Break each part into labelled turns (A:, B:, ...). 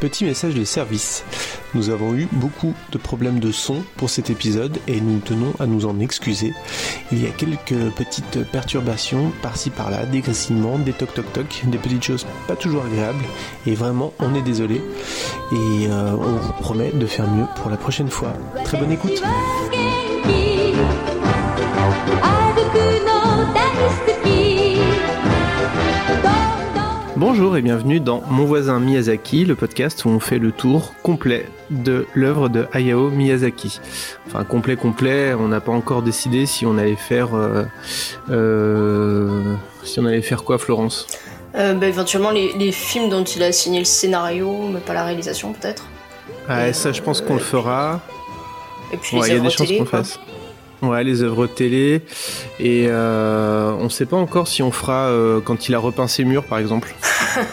A: Petit message de service. Nous avons eu beaucoup de problèmes de son pour cet épisode et nous tenons à nous en excuser. Il y a quelques petites perturbations par-ci par-là, des grésillements, des toc toc toc, des petites choses pas toujours agréables et vraiment on est désolé et euh, on vous promet de faire mieux pour la prochaine fois. Très bonne écoute. Bonjour et bienvenue dans Mon voisin Miyazaki, le podcast où on fait le tour complet de l'œuvre de Hayao Miyazaki. Enfin complet complet, on n'a pas encore décidé si on allait faire euh, euh, si on allait faire quoi Florence?
B: Euh, bah, éventuellement les, les films dont il a signé le scénario, mais pas la réalisation peut-être.
A: Ah, ça je pense qu'on le fera.
B: Et puis
A: Ouais, il y a des chances qu'on fasse. Ouais, les œuvres télé et euh, on sait pas encore si on fera euh, quand il a repeint ses murs par exemple.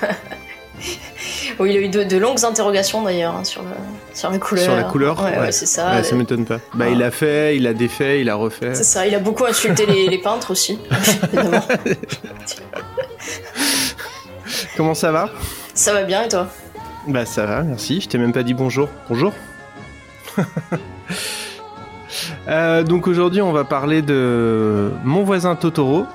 B: Oui, il a eu de, de longues interrogations d'ailleurs hein, sur, le, sur la couleur.
A: Sur la couleur
B: Ouais, ouais,
A: Ouais.
B: c'est ça.
A: Ouais, ça m'étonne pas. Bah
B: Ah.
A: il a fait, il a défait, il a refait.
B: c'est ça, il a beaucoup insulté les, les peintres aussi, évidemment.
A: Comment ça va?
B: Ça va bien et toi?
A: Bah ça va, merci. Je t'ai même pas dit bonjour. Bonjour. Euh, donc aujourd'hui on va parler de Mon voisin Totoro,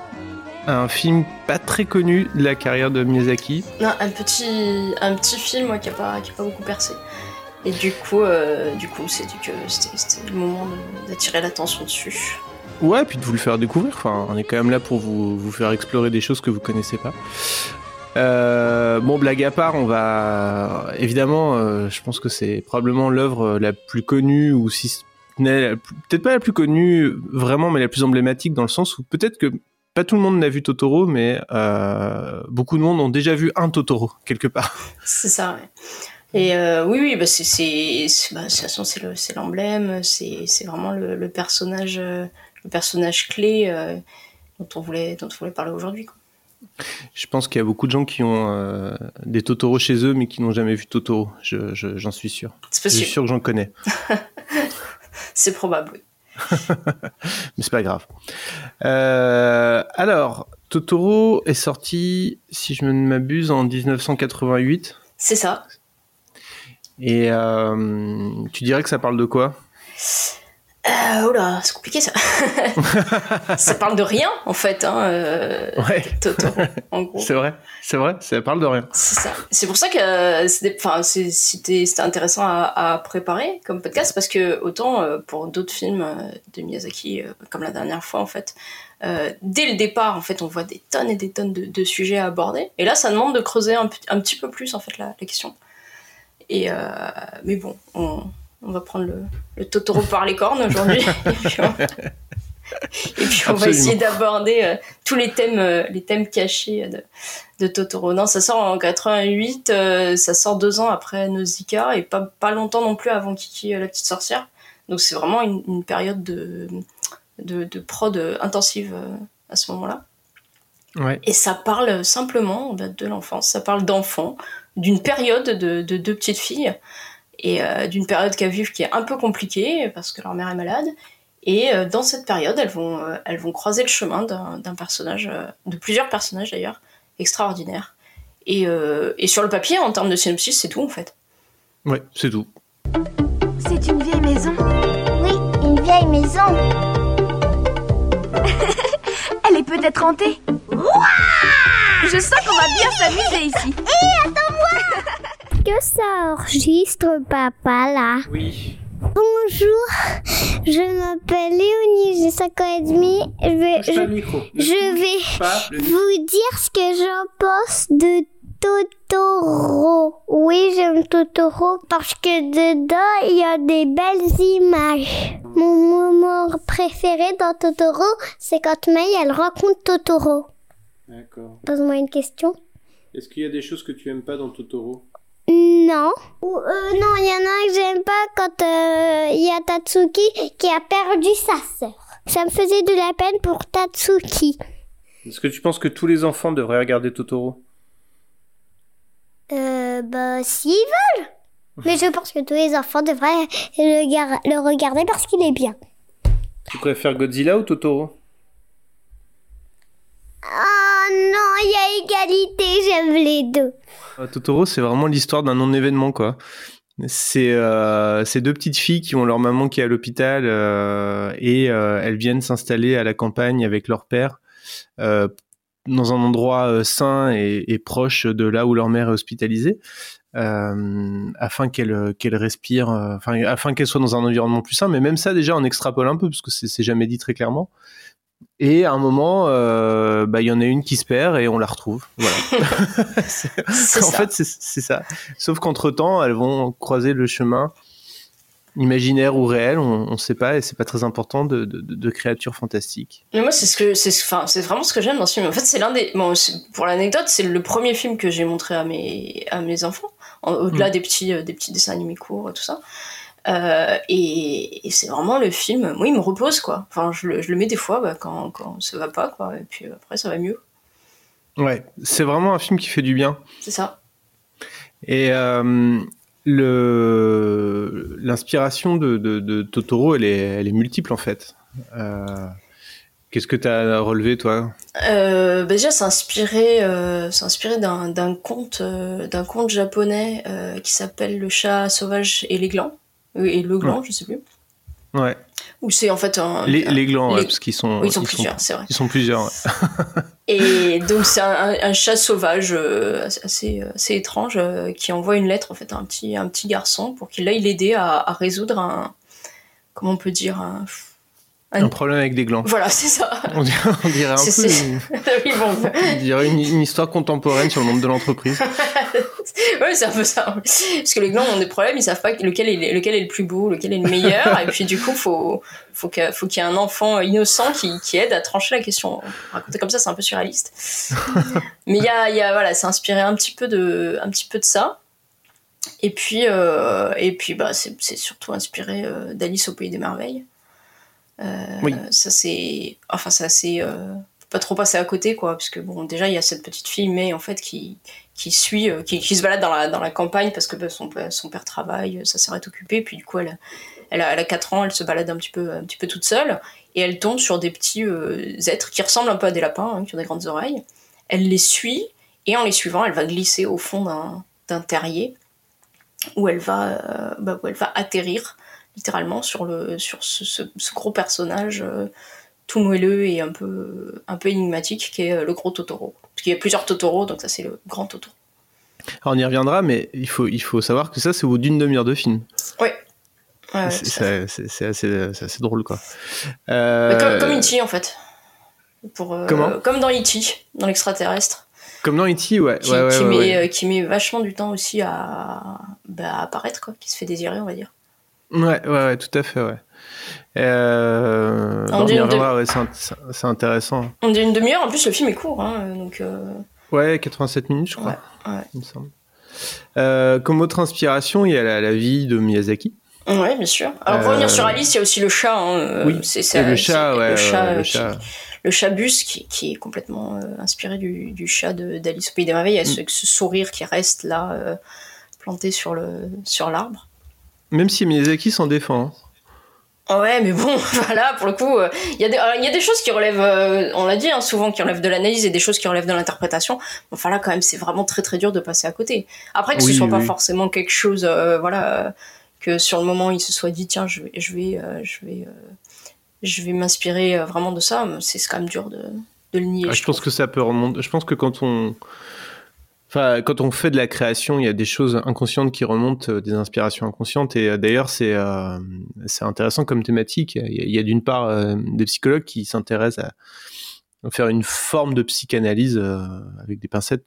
A: un film pas très connu de la carrière de Miyazaki.
B: Non, un petit, un petit film ouais, qui, a pas, qui a pas beaucoup percé. Et du coup, euh, du coup, c'est que c'était le moment d'attirer l'attention dessus.
A: Ouais, puis de vous le faire découvrir. Enfin, on est quand même là pour vous, vous faire explorer des choses que vous connaissez pas. Euh, bon, blague à part, on va évidemment. euh, je pense que c'est probablement l'œuvre la plus connue ou si peut-être pas la plus connue vraiment, mais la plus emblématique dans le sens où peut-être que pas tout le monde n'a vu Totoro, mais euh, beaucoup de monde ont déjà vu un Totoro quelque part.
B: C'est ça, ouais. Et euh, oui, oui, bah c'est, bah, de toute façon, c'est le, c'est l'emblème, c'est, c'est vraiment le, le personnage, euh, le personnage clé dont on voulait, dont on voulait parler aujourd'hui. quoi.
A: Je pense qu'il y a beaucoup de gens qui ont des Totoro chez eux, mais qui n'ont jamais vu Totoro. Je- je- J'en suis sûr.
B: C'est
A: Je suis sûr que j'en connais.
B: c'est probable. oui.
A: mais c'est pas grave. Euh, alors, Totoro est sorti, si je ne m'abuse, en 1988.
B: C'est ça.
A: Et euh, tu dirais que ça parle de quoi?
B: Euh, oh là, c'est compliqué ça. ça parle de rien en fait, hein, euh,
A: Ouais,
B: Totoro, en gros.
A: c'est vrai, c'est vrai, ça parle de rien.
B: C'est ça. C'est pour ça que euh, c'était intéressant à, à préparer comme podcast parce que autant euh, pour d'autres films de Miyazaki, comme la dernière fois en fait, dès le départ en fait on voit des tonnes et des tonnes de, de sujets à aborder et là ça demande de creuser un, petit peu plus en fait la, la question. Et mais bon, on, on va prendre le, le Totoro par les cornes aujourd'hui. et puis on, va essayer d'aborder euh, tous les thèmes, euh, les thèmes cachés de, de Totoro. Non, ça sort en 88, euh, ça sort deux ans après Nausicaa et pas, pas longtemps non plus avant Kiki euh, la petite sorcière. Donc c'est vraiment une, une période de, de, de prod euh, intensive euh, à ce moment-là.
A: Ouais.
B: Et ça parle simplement bah, de l'enfance, ça parle d'enfants, d'une période de, de deux petites filles et euh, d'une période qu'à vivre qui est un peu compliquée parce que leur mère est malade. Et euh, dans cette période, elles vont, euh, elles vont croiser le chemin d'un d'un personnage, euh, de plusieurs personnages d'ailleurs, extraordinaires. Et, euh, et sur le papier, en termes de synopsis, c'est tout en fait.
A: Ouais, c'est tout.
C: C'est une vieille maison.
D: Oui, une vieille maison.
C: Elle est peut-être hantée. Je sens qu'on va bien s'amuser ici.
D: Que ça enregistre, papa, là
A: Oui.
D: Bonjour, je m'appelle Léonie, j'ai 5 ans et demi. Je vais, je, vais vous dire ce que j'en pense de Totoro. Oui, j'aime Totoro parce que dedans, il y a des belles images. Mon moment préféré dans Totoro, c'est quand Mei, elle rencontre Totoro.
A: D'accord.
D: Pose-moi une question.
A: Est-ce qu'il y a des choses que tu aimes pas dans Totoro?
D: Non. Ou, euh, non, il y en a un que j'aime pas quand euh, il y a Tatsuki qui a perdu sa sœur. Ça me faisait de la peine pour Tatsuki.
A: Est-ce que tu penses que tous les enfants devraient regarder Totoro?
D: Euh, bah, s'ils veulent. Mais je pense que tous les enfants devraient le, gar- le regarder parce qu'il est bien.
A: Tu préfères Godzilla ou Totoro?
D: Oh non, il y a égalité, j'aime les deux.
A: Euh, Totoro, c'est vraiment l'histoire d'un non-événement, quoi. C'est euh, deux petites filles qui ont leur maman qui est à l'hôpital euh, et euh, elles viennent s'installer à la campagne avec leur père dans un endroit sain et, proche de là où leur mère est hospitalisée afin qu'elle qu'elle respire, enfin afin qu'elle soit dans un environnement plus sain. Mais même ça, déjà, on extrapole un peu parce que c'est jamais dit très clairement. Et à un moment, euh, bah, il y en a une qui se perd et on la retrouve. Voilà. En
B: ça.
A: fait, c'est ça. Sauf qu'entre temps, elles vont croiser le chemin imaginaire ou réel, on ne sait pas, et c'est pas très important de, de- de- de créatures fantastiques.
B: Mais moi, c'est ce que, c'est, enfin, c'est vraiment ce que j'aime dans ce film. En fait, c'est l'un des, bon, pour l'anecdote, c'est le premier film que j'ai montré à mes, à mes enfants, en- au-delà
A: Mm.
B: des petits, euh, des petits dessins animés courts et tout ça. Euh, et, et c'est vraiment le film, moi, il me repose, quoi. Enfin, je le, je le mets des fois, bah, quand, quand ça va pas, quoi. Et puis après, ça va mieux.
A: Ouais, c'est vraiment un film qui fait du bien.
B: C'est ça.
A: Et euh, le l'inspiration de, de- de Totoro, elle est, elle est multiple en fait. Euh, Qu'est-ce que tu as relevé, toi?
B: Euh, bah déjà, c'est inspiré, d'un, conte, d'un conte japonais qui s'appelle Le chat sauvage et les glands. Euh, Et le gland, je sais plus.
A: Ouais,
B: Ou c'est en fait un.
A: les, les glands, ouais,
B: les-
A: parce qu'ils sont,
B: Oui, ils sont plusieurs, c'est vrai.
A: Ils sont plusieurs. ouais.
B: Et donc c'est un, un- chat sauvage euh, assez, assez étrange euh, qui envoie une lettre en fait à un petit, un petit garçon pour qu'il aille l'aider à, à résoudre un. Comment on peut dire un.
A: Un problème avec des glands.
B: Voilà, c'est ça.
A: On dirait, on dirait un peu. Une-
B: oui, bon.
A: on dirait une, une histoire contemporaine sur le monde de l'entreprise.
B: ouais, c'est un peu ça. Parce que les glands ont des problèmes, ils savent pas lequel est, lequel est le plus beau, lequel est le meilleur. et puis du coup, faut, faut qu'il y ait un enfant innocent qui, qui aide à trancher la question. Raconter comme ça, c'est un peu surréaliste. Mais il y a, il y a, voilà, c'est inspiré un petit peu de, un petit peu de ça. Et puis, euh, et puis bah, c'est c'est surtout inspiré euh, d'Alice au Pays des Merveilles. Euh,
A: Oui.
B: Ça, c'est. Enfin, ça, c'est. Euh, pas trop passer à côté, quoi. Parce que, bon, déjà, il y a cette petite fille, mais en fait, qui, qui suit, euh, qui, qui se balade dans la, dans la campagne parce que bah, son, père- son père travaille, sa sœur est occupée, puis du coup, elle, elle, a, elle a 4 ans, elle se balade un petit peu, un petit peu toute seule, et elle tombe sur des petits euh, êtres qui ressemblent un peu à des lapins, hein, qui ont des grandes oreilles. Elle les suit, et en les suivant, elle va glisser au fond d'un d'un terrier où elle va, euh, bah, où elle va atterrir littéralement sur, le, sur ce, ce- gros personnage euh, tout moelleux et un peu, un peu énigmatique qui est euh, le gros Totoro. Parce qu'il y a plusieurs Totoro, donc ça c'est le grand Totoro.
A: Alors, on y reviendra, mais il faut, il faut savoir que ça, c'est au bout d'une demi-heure de film.
B: Ouais,
A: C'est- assez, assez drôle, quoi. Euh,
B: comme, comme E.T. en fait. Pour, euh,
A: Comment?
B: Comme dans E.T., dans l'extraterrestre,
A: comme dans E.T., ouais.
B: qui,
A: ouais, ouais,
B: qui
A: ouais,
B: met, euh, qui met vachement du temps aussi à, bah, à apparaître, quoi, qui se fait désirer, on va dire.
A: Ouais, ouais, ouais, tout à fait, ouais. Euh,
B: On
A: ouais, c'est int- c'est c'est intéressant.
B: On dit une demi-heure, en plus le film est court, hein, donc euh,
A: Ouais, 87 minutes, je crois,
B: Ouais, ouais.
A: il me semble. Euh, comme autre inspiration, il y a la, la vie de Miyazaki.
B: ouais, bien sûr. Alors pour revenir sur Alice, il y a aussi le chat. hein,
A: Oui,
B: c'est
A: le chat, ouais,
B: le chat,
A: le
B: qui-
A: chat.
B: le chat bus qui, qui est complètement euh, inspiré du, du chat de- d'Alice au Pays des Merveilles, il y a ce, ce sourire qui reste là, euh, planté sur l'arbre.
A: Même si Miyazaki s'en défend.
B: Ah Ouais, mais bon, voilà, pour le coup, euh, il y, a des- alors, il y a des choses qui relèvent, euh, on l'a dit hein, souvent, qui relèvent de l'analyse et des choses qui relèvent de l'interprétation. Enfin là, quand même, c'est vraiment très très dur de passer à côté. Après, que
A: Oui,
B: ce soit pas forcément quelque chose, euh, voilà, euh, que sur le moment il se soit dit, tiens, je vais, je vais, euh, je vais, euh, je vais m'inspirer euh, vraiment de ça, c'est quand même dur de, de le nier.
A: Ah, je pense que ça peut remonter. Je pense que quand on, enfin, quand on fait de la création, il y a des choses inconscientes qui remontent, euh, des inspirations inconscientes. Et euh, d'ailleurs, c'est euh, c'est intéressant comme thématique. Il y a, d'une part des psychologues qui s'intéressent à faire une forme de psychanalyse avec des pincettes,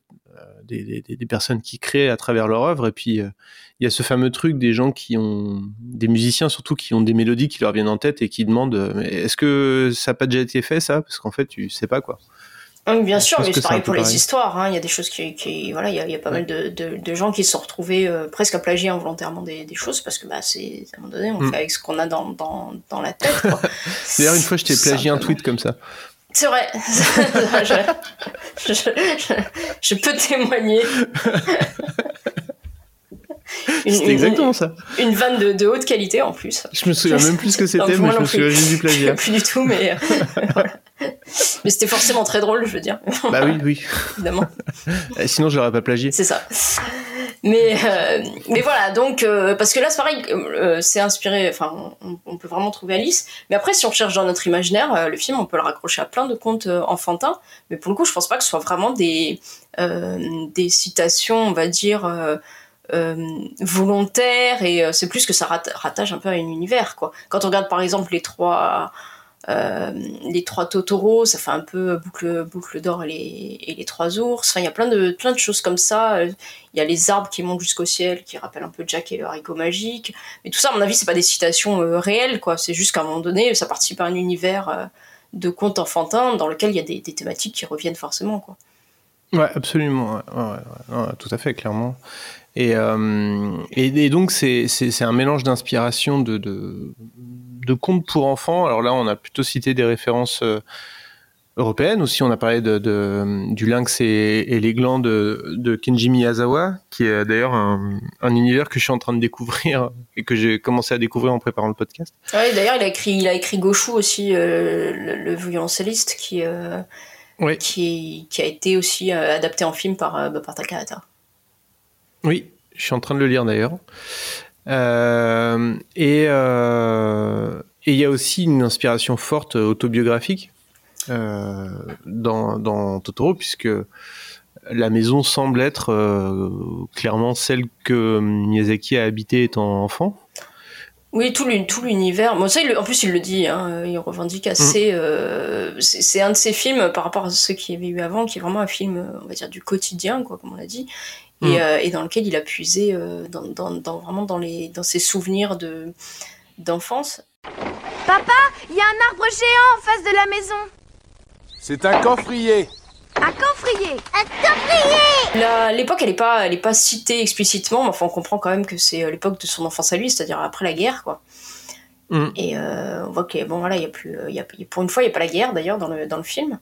A: des, des- personnes qui créent à travers leur œuvre. Et puis il y a ce fameux truc des gens qui ont, des musiciens surtout, qui ont des mélodies qui leur viennent en tête et qui demandent, est-ce que ça n'a pas déjà été fait ça? Parce qu'en fait, tu sais pas quoi.
B: Oui, bien sûr, mais c'est pareil pour les histoires. hein. Il y a des choses qui, qui voilà, il y a, il y a pas mal de, de, de gens qui se sont retrouvés euh, presque à plagier involontairement des, des choses parce que bah c'est à un moment donné, on
A: Mm.
B: fait avec ce qu'on a dans, dans, dans la tête.
A: D'ailleurs, une fois, je t'ai plagié un tweet comme ça.
B: C'est vrai. je, je, je- je peux témoigner.
A: C'était
B: une-
A: exactement ça.
B: une vanne de, de haute qualité en plus.
A: Je me souviens même plus ce que c'était, mais je me souviens juste du plagiat.
B: plus du tout, mais euh, voilà. Mais c'était forcément très drôle, je veux dire,
A: bah oui, oui.
B: évidemment.
A: Sinon, je l'aurais pas plagié.
B: C'est ça. Mais, euh, mais voilà, donc, euh, parce que là, c'est pareil, euh, c'est inspiré, enfin, on, on peut vraiment trouver Alice. Mais après, si on cherche dans notre imaginaire, le film, on peut le raccrocher à plein de contes enfantins. Mais pour le coup, je pense pas que ce soit vraiment des, des citations, on va dire, volontaires. Et c'est plus que ça rat- rattache un peu à un univers, quoi. Quand on regarde, par exemple, les trois. Euh, les trois Totoro, ça fait un peu boucle, boucle d'or et les, les trois ours. Il y a plein de, plein de choses comme ça. Il y a les arbres qui montent jusqu'au ciel, qui rappellent un peu Jack et le haricot magique. Mais tout ça, à mon avis, c'est pas des citations euh, réelles, quoi. C'est juste qu'à un moment donné, ça participe à un univers euh, de contes enfantins dans lequel il y a des, thématiques qui reviennent forcément, quoi.
A: Ouais, absolument. tout à fait, clairement. Et, et, donc, c'est un mélange d'inspiration de, de, de contes pour enfants. Alors là, on a plutôt cité des références euh, européennes aussi. On a parlé de, de- du lynx et, et les glands de, de Kenji Miyazawa, qui est d'ailleurs un, un univers que je suis en train de découvrir et que j'ai commencé à découvrir en préparant le podcast.
B: Ouais, D'ailleurs, il a écrit, il a écrit Goshu aussi, euh, le, le violoncelliste, qui, euh,
A: Oui.
B: qui, qui a été aussi euh, adapté en film par, bah, par Takahata.
A: Oui, je suis en train de le lire d'ailleurs. Euh, et euh, et il y a aussi une inspiration forte autobiographique euh, dans, dans Totoro, puisque la maison semble être euh, clairement celle que Miyazaki a habité étant enfant.
B: Oui, tout l'uni- tout l'univers. Bon, ça, il en plus, il le dit, hein, il revendique assez. euh, c'est un de ses films par rapport à ceux qu'il y avait eu avant, qui est vraiment un film, on va dire, du quotidien, quoi, comme on l'a dit, et,
A: Mm.
B: euh, et dans lequel il a puisé euh, dans, dans, dans- vraiment dans, les, dans ses souvenirs de d'enfance.
C: Papa, il y a un arbre géant en face de la maison.
E: C'est un coffrier.
C: Un coffrier.
B: La- L'époque, elle est pas, elle est pas citée explicitement, mais enfin, on comprend quand même que c'est euh, l'époque de son enfance à lui, c'est-à-dire après la guerre, quoi.
A: Mm.
B: Et euh, on voit que bon voilà, il y a plus, il y a, pour une fois, il y a pas la guerre d'ailleurs dans le dans le film.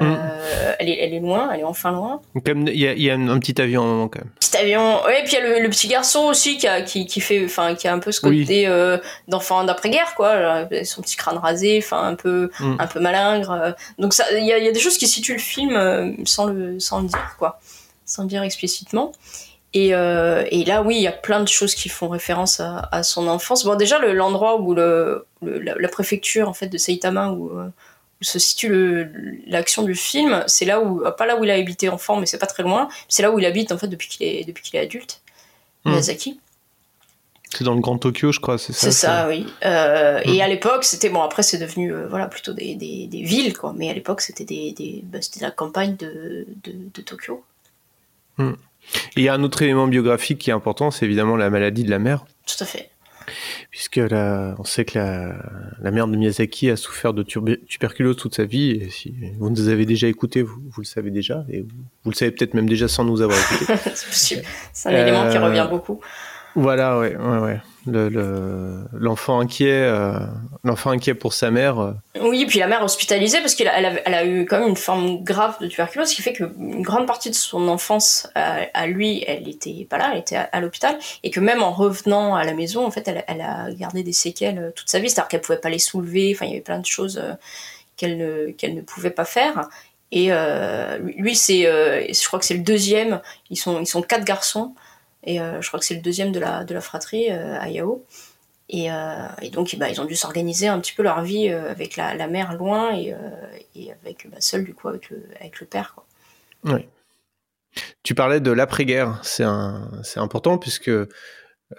A: Mm.
B: Euh, elle, est, elle est loin, elle est enfin loin.
A: Comme Il y, a, il y a un, un petit avion un moment quand même.
B: Petit avion, ouais, et puis il y a le, le petit garçon aussi qui a, qui, qui fait, enfin, qui a un peu ce
A: Oui.
B: côté euh, d'enfant d'après-guerre, quoi. Son petit crâne rasé, enfin, un peu,
A: Mm.
B: un peu malingre. euh. Donc ça, il y a, il y a des choses qui situent le film sans le, sans le dire, quoi, sans le dire explicitement. Et, euh, et là, oui, il y a plein de choses qui font référence à, à son enfance. Bon, déjà, le- l'endroit où le, le- la, la préfecture en fait de Saitama où se situe le- l'action du film, c'est là où, pas là où il a habité enfant, mais c'est pas très loin. C'est là où il habite en fait depuis qu'il est depuis qu'il est adulte.
A: Mm.
B: Miyazaki.
A: C'est dans le Grand Tokyo, je crois, c'est ça
B: C'est ça, oui. Euh. Et à l'époque, c'était bon. Après, c'est devenu euh, voilà plutôt des, des, des villes, quoi. Mais à l'époque, c'était des, des bah, c'était la campagne de, de, de Tokyo.
A: Et il y a un autre élément biographique qui est important, c'est évidemment la maladie de la mère.
B: Tout à fait.
A: Puisque la- on sait que la, la mère de Miyazaki a souffert de tuberculose toute sa vie. Et si vous nous avez déjà écouté, vous, vous le savez déjà, et vous, vous le savez peut-être même déjà sans nous avoir écouté.
B: c'est un élément qui
A: Euh,
B: revient beaucoup.
A: voilà, ouais, ouais, ouais. Le- le- L'enfant inquiet, euh, l'enfant inquiet pour sa mère. euh,
B: Oui, puis la mère hospitalisée parce qu'elle a, elle a, eu quand même une forme grave de tuberculose, ce qui fait qu'une grande partie de son enfance à, à lui, elle était pas là, elle était à, l'hôpital, et que même en revenant à la maison, en fait, elle, a gardé des séquelles euh, toute sa vie, c'est-à-dire qu'elle pouvait pas les soulever, enfin, il y avait plein de choses euh, qu'elle ne, qu'elle ne pouvait pas faire. Et euh, lui, c'est, euh, je crois que c'est le deuxième. Ils sont, ils sont quatre garçons, et euh, je crois que c'est le deuxième de la, de la fratrie euh, à Yao. Et, euh, donc, bah, ils ont dû s'organiser un petit peu leur vie avec la, mère loin et, avec bah, seul du coup avec le, avec le père. Quoi.
A: Tu parlais de l'après-guerre, c'est important puisque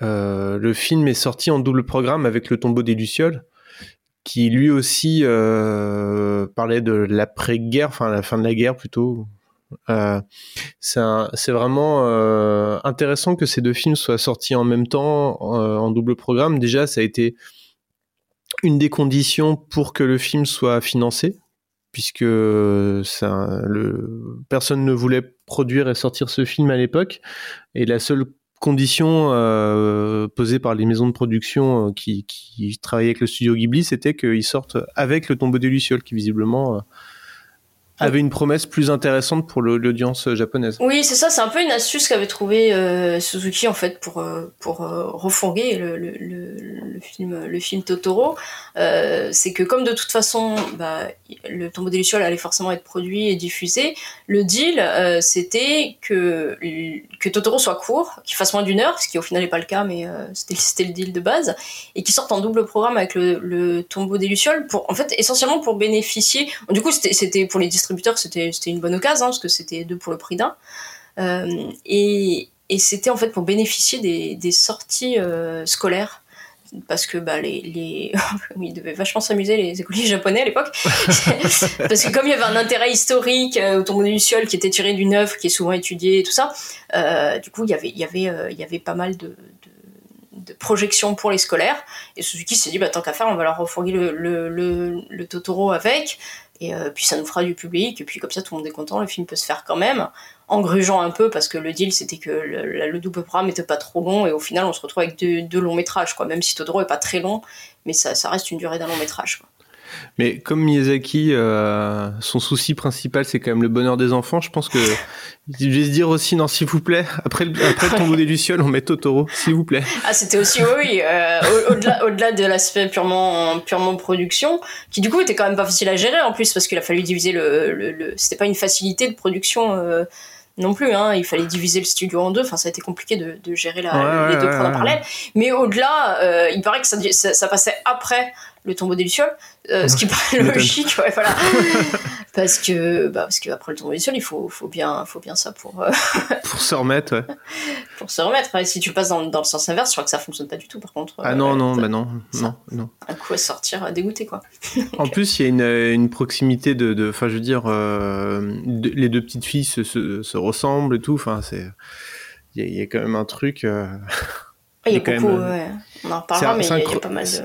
A: le film est sorti en double programme avec Le tombeau des Lucioles, qui lui aussi parlait de l'après-guerre, enfin la fin de la guerre plutôt. Euh, c'est vraiment euh, intéressant que ces deux films soient sortis en même temps euh, en double programme. Déjà, ça a été une des conditions pour que le film soit financé, puisque personne ne voulait produire et sortir ce film à l'époque, et la seule condition posée par les maisons de production qui, qui travaillaient avec le studio Ghibli, c'était qu'ils sortent avec le tombeau des Lucioles, qui visiblement avait une promesse plus intéressante pour l'audience japonaise.
B: Oui, c'est ça, c'est un peu une astuce qu'avait trouvé euh, Suzuki en fait pour euh, pour euh, refourguer le, le, le, le film le film Totoro. Euh, c'est que comme de toute façon, bah, le Tombeau des lucioles allait forcément être produit et diffusé, le deal euh, c'était que que Totoro soit court, qu'il fasse moins d'une heure, ce qui au final n'est pas le cas, mais euh, c'était c'était le deal de base, et qu'il sorte en double programme avec le, Tombeau des lucioles pour en fait essentiellement pour bénéficier. Du coup, c'était c'était pour les distributeurs, c'était une bonne occasion hein, parce que c'était deux pour le prix d'un. Euh, et c'était en fait pour bénéficier des, sorties euh, scolaires. Parce que bah, les, ils devaient vachement s'amuser les écoliers japonais à l'époque. Parce que comme il y avait un intérêt historique euh, au tombeau lucioles qui était tiré d'une œuvre qui est souvent étudiée et tout ça euh, du coup il y avait y avait il y avait pas mal de, de, de projections pour les scolaires. Et Suzuki s'est dit bah tant qu'à faire on va leur refourguer le Totoro avec et euh, puis ça nous fera du public et puis comme ça tout le monde est content le film peut se faire quand même en grugeant un peu parce que le deal c'était que le, le- le double programme était pas trop long et au final on se retrouve avec deux, longs métrages quoi même si Totoro est pas très long mais ça, ça reste une durée d'un long métrage quoi.
A: Mais comme Miyazaki, euh, son souci principal, c'est quand même le bonheur des enfants, je pense que je vais se dire aussi, non, s'il vous plaît, après le, après le tombeau des Lucioles, on met Totoro, s'il vous plaît.
B: Ah, c'était aussi, oui, euh, au- au-delà, au-delà de l'aspect purement, purement production, qui du coup était quand même pas facile à gérer en plus, parce qu'il a fallu diviser le, le, le- c'était pas une facilité de production euh, non plus, hein, il fallait diviser le studio en deux, enfin ça a été compliqué de, de gérer la,
A: Ouais,
B: les deux
A: ouais, ouais.
B: parallèles, mais au-delà, euh, il paraît que ça, ça, ça passait après le tombeau des Lucioles, euh, ce qui paraît logique, ouais, voilà. parce que, bah, parce qu'après le tombeau des Lucioles, il faut, faut bien, faut bien ça pour, euh,
A: Pour se remettre, ouais.
B: pour se remettre. Et si tu passes dans, dans le sens inverse, je crois que ça fonctionne pas du tout, par contre.
A: Ah
B: Euh,
A: non, non,
B: t'as
A: bah non, non, non.
B: Un coup à sortir euh, dégoûté, quoi.
A: En plus, il y a une, une proximité de, de, enfin, je veux dire, euh, de- les deux petites filles se, se, se ressemblent et tout. Enfin, c'est, il y, a- il y a quand même un truc. euh,
B: Il y a beaucoup,
A: même, euh,
B: ouais. On en reparlera, mais il y, y a pas mal de.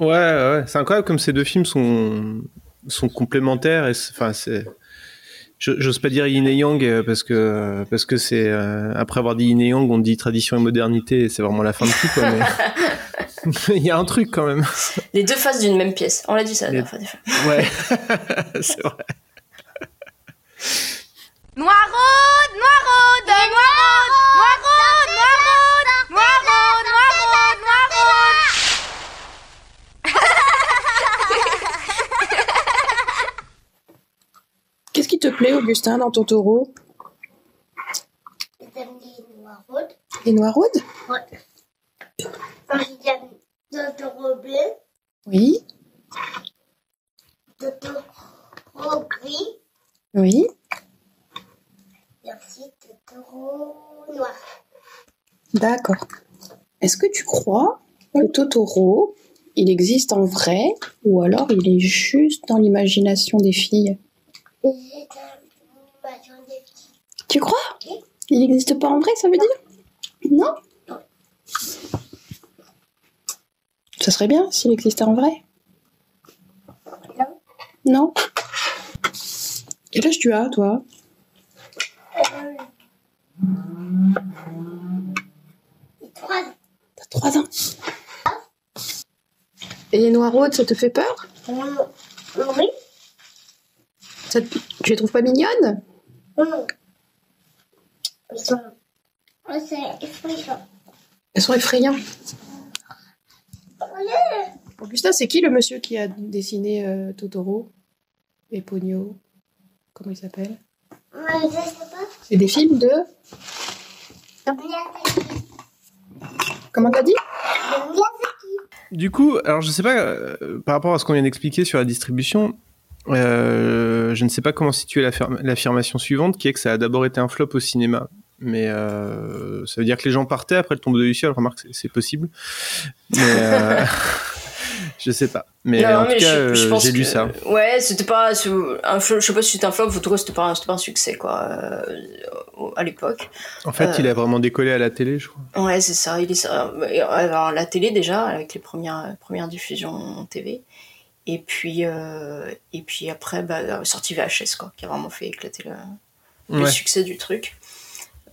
A: Ouais, ouais, c'est incroyable comme ces deux films sont, sont complémentaires et enfin c'est. je- J'ose pas dire yin et yang euh, parce que parce que c'est euh, après avoir dit yin et yang on dit tradition et modernité et c'est vraiment la fin de tout quoi. Mais il y a un truc quand même.
B: Les deux faces d'une même pièce. On l'a dit ça la
A: Les-
B: dernière fois. des fois.
A: Ouais, c'est vrai.
C: Noiraude, noiraude, noiraude, noiraude,
F: te plaît, Augustin, dans ton taureau?
D: J'aime les noirs
F: Les noiraudes
D: J'aime Totoro bleu,
F: Oui.
D: Totoro gris,
F: Oui.
D: et ensuite Totoro noir.
F: D'accord. Est-ce que tu crois que Totoro, il existe en vrai ou alors il est juste dans l'imagination des filles? Tu crois? Il n'existe pas en vrai, ça veut dire? Non? Ça serait bien s'il existait en vrai. Non? Quel âge tu as, toi
D: trois.
F: T'as 3 ans. Et les noiraudes, ça te fait peur?
D: Oui.
F: Ça Tu les trouves pas mignonnes?
D: Hum. Ils sont. Oh, c'est effrayant.
F: Elles sont effrayantes. Augustin, c'est qui le monsieur qui a dessiné euh, Totoro et Pogno Comment il s'appelle?
D: Mais je sais pas.
F: C'est des films de... Comment t'as dit?
A: Du coup, alors je sais pas euh, par rapport à ce qu'on vient d'expliquer sur la distribution. Euh, je ne sais pas comment situer l'affirm- l'affirmation suivante, qui est que ça a d'abord été un flop au cinéma. Mais euh, ça veut dire que les gens partaient après le tombeau de Luciole. Remarque, c'est- possible. Mais euh, je sais pas. Mais
B: Non,
A: en
B: mais
A: tout cas,
B: je-
A: j'ai lu ça.
B: Ouais, c'était pas. Un, flop- je sais pas si c'était un flop, en tout cas, c'était pas, un- c'était pas un succès, quoi, euh, à l'époque.
A: En fait, il a vraiment décollé à la télé, je crois.
B: Ouais, c'est ça. Il est ça. Alors la télé déjà avec les premières premières diffusions TV. Et puis euh, et puis après bah sortie VHS quoi, qui a vraiment fait éclater le, succès du truc.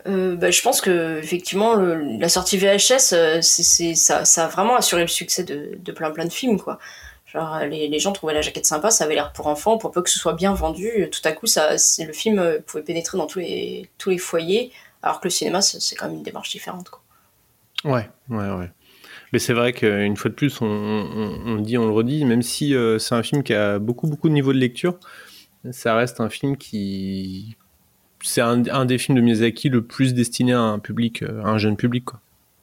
B: Euh, bah, je pense que effectivement le- la sortie VHS euh, c'est ça, ça a vraiment assuré le succès de, de plein plein de films quoi. Genre, les, les gens trouvaient la jaquette sympa, ça avait l'air pour enfants, pour peu que ce soit bien vendu. Tout à coup, ça, le film euh, pouvait pénétrer dans tous les, tous les foyers, alors que le cinéma, c'est c'est quand même une démarche différente. Quoi.
A: Ouais, ouais, ouais. Mais c'est vrai qu'une fois de plus, on, on, dit, on le redit, même si euh, c'est un film qui a beaucoup, beaucoup de niveau de lecture, ça reste un film qui. C'est un, un des films de Miyazaki le plus destiné à un public, euh, à un jeune public, quoi.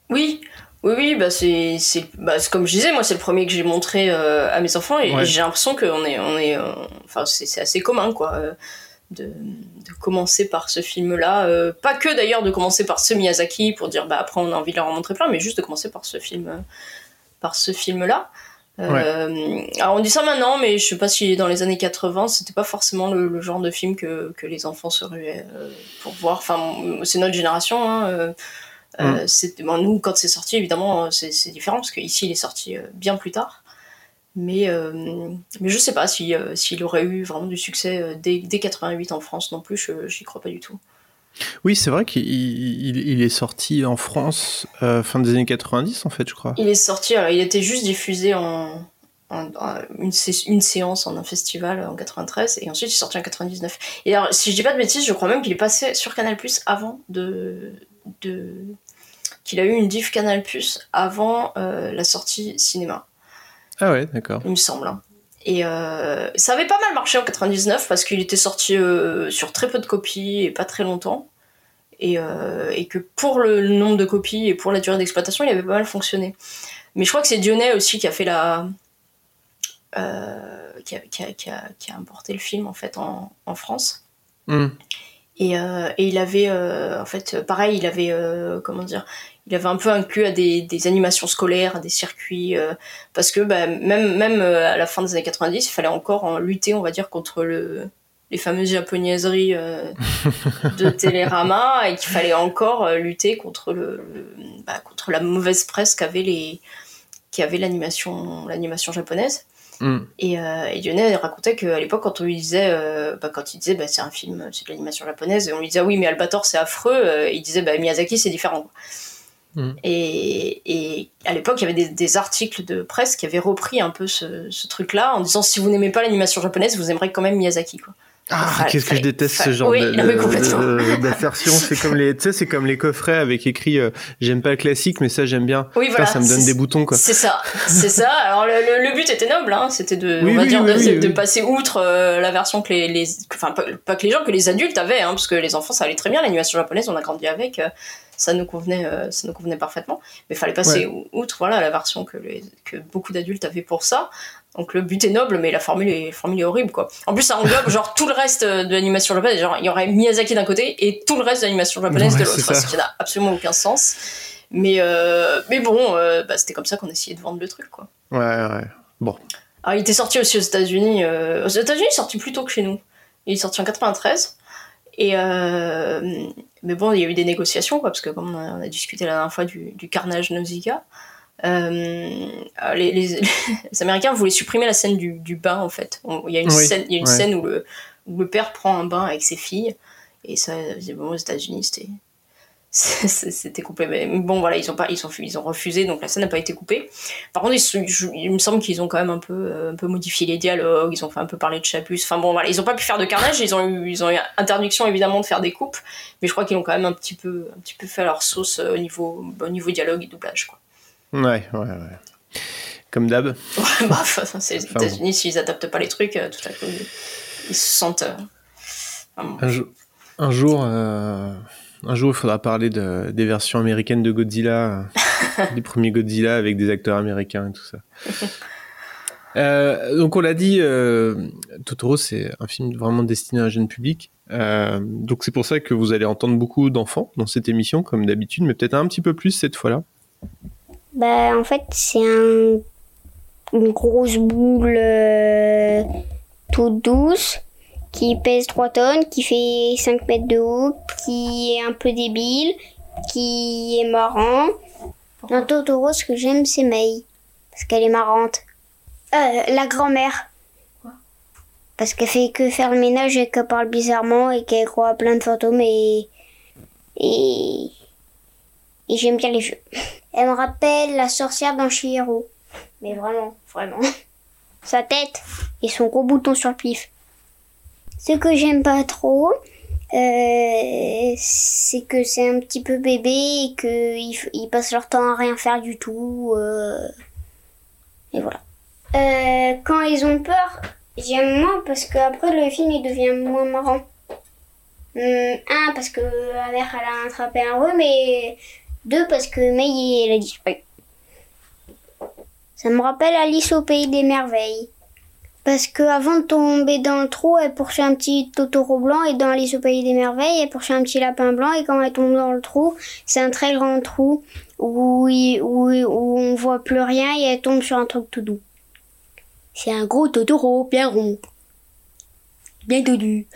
B: Oui, oui, oui, bah c'est, c'est, bah comme je disais, moi c'est le premier que j'ai montré euh, à mes enfants et,
A: Ouais.
B: et j'ai l'impression qu'on est, on est, enfin c'est, c'est assez commun quoi, euh, de, de commencer par ce film-là, euh, pas que d'ailleurs de commencer par ce Miyazaki pour dire bah après on a envie de leur en montrer plein, mais juste de commencer par ce film, euh, par ce film-là. Euh, Alors on dit ça maintenant, mais je sais pas si dans les années 80 c'était pas forcément le, le genre de film que, que les enfants se ruaient pour voir. Enfin, c'est notre génération. Hein, euh, c'est- bon, nous, quand c'est sorti, évidemment, c'est différent parce qu'ici, il est sorti bien plus tard. Mais, euh, mais je sais pas si, euh, s'il aurait eu vraiment du succès euh, dès, dès 88 en France non plus, je- j'y crois pas du tout.
A: Oui, c'est vrai qu'il il, il est sorti en France euh, fin des années 90, en fait, je crois.
B: Il est sorti, alors, il était juste diffusé en, en- en- une, sé- une séance en un festival en 93 et ensuite il est sorti en 99. Et alors, si je dis pas de bêtises, je crois même qu'il est passé sur Canal Plus avant de. de qu'il a eu une diff Canal Plus avant euh, la sortie cinéma.
A: Ah ouais, d'accord.
B: il me semble. hein. Et euh, ça avait pas mal marché en 99 parce qu'il était sorti euh, sur très peu de copies et pas très longtemps. Et, euh, et que pour le nombre de copies et pour la durée d'exploitation, il avait pas mal fonctionné. Mais je crois que c'est Dionnet aussi qui a fait la. qui, a, qui, a, qui, a, qui a importé le film en fait en, en France.
A: Hmm.
B: Et, et il avait, en fait, pareil, il avait, comment dire, il avait un peu inclus à des, des animations scolaires, à des circuits, euh, parce que bah, même, même euh, à la fin des années 90, il fallait encore en lutter, on va dire, contre le, les fameuses japonaiseries euh, de Télérama, et qu'il fallait encore lutter contre, le, le- bah, contre la mauvaise presse qu'avait les l'animation l'animation japonaise.
A: Hmm.
B: Et, euh, et racontait qu'à l'époque, quand on lui disait, euh, bah, quand il disait, bah, c'est un film, c'est de l'animation japonaise, et on lui disait, oui, mais Albator, c'est affreux, euh, il disait, bah, Miyazaki, c'est différent.
A: Mm.
B: Et, et à l'époque, il y avait des, des articles de presse qui avaient repris un peu ce, ce truc-là, en disant, si vous n'aimez pas l'animation japonaise, vous aimerez quand même Miyazaki. Quoi.
A: Ah, qu'est-ce que je déteste ce genre
B: oui,
A: d'assertion. C'est comme les, tu sais, c'est comme les coffrets avec écrit euh, j'aime pas le classique, mais ça j'aime bien.
B: Oui, voilà.
A: ça me donne des boutons, quoi.
B: C'est ça, c'est ça. Alors le, le- le but était noble, hein. c'était de,
A: Oui,
B: on va
A: oui,
B: dire, de, passer outre euh, la version que les, les enfin pas, pas que les gens, que les adultes avaient, hein, parce que les enfants ça allait très bien, l'animation japonaise, on a grandi avec, euh, ça nous convenait, ça nous convenait parfaitement. Mais fallait passer outre, voilà, la version que les, que beaucoup d'adultes avaient pour ça. Donc le but est noble, mais la formule est, la formule est horrible, quoi. En plus, ça englobe genre tout le reste euh, de l'animation japonaise. Genre, il y aurait Miyazaki d'un côté et tout le reste de l'animation japonaise
A: Ouais,
B: de l'autre,
A: ça.
B: ce qui n'a absolument aucun sens. Mais, euh, mais bon, euh, bah, c'était comme ça qu'on essayait de vendre le truc, quoi.
A: Ouais, ouais. Bon.
B: Alors, il était sorti aussi aux États-Unis. euh, Aux États-Unis, il est sorti plus tôt que chez nous. Il est sorti en 93. Et mais bon, il y a eu des négociations, quoi, parce que comme on a, on a discuté la dernière fois du, du carnage Nausicaa, euh, les, les- les Américains voulaient supprimer la scène du, du bain, en fait. Il y a une
A: Oui,
B: scène, il y a une
A: ouais.
B: scène où, le, où le père prend un bain avec ses filles. Et ça, bon, aux États-Unis, c'était. C'était coupé. Mais bon, voilà, ils ont, pas, ils, ont, ils ont refusé, donc la scène n'a pas été coupée. Par contre, ils se- je- il me semble qu'ils ont quand même un peu, euh, un peu modifié les dialogues, ils ont fait un peu parler de Chapus. Enfin bon, voilà, ils ont pas pu faire de carnage, ils ont eu, ils ont eu interdiction évidemment de faire des coupes, mais je crois qu'ils ont quand même un petit peu, un petit peu fait leur sauce euh, au niveau, au niveau dialogue et doublage. Quoi.
A: Ouais, ouais, ouais. Comme d'hab.
B: Ouais, bah, enfin, c'est les
A: Enfin, bon.
B: États-Unis, s'ils adaptent pas les trucs, euh, tout à coup, ils, se sentent. euh, enfin, bon.
A: Un, jour- un jour, euh, un jour, il faudra parler de, des versions américaines de Godzilla, des premiers Godzilla avec des acteurs américains et tout ça. Euh, donc on l'a dit, euh, Totoro c'est un film vraiment destiné à un jeune public. Euh, donc c'est pour ça que vous allez entendre beaucoup d'enfants dans cette émission, comme d'habitude, mais peut-être un petit peu plus cette fois-là.
D: Bah, en fait, c'est un... une grosse boule euh, toute douce qui pèse 3 tonnes, qui fait 5 mètres de haut, qui est un peu débile, qui est marrant. Dans Totoro, ce que j'aime, c'est Mei. Parce qu'elle est marrante. Euh, la grand-mère. Parce qu'elle fait que faire le ménage et qu'elle parle bizarrement et qu'elle croit à plein de fantômes et. Et. Et j'aime bien les jeux. Elle me rappelle la sorcière dans Chihiro. Mais vraiment, vraiment. sa tête et son gros bouton sur le pif. Ce que j'aime pas trop, euh, c'est que c'est un petit peu bébé et qu'ils ils passent leur temps à rien faire du tout. euh, et voilà. Euh, quand ils ont peur, j'aime moins parce qu'après le film il devient moins marrant. Hum, un, parce que la mère elle a attrapé un rhume et deux, parce que May elle a disparu. Ça me rappelle Alice au pays des merveilles. Parce que avant de tomber dans le trou, elle poursuit un petit Totoro blanc et dans Alice au pays des merveilles, elle poursuit un petit lapin blanc et quand elle tombe dans le trou, c'est un très grand trou où, il- où, où on voit plus rien et elle tombe sur un truc tout doux. C'est un gros Totoro bien rond, bien dodu.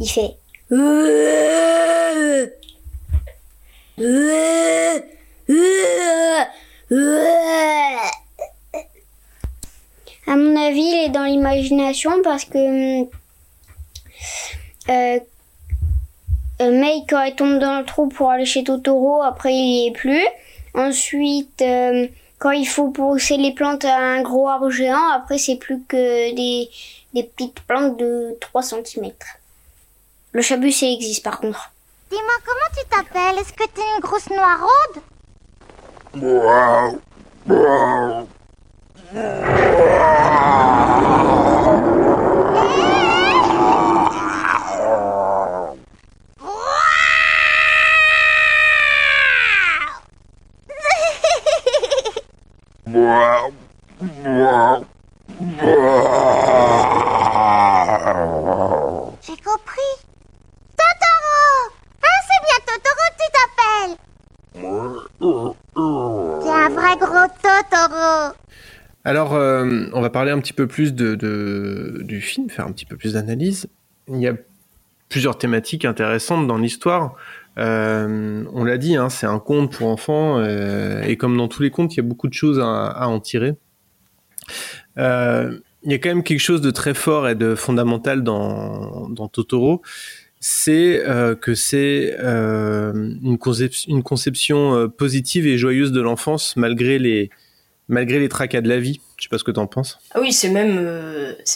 D: Il fait Euh, euh, euh, euh. À mon avis, il est dans l'imagination parce que hum, euh, euh, May, quand elle tombe dans le trou pour aller chez Totoro, après il y est plus. Ensuite, euh, quand il faut pousser les plantes à un gros arbre géant, après c'est plus que des, petites plantes de 3 cm. Le chabus, existe par contre.
G: Dis-moi comment tu t'appelles? Est-ce que t'es une grosse noiraude J'ai compris. Totoro Ah, c'est bien Totoro tu t'appelles T'es un vrai gros Totoro
A: Alors, euh, on va parler un petit peu plus du film, faire un petit peu plus d'analyse. Il y a plusieurs thématiques intéressantes dans l'histoire. Euh, on l'a dit, hein, c'est un conte pour enfants, euh, et comme dans tous les contes, il y a beaucoup de choses à, en tirer. Il y a quand même quelque chose de très fort et de fondamental dans Totoro, c'est euh, que c'est euh, une, une conception euh, positive et joyeuse de l'enfance malgré les, malgré les tracas de la vie. Je sais pas ce que t'en penses.
B: Ah oui, c'est même,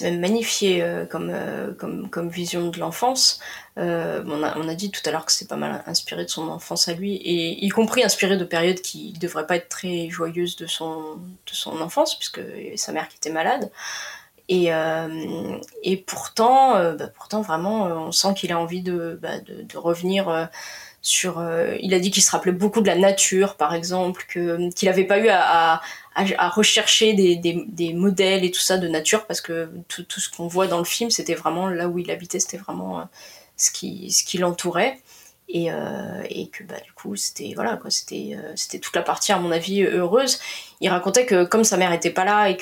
B: même magnifié comme, comme, comme vision de l'enfance. On, a, on a dit tout à l'heure que c'est pas mal inspiré de son enfance à lui, et y compris inspiré de périodes qui devraient pas être très joyeuses de son, de son enfance, puisque sa mère qui était malade. Et, euh, et pourtant, euh, bah, pourtant, vraiment, euh, on sent qu'il a envie de, bah, de, revenir sur. il a dit qu'il se rappelait beaucoup de la nature, par exemple, que qu'il n'avait pas eu à, à, à- rechercher des, des, des modèles et tout ça de nature, parce que tout, tout ce qu'on voit dans le film, c'était vraiment là où il habitait, c'était vraiment ce qui, ce qui l'entourait. Et, euh, et que bah, du coup, c'était voilà, quoi, c'était, euh, c'était toute la partie, à mon avis, heureuse. Il racontait que comme sa mère était pas là et,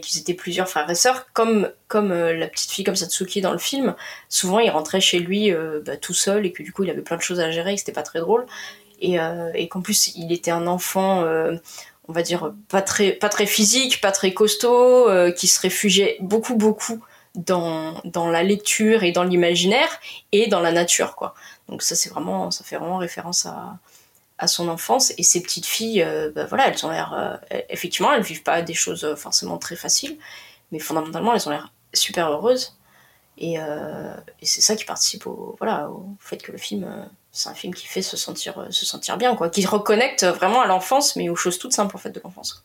B: qu'ils étaient plusieurs frères et sœurs, comme, comme euh, la petite fille comme Satsuki dans le film, souvent il rentrait chez lui bah, tout seul et que du coup il avait plein de choses à gérer et que c'était pas très drôle. Et, et qu'en plus il était un enfant, on va dire, pas très, pas très physique, pas très costaud, qui se réfugiait beaucoup, beaucoup dans, dans la lecture et dans l'imaginaire et dans la nature, quoi. Donc ça, c'est vraiment, ça fait vraiment référence à, à son enfance. Et ces petites filles, euh, bah voilà, elles ont l'air, euh, effectivement, elles vivent pas des choses euh, forcément très faciles, mais fondamentalement, elles ont l'air super heureuses. Et, euh, et c'est ça qui participe au, voilà, au fait que le film, c'est un film qui fait se sentir, se sentir bien, quoi, qui reconnecte vraiment à l'enfance, mais aux choses toutes simples en fait de l'enfance.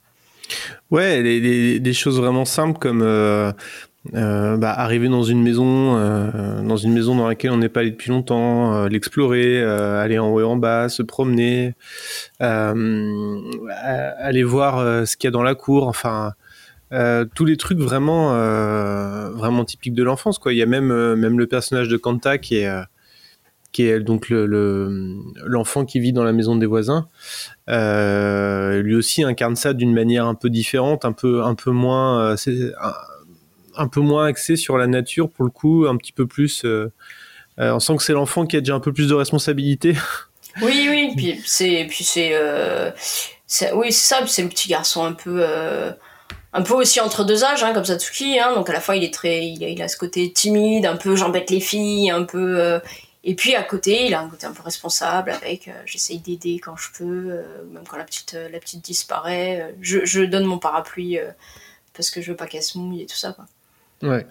A: Ouais, les- des choses vraiment simples comme euh, bah, arriver dans une maison, euh, dans une maison dans laquelle on n'est pas allé depuis longtemps, euh, l'explorer, aller en haut et en bas, se promener, aller voir ce qu'il y a dans la cour, enfin. tous les trucs vraiment vraiment typiques de l'enfance quoi il y a même même le personnage de Kanta qui est qui est donc le le- l'enfant qui vit dans la maison des voisins lui aussi incarne ça d'une manière un peu différente, un peu, un peu moins, un peu moins axé sur la nature pour le coup, un petit peu plus. euh, euh, on sent que c'est l'enfant qui a déjà un peu plus de responsabilité.
B: Oui, oui, puis c'est, puis c'est, euh, oui, c'est ça, c'est le petit garçon un peu, un peu aussi entre deux âges, hein, comme Satsuki, hein, donc à la fois il est très, il il a ce côté timide, un peu j'embête les filles, un peu, et puis à côté il a un côté un peu responsable avec, j'essaye d'aider quand je peux, même quand la petite, la petite disparaît, je, donne mon parapluie. parce que je veux pas qu'elle se mouille et tout ça. Quoi.
A: Ouais.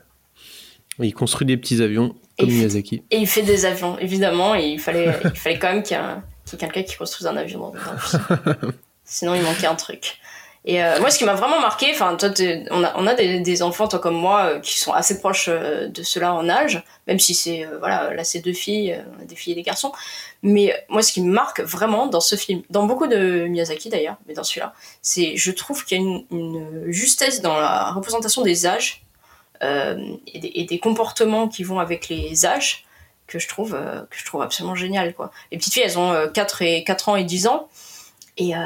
A: Il construit des petits avions comme
B: Et-
A: Miyazaki.
B: Et il fait des avions, évidemment, et il fallait, il fallait quand même qu'il y ait quelqu'un qui construise un avion dans, le film. Sinon, il manquait un truc. Et euh, moi, ce qui m'a vraiment marqué, enfin, toi, on a, on a des, des enfants, toi comme moi, euh, qui sont assez proches euh, de ceux-là en âge, même si c'est, voilà, là, c'est deux filles, des filles et des garçons. Mais moi, ce qui me marque vraiment dans ce film, dans beaucoup de Miyazaki d'ailleurs, mais dans celui-là, c'est, je trouve qu'il y a une, une justesse dans la représentation des âges et, des, et des comportements qui vont avec les âges que je trouve euh, que je trouve absolument génial quoi. Les petites filles elles ont euh, 4 et 4 ans et 10 ans et euh,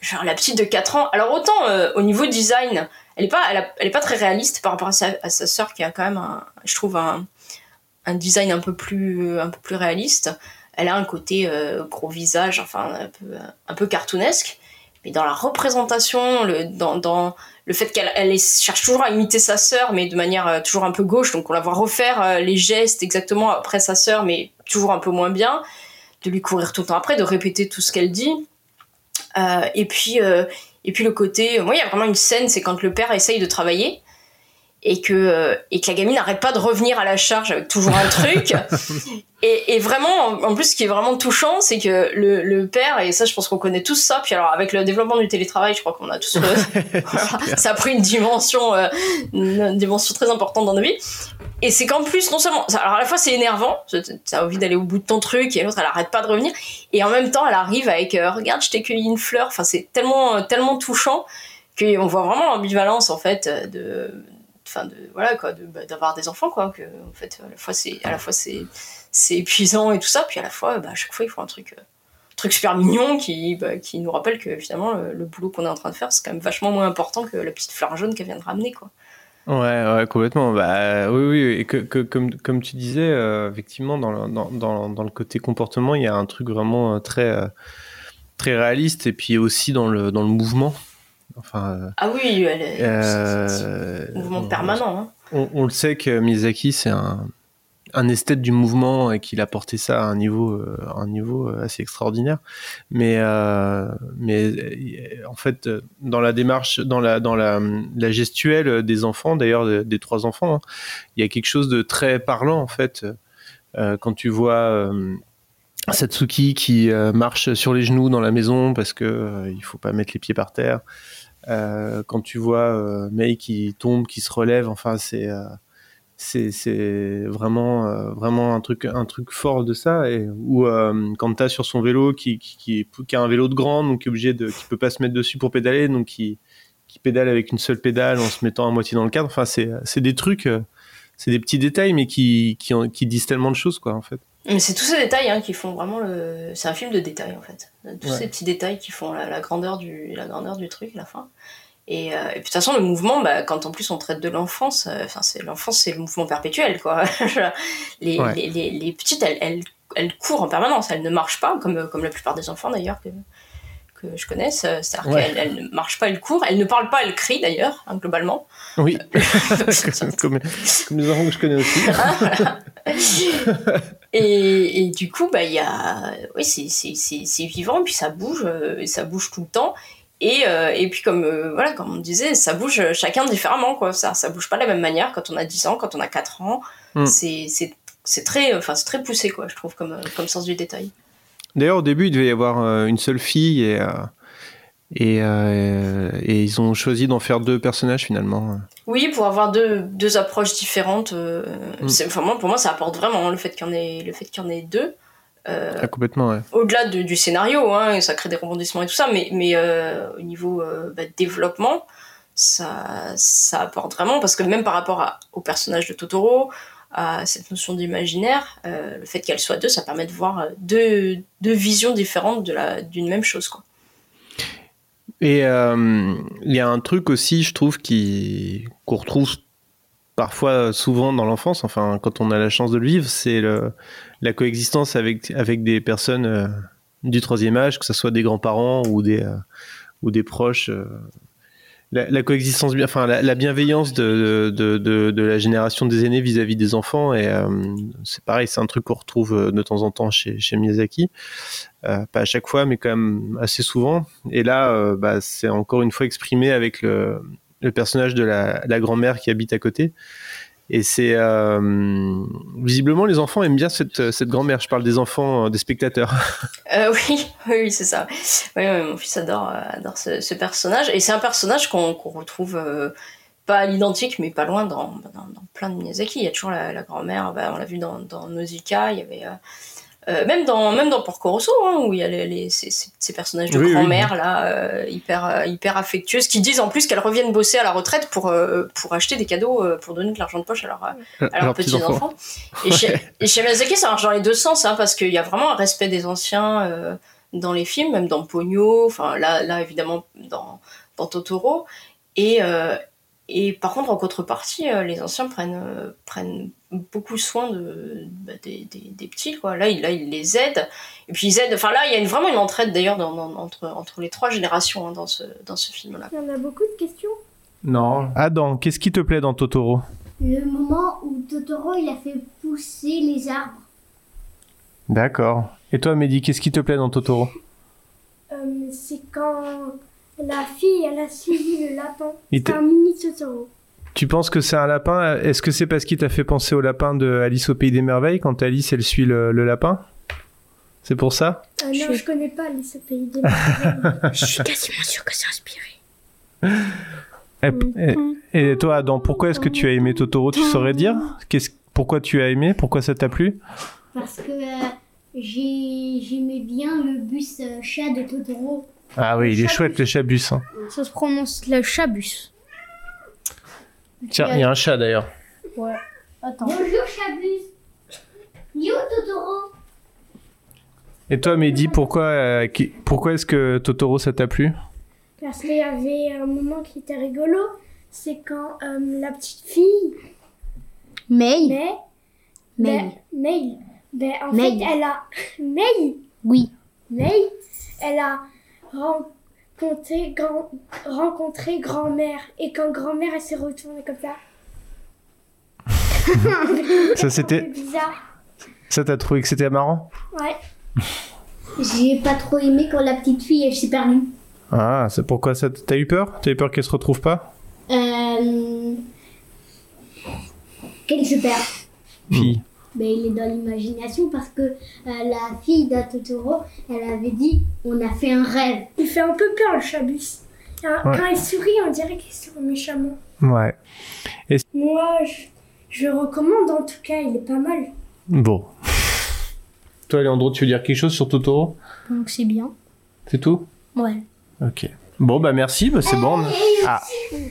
B: genre la petite de 4 ans alors autant euh, au niveau design, elle est pas elle, pas très réaliste par rapport à sa, à sœur qui a quand même un, je trouve un, un design un peu plus un peu plus réaliste. Elle a un côté euh, gros visage enfin un peu un peu cartoonesque mais dans la représentation, le, dans le fait qu'elle elle cherche toujours à imiter sa sœur, mais de manière euh, toujours un peu gauche, donc on la voit refaire euh, les gestes exactement après sa sœur, mais toujours un peu moins bien, de lui courir tout le temps après, de répéter tout ce qu'elle dit. Euh, et puis et puis le côté, moi il y a vraiment une scène, c'est quand le père essaye de travailler et que euh, et que la gamine n'arrête pas de revenir à la charge avec toujours un truc. Et, et vraiment, en- plus, ce qui est vraiment touchant, c'est que le, le père, et ça, je pense qu'on connaît tous ça. Puis alors, avec le développement du télétravail, je crois qu'on a tous. euh, voilà, ça a pris une dimension, euh, une dimension très importante dans nos vies. Et c'est qu'en plus, non seulement, alors à la fois c'est énervant, t'as envie d'aller au bout de ton truc, et l'autre elle arrête pas de revenir, et en même temps elle arrive avec, euh, regarde, je t'ai cueilli une fleur. Enfin, c'est tellement, tellement touchant qu'on voit vraiment l'ambivalence en fait de, enfin de, voilà quoi, de- bah, d'avoir des enfants quoi. Que fait, à la fois c'est, à la fois c'est, c'est épuisant et tout ça, puis à la fois, bah, à chaque fois il faut un truc. euh, truc super mignon qui, bah, qui nous rappelle que finalement le, boulot qu'on est en train de faire c'est quand même vachement moins important que la petite fleur jaune qu'elle vient de ramener quoi.
A: Ouais, ouais, complètement. Bah, oui, oui, et que, que- comme, comme tu disais, euh, effectivement, dans le, dans, dans, le côté comportement, il y a un truc vraiment euh, très, euh, très réaliste, et puis aussi dans le, dans le mouvement. Enfin, euh,
B: Ah oui, elle est,
A: euh,
B: c'est- c'est un mouvement
A: on-
B: permanent. Hein.
A: On, on le sait que Miyazaki, c'est un, un esthète du mouvement et qu'il a porté ça à un niveau, euh, un niveau assez extraordinaire. Mais, euh, mais en fait, dans la démarche, dans la, dans la, la gestuelle des enfants, d'ailleurs des, des trois enfants, hein, il y a quelque chose de très parlant en fait. Euh, quand tu vois Satsuki qui euh, marche sur les genoux dans la maison parce que euh, il faut pas mettre les pieds par terre. Euh, quand tu vois euh, Mei qui tombe, qui se relève, enfin c'est euh, c'est c'est vraiment euh, vraiment un truc un truc fort de ça. Et ou euh, quand t'as sur son vélo qui, qui qui a un vélo de grand donc qui est obligé de qui peut pas se mettre dessus pour pédaler donc qui qui pédale avec une seule pédale en se mettant à moitié dans le cadre. Enfin c'est des trucs c'est des petits détails mais qui qui qui disent tellement de choses quoi en fait
B: Mais c'est tous ces détails hein, qui font vraiment le. C'est un film de détails en fait. Tous
A: Ouais.
B: ces petits détails qui font la, la grandeur du la grandeur du truc à la fin. Et, euh, et puis de toute façon le mouvement, bah, quand en plus on traite de l'enfance, euh, c'est l'enfance c'est le mouvement perpétuel quoi. les,
A: Ouais.
B: les, les, les petites elles, elles, elles courent en permanence, elles ne marchent pas comme comme la plupart des enfants d'ailleurs que que je connaisse. Euh, C'est-à-dire
A: Ouais.
B: elles ne marchent pas, elles courent, elles ne parlent pas, elles crient d'ailleurs hein, globalement.
A: oui comme, comme les enfants que je connais aussi
B: et, et du coup, bah, y a, oui, c'est, vivant, puis ça bouge, euh, et ça bouge tout le temps. Et, euh, et puis, comme, euh, voilà, comme on disait, ça bouge chacun différemment, quoi. Ça, ça bouge pas de la même manière quand on a 10 ans, quand on a 4 ans.
A: Mm.
B: C'est, très, enfin, c'est très poussé, quoi, je trouve, comme, euh, comme sens du détail.
A: D'ailleurs, au début, il devait y avoir euh, une seule fille et, euh, et, euh, et ils ont choisi d'en faire deux personnages finalement.
B: Oui, pour avoir deux, deux approches différentes,
A: Mm.
B: c'est, enfin, moi, pour moi, ça apporte vraiment hein, le fait qu'il y en ait, le fait qu'il y en ait deux. Euh,
A: Ah, complètement, ouais.
B: au-delà de- du scénario, hein, et ça crée des rebondissements et tout ça, mais, mais euh, au niveau euh, bah, développement, ça, ça apporte vraiment, parce que même par rapport à- au personnage de Totoro, à cette notion d'imaginaire, euh, le fait qu'elle soit deux, ça permet de voir euh, deux, deux visions différentes d'une même chose. Quoi.
A: Et euh, il y a un truc aussi, je trouve, qui qu'on retrouve parfois souvent dans l'enfance, enfin quand on a la chance de le vivre, c'est la coexistence avec, avec des personnes du troisième âge, que ce soit des grands-parents ou des, ou des proches. La, coexistence, enfin la, la bienveillance de, de, de, la génération des aînés vis-à-vis des enfants, et euh, c'est pareil, c'est un truc qu'on retrouve euh, de temps en temps chez, Miyazaki. Euh, pas à chaque fois, mais quand même assez souvent. Et là, euh, bah, c'est encore une fois exprimé avec le, personnage de la grand-mère qui habite à côté. Et c'est euh, visiblement les enfants aiment bien cette, cette grand-mère. Je parle des enfants, euh, des spectateurs.
B: Euh, oui, oui, c'est ça. Oui, oui, mon fils adore, euh, adore ce, personnage. Et c'est un personnage qu'on retrouve euh, pas à l'identique, mais pas loin dans, dans, dans plein de Miyazaki. Il y a toujours la, la grand-mère, bah, on l'a vu dans, dans Nausicaa, il y avait. Euh, même dans même dans Porco Rosso hein, où il y a les, les- ces, personnages de
A: Oui, oui.
B: grand-mère là euh, hyper euh, hyper affectueuses qui disent en plus qu'elles reviennent bosser à la retraite pour euh, pour acheter des cadeaux pour donner de l'argent de poche à leurs euh, à leurs petits enfants. Et chez, et chez Miyazaki, ça marche dans les deux sens, hein, parce qu'il y a vraiment un respect des anciens dans les films, même dans Pogno, enfin là, là évidemment dans, dans Totoro. Et, et par contre, en contrepartie, euh, les anciens prennent, euh, prennent beaucoup soin de, bah, des, des, des petits, quoi. Là, ils, là, ils les aident. Et puis ils aident. Enfin là, il y a une, vraiment une entraide d'ailleurs dans, dans- entre, entre les trois générations hein, dans ce, dans ce film-là.
H: Il y en a beaucoup de questions?
A: Non. Adam, qu'est-ce qui te plaît dans Totoro?
D: Le moment où Totoro il a fait pousser les arbres.
A: D'accord. Et toi, Mehdi, qu'est-ce qui te plaît dans Totoro?
H: Euh, c'est quand la fille, elle a suivi le lapin. C'est un mini Totoro.
A: Tu penses que c'est un lapin? Est-ce que c'est parce qu'il t'a fait penser au lapin de Alice au pays des merveilles quand Alice elle suit le, le lapin? C'est pour ça?
H: Euh, non, je connais pas Alice au pays des merveilles.
D: Je suis quasiment sûre que c'est inspiré.
A: et, et- et toi, Adam, pourquoi est-ce que tu as aimé Totoro Tu saurais dire? Qu'est-ce- Pourquoi tu as aimé? Pourquoi ça t'a plu?
D: Parce que euh, j'ai- j'aimais bien le bus euh, chat de Totoro.
A: Ah oui, il est chouette le chabus. hein.
D: Ça se prononce le chabus.
A: Tiens, il y a un chat d'ailleurs.
D: Ouais. Attends. Bonjour chabus. Yo Totoro.
A: Et toi, Mehdi, pourquoi, euh, qui- pourquoi est-ce que Totoro ça t'a plu?
H: Parce qu'il y avait un moment qui était rigolo. C'est quand euh, la petite fille,
D: May. May.
H: ben, May, ben, en
D: May.
H: fait, elle a, May,
D: Oui.
H: May, elle a rencontré, grand, rencontré grand-mère. Et quand grand-mère, elle s'est retournée comme ça.
A: Ça c'était,
H: bizarre.
A: ça t'as trouvé que c'était marrant
H: Ouais.
D: J'ai pas trop aimé quand la petite fille elle s'est perdue.
A: Ah, c'est pourquoi ça t'as eu peur? T'as eu peur qu'elle se retrouve pas?
D: Euh... Qu'elle se perd.
A: Fille.
D: Ben, il est dans l'imagination parce que euh, la fille de Totoro, elle avait dit on a fait un rêve.
H: Il fait un peu peur, le chabus.
A: Ouais.
H: Quand il sourit, on dirait qu'il sourit méchamment.
A: Ouais.
H: Moi, je, je le recommande en tout cas, il est pas mal.
A: Bon. Toi, Leandro, tu veux dire quelque chose sur Totoro?
D: Donc c'est bien.
A: C'est tout?
D: Ouais.
A: Ok. Bon, bah merci, bah, c'est bon. on- Ah,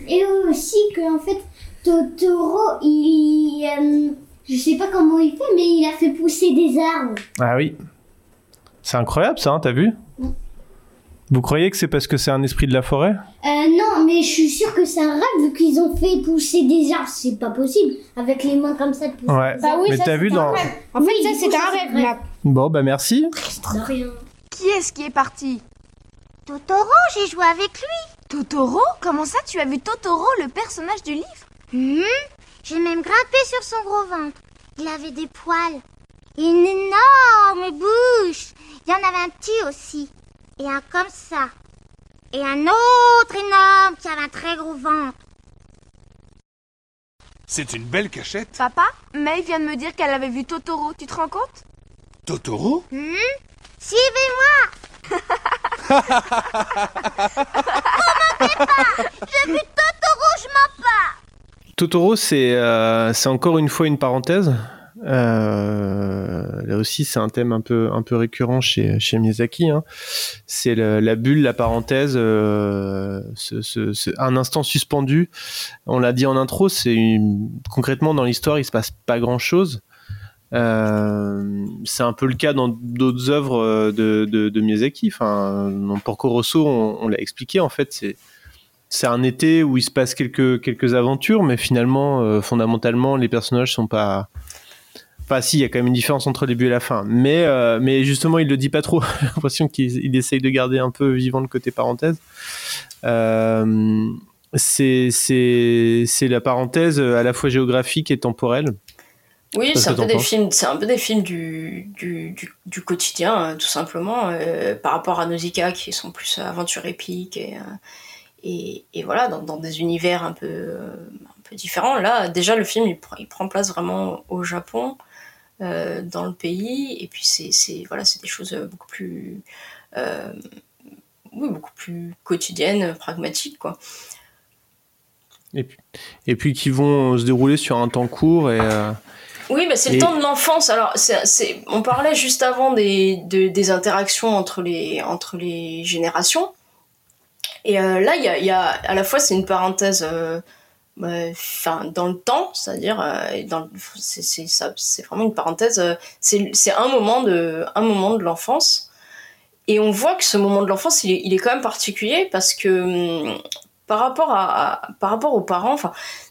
D: Et aussi que en fait Totoro, il, euh, je sais pas comment il fait, mais il a fait pousser des arbres.
A: ah oui. C'est incroyable ça, hein, t'as vu
D: Mm.
A: Vous croyez que c'est parce que c'est un esprit de la forêt
D: Euh, non, mais je suis sûre que c'est un rêve vu qu'ils ont fait pousser des arbres. C'est pas possible avec les mains comme ça de pousser.
A: Ouais.
D: des arbres.
A: Mais t'as vu dans...
D: En fait, ça c'est un rêve. là.
A: Bon, bah merci.
D: De rien.
C: Qui est-ce qui est parti
G: Totoro, j'ai joué avec lui.
C: Totoro Comment ça tu as vu Totoro, le personnage du livre?
G: Hmm, J'ai même grimpé sur son gros ventre. Il avait des poils. Et une énorme bouche. Il y en avait un petit aussi. Et un comme ça. Et un autre énorme qui avait un très gros ventre.
E: C'est une belle cachette.
C: Papa, May vient de me dire qu'elle avait vu Totoro, tu te rends compte?
E: Totoro?
G: Hmm? Suivez-moi Oh, pas J'ai vu Totoro, je m'en pas
A: Totoro, c'est euh, c'est encore une fois une parenthèse. Euh, là aussi, c'est un thème un peu récurrent chez Miyazaki. Hein. C'est la bulle, la parenthèse, euh, un instant suspendu. On l'a dit en intro, concrètement dans l'histoire, il se passe pas grand chose. C'est un peu le cas dans d'autres œuvres de, Miyazaki. Enfin, dans on, l'a expliqué. En fait, c'est un été où il se passe quelques quelques aventures, mais finalement, euh, fondamentalement, les personnages sont pas. Enfin, si, il y a quand même une différence entre le début et la fin. Mais, euh, mais justement, il le dit pas trop. J'ai l'impression qu'il il essaye de garder un peu vivant le côté parenthèse. Euh, c'est c'est c'est la parenthèse à la fois géographique et temporelle.
B: Oui, c'est un, peu des films, c'est un peu des films du, du, du, du quotidien, euh, tout simplement, par rapport à Nausicaa, qui sont plus aventure épique et, et, et voilà, dans, dans des univers un peu, euh, un peu différents. Là, déjà, le film, il, pr- il prend place vraiment au Japon, euh, dans le pays, et puis c'est, voilà, des choses beaucoup plus, euh, oui, beaucoup plus quotidiennes, pragmatiques, quoi.
A: Et puis, et puis qui vont se dérouler sur un temps court et.
B: Oui, bah, c'est
A: Et-
B: le temps de l'enfance. Alors, c'est, c'est- on parlait juste avant des, de- des interactions entre les, entre les générations. Et euh, là, il y a, à la fois, c'est une parenthèse euh, dans le temps, c'est-à-dire, euh, c'est, vraiment une parenthèse. euh, c'est, un, moment de, de l'enfance. Et on voit que ce moment de l'enfance, il est, quand même particulier parce que hum, par rapport, à, par rapport aux parents,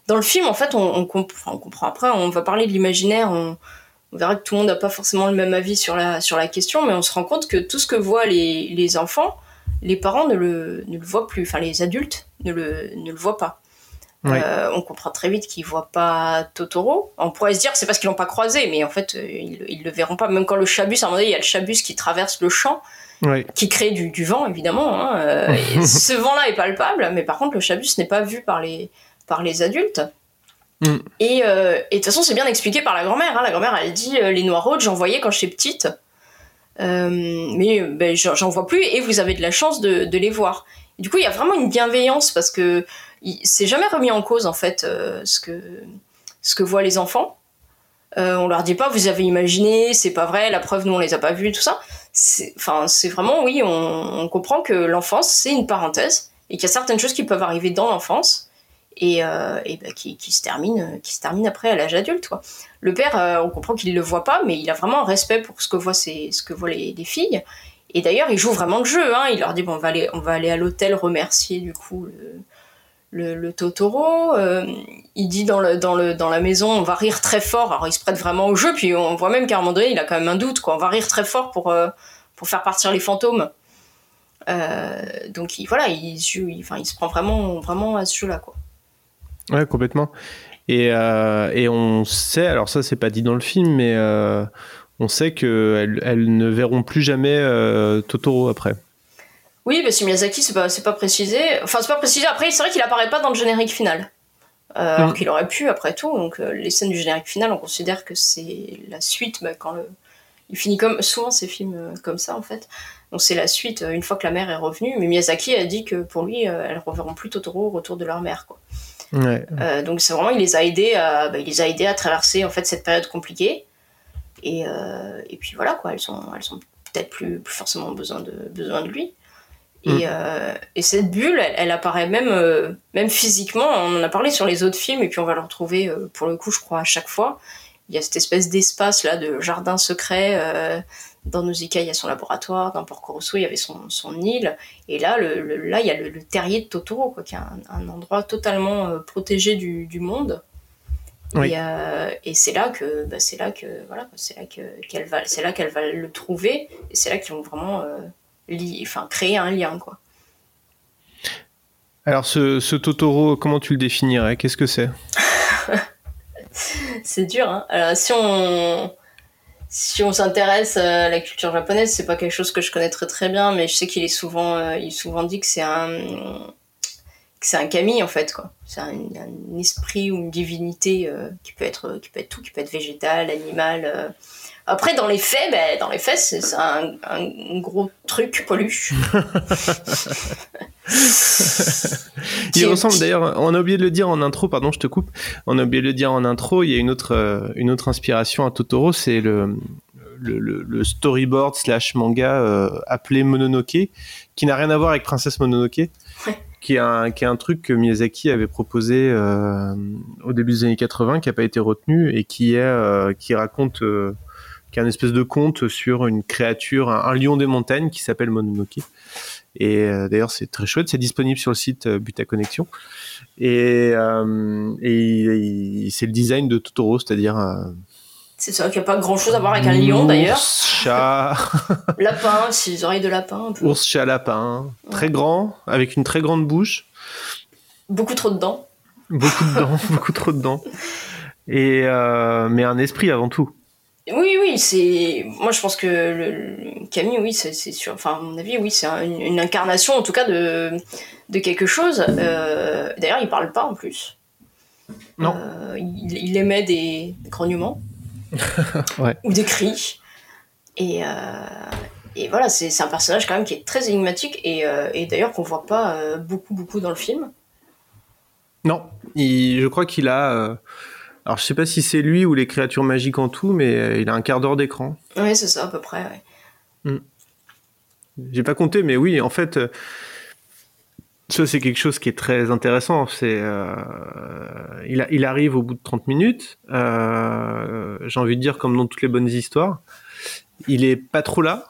B: dans le film, en fait, on, on comprend après, on va parler de l'imaginaire, on, on verra que tout le monde n'a pas forcément le même avis sur la, sur la question, mais on se rend compte que tout ce que voient les, les enfants, les parents ne le, ne le voient plus, enfin les adultes ne le, ne le voient pas.
A: Ouais.
B: Euh, on comprend très vite qu'ils voient pas Totoro. On pourrait se dire que c'est parce qu'ils l'ont pas croisé, mais en fait, euh, ils, ils le verront pas. Même quand le chabus, à un moment donné, il y a le chabus qui traverse le champ,
A: Ouais.
B: qui crée du, du vent, évidemment. hein, euh, et ce vent-là est palpable, mais par contre, le chabus n'est pas vu par les, par les adultes.
A: Mm.
B: Et, euh, et de toute façon, c'est bien expliqué par la grand-mère. hein. La grand-mère, elle dit les noirs j'en voyais quand j'étais petite. Euh, mais ben, j'en vois plus et vous avez de la chance de, les voir. Et du coup, il y a vraiment une bienveillance parce que c'est jamais remis en cause en fait euh, ce que voient les enfants. Euh, on leur dit pas vous avez imaginé, c'est pas vrai, la preuve nous on les a pas vus, tout ça. Enfin c'est vraiment oui, on comprend que l'enfance c'est une parenthèse et qu'il y a certaines choses qui peuvent arriver dans l'enfance et, euh, et ben, qui, se terminent après à l'âge adulte quoi. Le père, euh, on comprend qu'il le voit pas, mais il a vraiment un respect pour ce que voient les, les filles. Et d'ailleurs, il joue vraiment le jeu. Hein. Il leur dit bon, on va aller, à l'hôtel remercier du coup le, Totoro. Euh, il dit dans, la maison, on va rire très fort. Alors il se prête vraiment au jeu, puis on voit même qu'à un moment donné, il a quand même un doute. On va rire très fort pour, euh, faire partir les fantômes. Euh, donc il, voilà, il se prend vraiment, vraiment à ce jeu-là. Quoi.
A: Ouais, complètement. Et, euh, et on sait, alors ça c'est pas dit dans le film, mais euh, on sait qu'elles elles ne verront plus jamais euh, Totoro après.
B: Oui, parce que Miyazaki, c'est pas, c'est pas précisé. Enfin, c'est pas précisé. Après, c'est vrai qu'il apparaît pas dans le générique final. Euh, Alors
A: Mm.
B: qu'il aurait pu, après tout. Donc, euh, les scènes du générique final, on considère que c'est la suite. bah, quand le... Il finit comme. Souvent, ces films euh, comme ça, en fait. Donc, c'est la suite, une fois que la mère est revenue. Mais Miyazaki a dit que pour lui, elles reverront plus Totoro au retour de leur mère, quoi.
A: Ouais.
B: Euh, donc c'est vraiment il les a aidés à bah, il les a aidés à traverser en fait cette période compliquée et, euh, et puis voilà quoi elles sont elles sont peut-être plus, plus forcément besoin de besoin de lui et,
A: Mm.
B: euh, et cette bulle elle, elle apparaît même euh, même physiquement on en a parlé sur les autres films et puis on va le retrouver euh, pour le coup je crois à chaque fois il y a cette espèce d'espace là de jardin secret euh, dans Nausicaa, il y a son laboratoire, dans Porco Rosso, il y avait son, son île, et là, le, le- là, il y a le, le terrier de Totoro, quoi, qui est un, un endroit totalement euh, protégé du, du monde.
A: Oui.
B: Et, euh, et c'est là que, bah, c'est là que, voilà, c'est là que qu'elle va, c'est là qu'elle va le trouver, et c'est là qu'ils vont vraiment, euh, enfin, créer un lien, quoi.
A: Alors ce, ce Totoro, comment tu le définirais? Qu'est-ce que c'est?
B: C'est dur, hein. Alors, si on, si on s'intéresse à la culture japonaise, c'est pas quelque chose que je connais très très bien, mais je sais qu'il est souvent, euh, dit que c'est un, que kami en fait, quoi. C'est un, esprit ou une divinité euh, qui peut être, qui peut être tout, qui peut être végétal, animal. Après, dans les faits, ben, dans les faits, c'est un, un gros truc poilu.
A: Il
B: Qui-
A: ressemble d'ailleurs, on a oublié de le dire en intro, pardon, je te coupe. On a oublié de le dire en intro, il y a une autre, euh, une autre inspiration à Totoro, c'est le, le, le- le storyboard slash manga euh, appelé Mononoke, qui n'a rien à voir avec Princesse Mononoke,
B: Ouais.
A: qui, est un, qui est un truc que Miyazaki avait proposé euh, au début des années 80, qui n'a pas été retenu, et qui, est, euh, qui raconte, euh, qui est un espèce de conte sur une créature, un, un lion des montagnes qui s'appelle Mononoke. Et euh, d'ailleurs, c'est très chouette. C'est disponible sur le site euh, Buta Connexion. Et, euh, et, et c'est le design de Totoro, c'est-à-dire. euh,
B: C'est ça, qu'il n'y a pas grand chose à voir avec un lion d'ailleurs.
A: Chat,
B: Lapin, les oreilles de lapin, un peu.
A: ours, chat, lapin. Très grand, avec une très grande bouche.
B: Beaucoup trop de dents.
A: Beaucoup de dents, beaucoup trop de dents. Et, mais un esprit avant tout.
B: Oui, oui, c'est. Moi, je pense que le, le- Camille, oui, c'est sûr. Enfin, à mon avis, oui, c'est un- une, une incarnation, en tout cas, de, de quelque chose. Euh, D'ailleurs, il parle pas en plus.
A: Non.
B: Euh, il, il émet des grognements
A: Ouais.
B: ou des cris. Et, euh, et voilà, c'est c'est un personnage quand même qui est très énigmatique et, euh, et d'ailleurs qu'on voit pas euh, beaucoup, beaucoup dans le film.
A: Non, il- je crois qu'il a. alors, je sais pas si c'est lui ou les créatures magiques en tout, mais euh, il a un quart d'heure d'écran.
B: Oui, c'est ça, à peu près. ouais.
A: J'ai pas compté, mais oui, en fait, euh, ça c'est quelque chose qui est très intéressant. C'est, euh, il, arrive au bout de 30 minutes. euh, J'ai envie de dire comme dans toutes les bonnes histoires, il est pas trop là.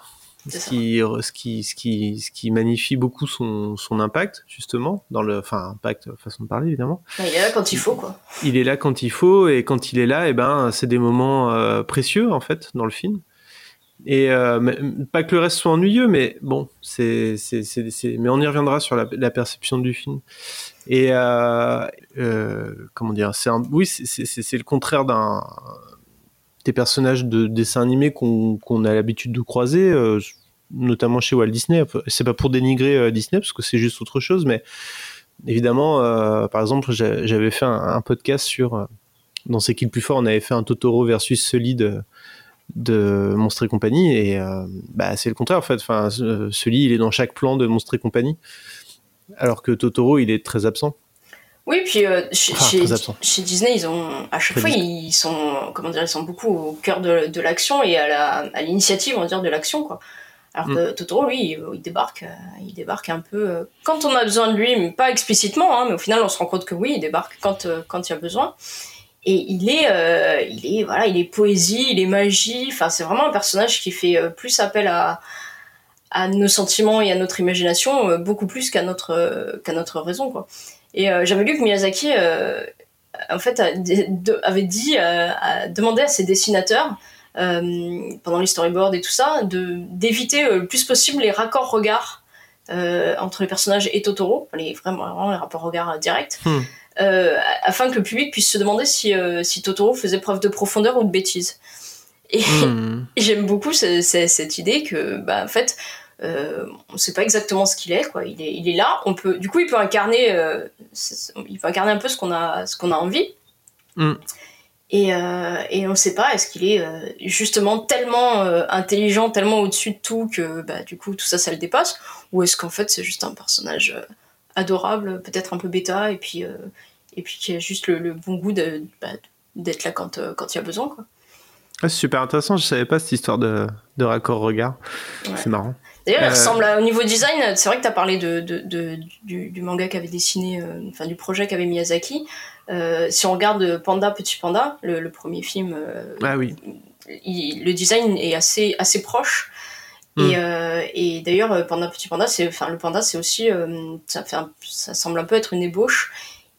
A: Ce qui, ce, qui, ce, qui, ce qui magnifie beaucoup son, son impact, justement, dans le, enfin, impact, façon de parler, évidemment.
B: Il est là quand il faut, quoi.
A: il est là quand il faut et quand il est là, et ben c'est des moments euh, précieux en fait dans le film. Et euh, mais- pas que le reste soit ennuyeux, mais bon, c'est c'est c'est mais on y reviendra sur la, la perception du film. Et euh, euh, comment dire, c'est un oui c'est- c'est le contraire d'un des personnages de dessins animés qu'on a l'habitude de croiser. euh, notamment chez Walt Disney, c'est pas pour dénigrer euh, Disney parce que c'est juste autre chose, mais évidemment, euh, par exemple, j'a- j'avais fait un, podcast sur dans C'est qui le plus fort, on avait fait un Totoro versus Sully de, Monstre et compagnie, et bah, c'est le contraire en fait. Enfin, Sully, il est dans chaque plan de Monstre et compagnie, alors que Totoro, il est très absent.
B: Oui, puis euh, chez,
A: Enfin,
B: chez-
A: très absent.
B: chez Disney, ils ont à chaque
A: Très
B: fois
A: Disney.
B: ils sont comment dire, ils sont beaucoup au cœur de, de l'action et à la à l'initiative, on va dire, de l'action quoi. Alors
A: Mm.
B: que Totoro, lui, il, il débarque, euh, il débarque un peu euh, quand on a besoin de lui, mais pas explicitement, hein, mais au final, on se rend compte que oui, il débarque quand quand il y a besoin. Et il est, euh, il est, voilà, il est poésie, il est magie. Enfin, c'est vraiment un personnage qui fait plus appel à à nos sentiments et à notre imagination, beaucoup plus qu'à notre qu'à notre raison, quoi. Et euh, j'avais lu que Miyazaki, euh, en fait, a- de- avait dit, euh, a demandé à ses dessinateurs, pendant les storyboards et tout ça, d'éviter le plus possible les raccords regards entre les personnages et Totoro, les vraiment, vraiment les rapports regards directs,
A: Hmm.
B: afin que le public puisse se demander si, si Totoro faisait preuve de profondeur ou de bêtise. Et,
A: Hmm.
B: et j'aime beaucoup ce- ce- cette idée que, bah, en fait, euh, on sait pas exactement ce qu'il est, quoi. Il est, il est là. On peut, du coup, il peut incarner, euh, il peut incarner un peu ce qu'on a, ce qu'on a envie.
A: Mm.
B: Et, euh, et on sait pas, est-ce qu'il est justement tellement intelligent, tellement au-dessus de tout que, bah, du coup, tout ça, ça le dépasse, ou est-ce qu'en fait, c'est juste un personnage adorable, peut-être un peu bêta, et puis, et puis qui a juste le, le bon goût de, bah, d'être là quand, quand il y a besoin, quoi.
A: Ah, c'est super intéressant. Je savais pas cette histoire de, de raccord regard.
B: Ouais.
A: C'est marrant.
B: D'ailleurs, il
A: Euh,
B: ressemble à- au niveau design. C'est vrai que tu as parlé de, de- de- du, du manga qu'avait dessiné, euh, enfin du projet qu'avait Miyazaki. Euh, si on regarde Panda Petit Panda, le, le premier film,
A: Ah oui.
B: il- le design est assez assez proche.
A: Mm.
B: Et, euh, et d'ailleurs, Panda Petit Panda, c'est, enfin le panda, c'est aussi, euh, ça fait, un- ça semble un peu être une ébauche.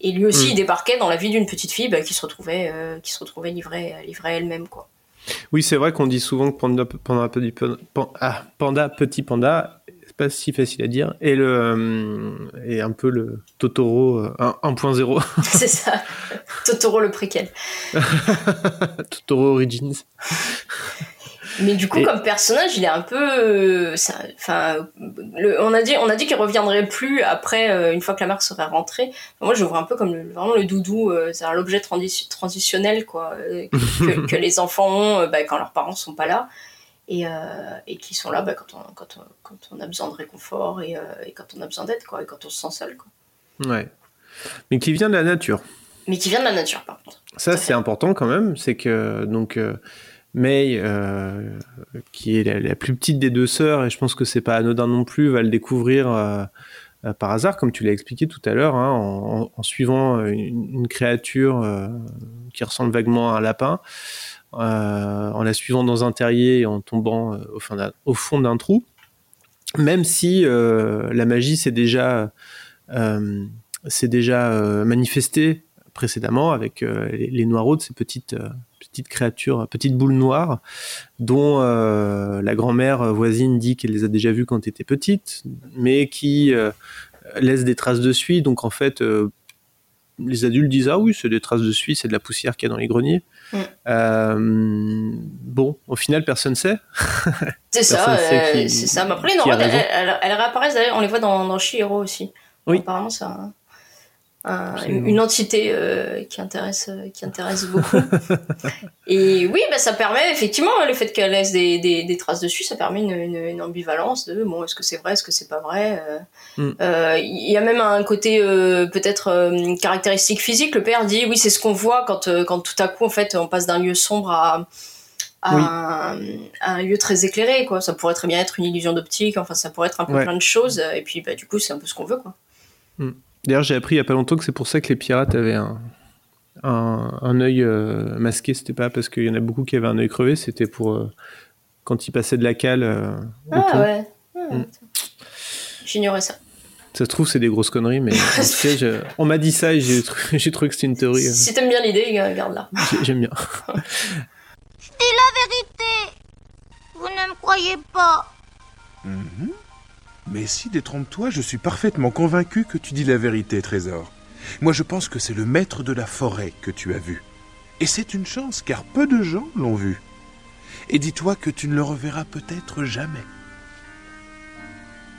B: Et lui aussi,
A: Mm.
B: il débarquait dans la vie d'une petite fille bah, qui se retrouvait, euh, qui se retrouvait livrée, livrée elle-même, quoi.
A: Oui, c'est vrai qu'on dit souvent que Panda, Panda, Petit, Panda, ah, Panda, Petit Panda, c'est pas si facile à dire, et le euh, et un peu le Totoro euh, 1- 1.0,
B: c'est ça. Totoro le préquel.
A: Totoro Origins.
B: Mais du coup,
A: Et-
B: comme personnage, il est un peu, euh, enfin, on a dit, on a dit qu'il reviendrait plus après, euh, une fois que la marque serait rentrée. Enfin, moi, je vois un peu comme le, vraiment le doudou, euh, c'est l'objet transi- transitionnel, quoi, que, que les enfants ont bah, quand leurs parents sont pas là. Et, et qui sont là bah, quand, on, quand, on, quand on a besoin de réconfort et, et quand on a besoin d'aide, quoi, et quand on se sent seul, quoi.
A: Ouais. Mais qui vient de la nature.
B: Mais qui vient de la nature, par contre.
A: Ça, c'est important quand même. C'est que donc May, euh, qui est la, plus petite des deux sœurs, et je pense que c'est pas anodin non plus, va le découvrir euh, euh, par hasard, comme tu l'as expliqué tout à l'heure, hein, en, suivant une, créature qui ressemble vaguement à un lapin, en la suivant dans un terrier et en tombant au, fond d'un trou. Même si la magie s'est déjà, manifestée précédemment avec les, les noireaux, ces petites, petites créatures, petites boules noires, dont euh, la grand-mère voisine dit qu'elle les a déjà vues quand elle était petite, mais qui euh, laissent des traces de suie. Donc en fait, euh, les adultes disent ah oui, c'est des traces de suie, c'est de la poussière qu'il y a dans les greniers.
B: Mm.
A: Euh, bon, au final, personne sait.
B: C'est ça, euh, c'est ça. Mais après, les elles réapparaissent on les voit dans, dans Chihiro aussi.
A: Oui.
B: Apparemment, c'est un-
A: Absolument.
B: une entité euh, qui, intéresse, euh, qui intéresse beaucoup. Et oui, bah, ça permet effectivement, le fait qu'elle laisse des, des, des traces dessus, ça permet une, une, une ambivalence de bon, est-ce que c'est vrai, est-ce que c'est pas vrai euh,
A: Mm.
B: euh, Il y a même un côté euh, peut-être euh, caractéristique physique. Le père dit oui, c'est ce qu'on voit quand, euh, quand tout à coup, en fait, on passe d'un lieu sombre à, à,
A: Oui.
B: un, à un lieu très éclairé. Quoi. Ça pourrait très bien être une illusion d'optique, enfin, ça pourrait être un peu
A: Ouais.
B: plein de choses. Et puis, bah, du coup, c'est un peu ce qu'on veut. Quoi.
A: D'ailleurs, j'ai appris il y a pas longtemps que c'est pour ça que les pirates avaient un, un, un œil euh, masqué. C'était pas parce qu'il y en a beaucoup qui avaient un œil crevé, c'était pour euh, quand ils passaient de la cale euh, au
B: Ah
A: pont.
B: ouais. Ah,
A: Mm.
B: J'ignorais ça.
A: Ça se trouve, c'est des grosses conneries, mais en tout cas, je- on m'a dit ça et j'ai tr- j'ai trouvé que c'était une théorie.
B: Si t'aimes bien l'idée, garde-la.
A: j'ai- J'aime bien.
G: C'est la vérité. Vous ne me croyez pas.
E: Mhm. Mais si, détrompe-toi, je suis parfaitement convaincu que tu dis la vérité, Trésor. Moi, je pense que c'est le maître de la forêt que tu as vu. Et c'est une chance, car peu de gens l'ont vu. Et dis-toi que tu ne le reverras peut-être jamais.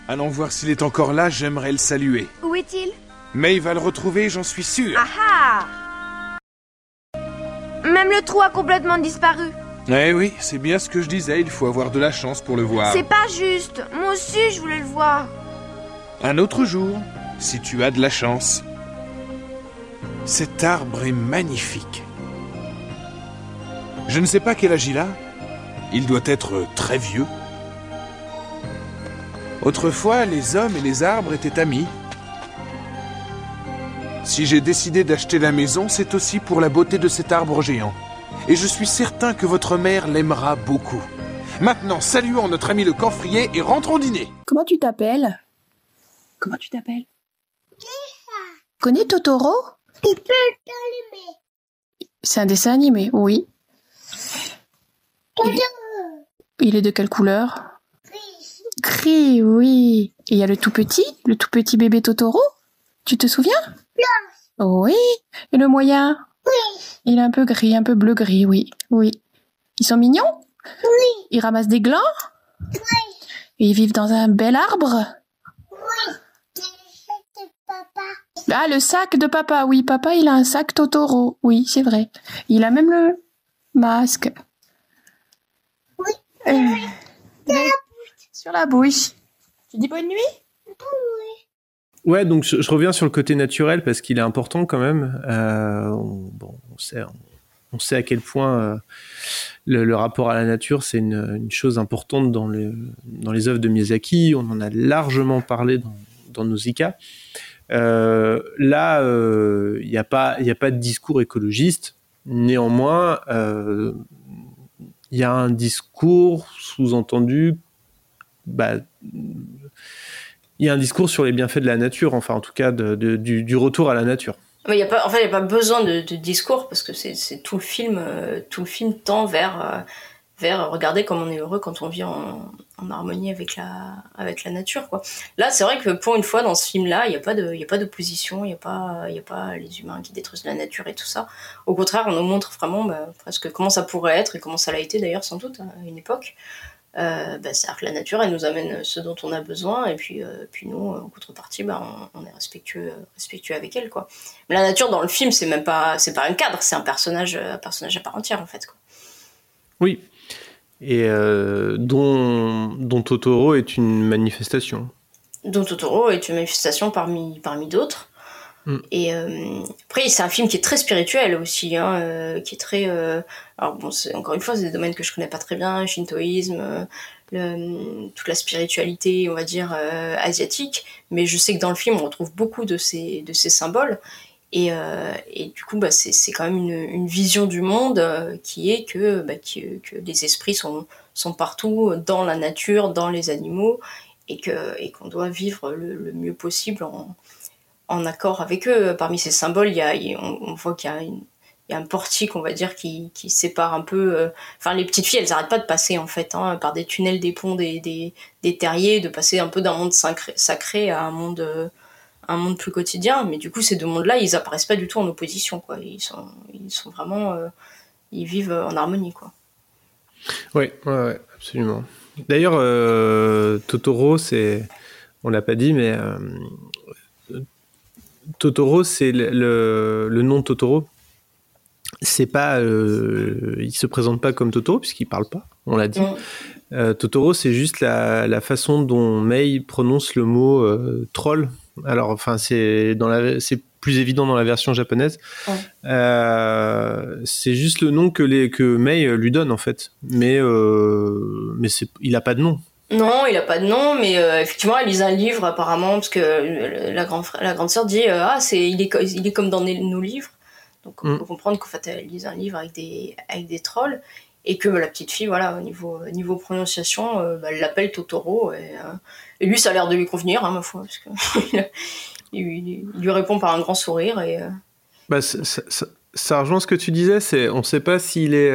E: Allons voir s'il est encore là, j'aimerais le saluer.
C: Où est-il?
E: Mais il va le retrouver, j'en suis sûr.
C: Ah ah Même le trou a complètement disparu.
E: Eh oui, c'est bien ce que je disais, il faut avoir de la chance pour le voir.
C: C'est pas juste. Moi aussi, je voulais le voir.
E: Un autre jour, si tu as de la chance. Cet arbre est magnifique. Je ne sais pas quel âge il a. Il doit être très vieux. Autrefois, les hommes et les arbres étaient amis. Si j'ai décidé d'acheter la maison, c'est aussi pour la beauté de cet arbre géant. Et je suis certain que votre mère l'aimera beaucoup. Maintenant, saluons notre ami le camphrier et rentrons dîner.
F: Comment tu t'appelles? Comment tu t'appelles? Connais Totoro? C'est un dessin animé, oui. Il, il est de quelle couleur? Gris, oui. Et il y a le tout petit, le tout petit bébé Totoro? Tu te souviens? Oui. Et le moyen? Il est un peu gris, un peu bleu-gris, oui. Oui. Ils sont mignons? Oui. Ils ramassent des glands? Oui. Et ils vivent dans un bel arbre? Ah, le sac de papa, oui, papa, il a un sac Totoro, oui, c'est vrai. Il a même le masque. Oui. Sur la bouche. Tu dis bonne nuit
A: Ouais, donc je, reviens sur le côté naturel parce qu'il est important quand même. Euh, on, sait, à quel point euh, le, rapport à la nature c'est une, chose importante dans, le, dans les œuvres de Miyazaki. On en a largement parlé dans, dans. Euh, là, il n'y a pas, il a pas de discours écologiste. Néanmoins, il y a un discours sous-entendu. Bah, il y a un discours sur les bienfaits de la nature, enfin en tout cas du, retour à la nature.
B: Mais il n'y a pas besoin de, discours parce que c'est tout le film, euh, tout le film tend vers, euh, regarder comme on est heureux quand on vit en, harmonie avec la, nature. Là, c'est vrai que pour une fois dans ce film-là, il n'y a pas d'opposition, il n'y a pas, a pas les humains qui détruisent la nature et tout ça. Au contraire, on nous montre vraiment bah, presque comment ça pourrait être et comment ça l'a été d'ailleurs sans doute à une époque. Euh, bah, c'est-à-dire que la nature, elle nous amène ce dont on a besoin, et puis, euh, puis nous, en contrepartie, bah, on, on, est respectueux, respectueux avec elle, quoi. Mais la nature dans le film, c'est même pas, c'est pas un cadre, c'est un personnage, un personnage à part entière, en fait, quoi.
A: Oui, et euh, dont, dont Totoro est une manifestation.
B: Dont Totoro est une manifestation parmi, parmi d'autres. Mm. Et euh, après, c'est un film qui est très spirituel aussi, hein, euh, qui est très. Euh, alors bon, encore une fois, c'est des domaines que je connais pas très bien, shintoïsme, toute la spiritualité, on va dire asiatique. Mais je sais que dans le film, on retrouve beaucoup de ces de ces symboles. Et, et du coup, bah, c'est quand même une, une, vision du monde qui est que, bah, que, que les esprits sont, sont partout, dans la nature, dans les animaux, et qu'on et qu'on doit vivre le, le mieux possible en, en accord avec eux. Parmi ces symboles, il y a, on, voit qu'il y a, une, il y a un portique, on va dire, qui, qui sépare un peu. Euh, enfin, les petites filles, elles n'arrêtent pas de passer, en fait, hein, par des tunnels, des ponts, des, des, terriers, de passer un peu d'un monde sacré, à un monde, un monde plus quotidien, mais du coup, ces deux mondes-là, ils apparaissent pas du tout en opposition, quoi. Ils sont, ils sont vraiment, euh, ils vivent en harmonie, quoi.
A: Oui, ouais, absolument. D'ailleurs, euh, Totoro, c'est, on l'a pas dit, mais euh, Totoro, c'est le, le, le nom de Totoro. C'est pas, euh, il se présente pas comme Totoro puisqu'il parle pas. On l'a dit. Euh, Totoro, c'est juste la, la façon dont Mei prononce le mot euh, troll. Alors, enfin, c'est dans la, c'est plus évident dans la version japonaise.
B: Ouais.
A: Euh, c'est juste le nom que les que Mei lui donne en fait, mais euh, mais il a pas de nom.
B: Non, il a pas de nom, mais euh, effectivement, elle lit un livre apparemment parce que euh, la la grande sœur dit euh, ah c'est il est il est comme dans nos livres. Donc on
A: Mm.
B: peut comprendre qu'en fait elle lit un livre avec des avec des trolls et que bah, la petite fille voilà au niveau au niveau prononciation euh, bah, elle l'appelle Totoro et, et lui ça a l'air de lui convenir hein, ma foi parce que il, il- il lui répond par un grand sourire et
A: Bah, ça, ça- ça- ça rejoint ce que tu disais. C'est, on sait pas s'il est,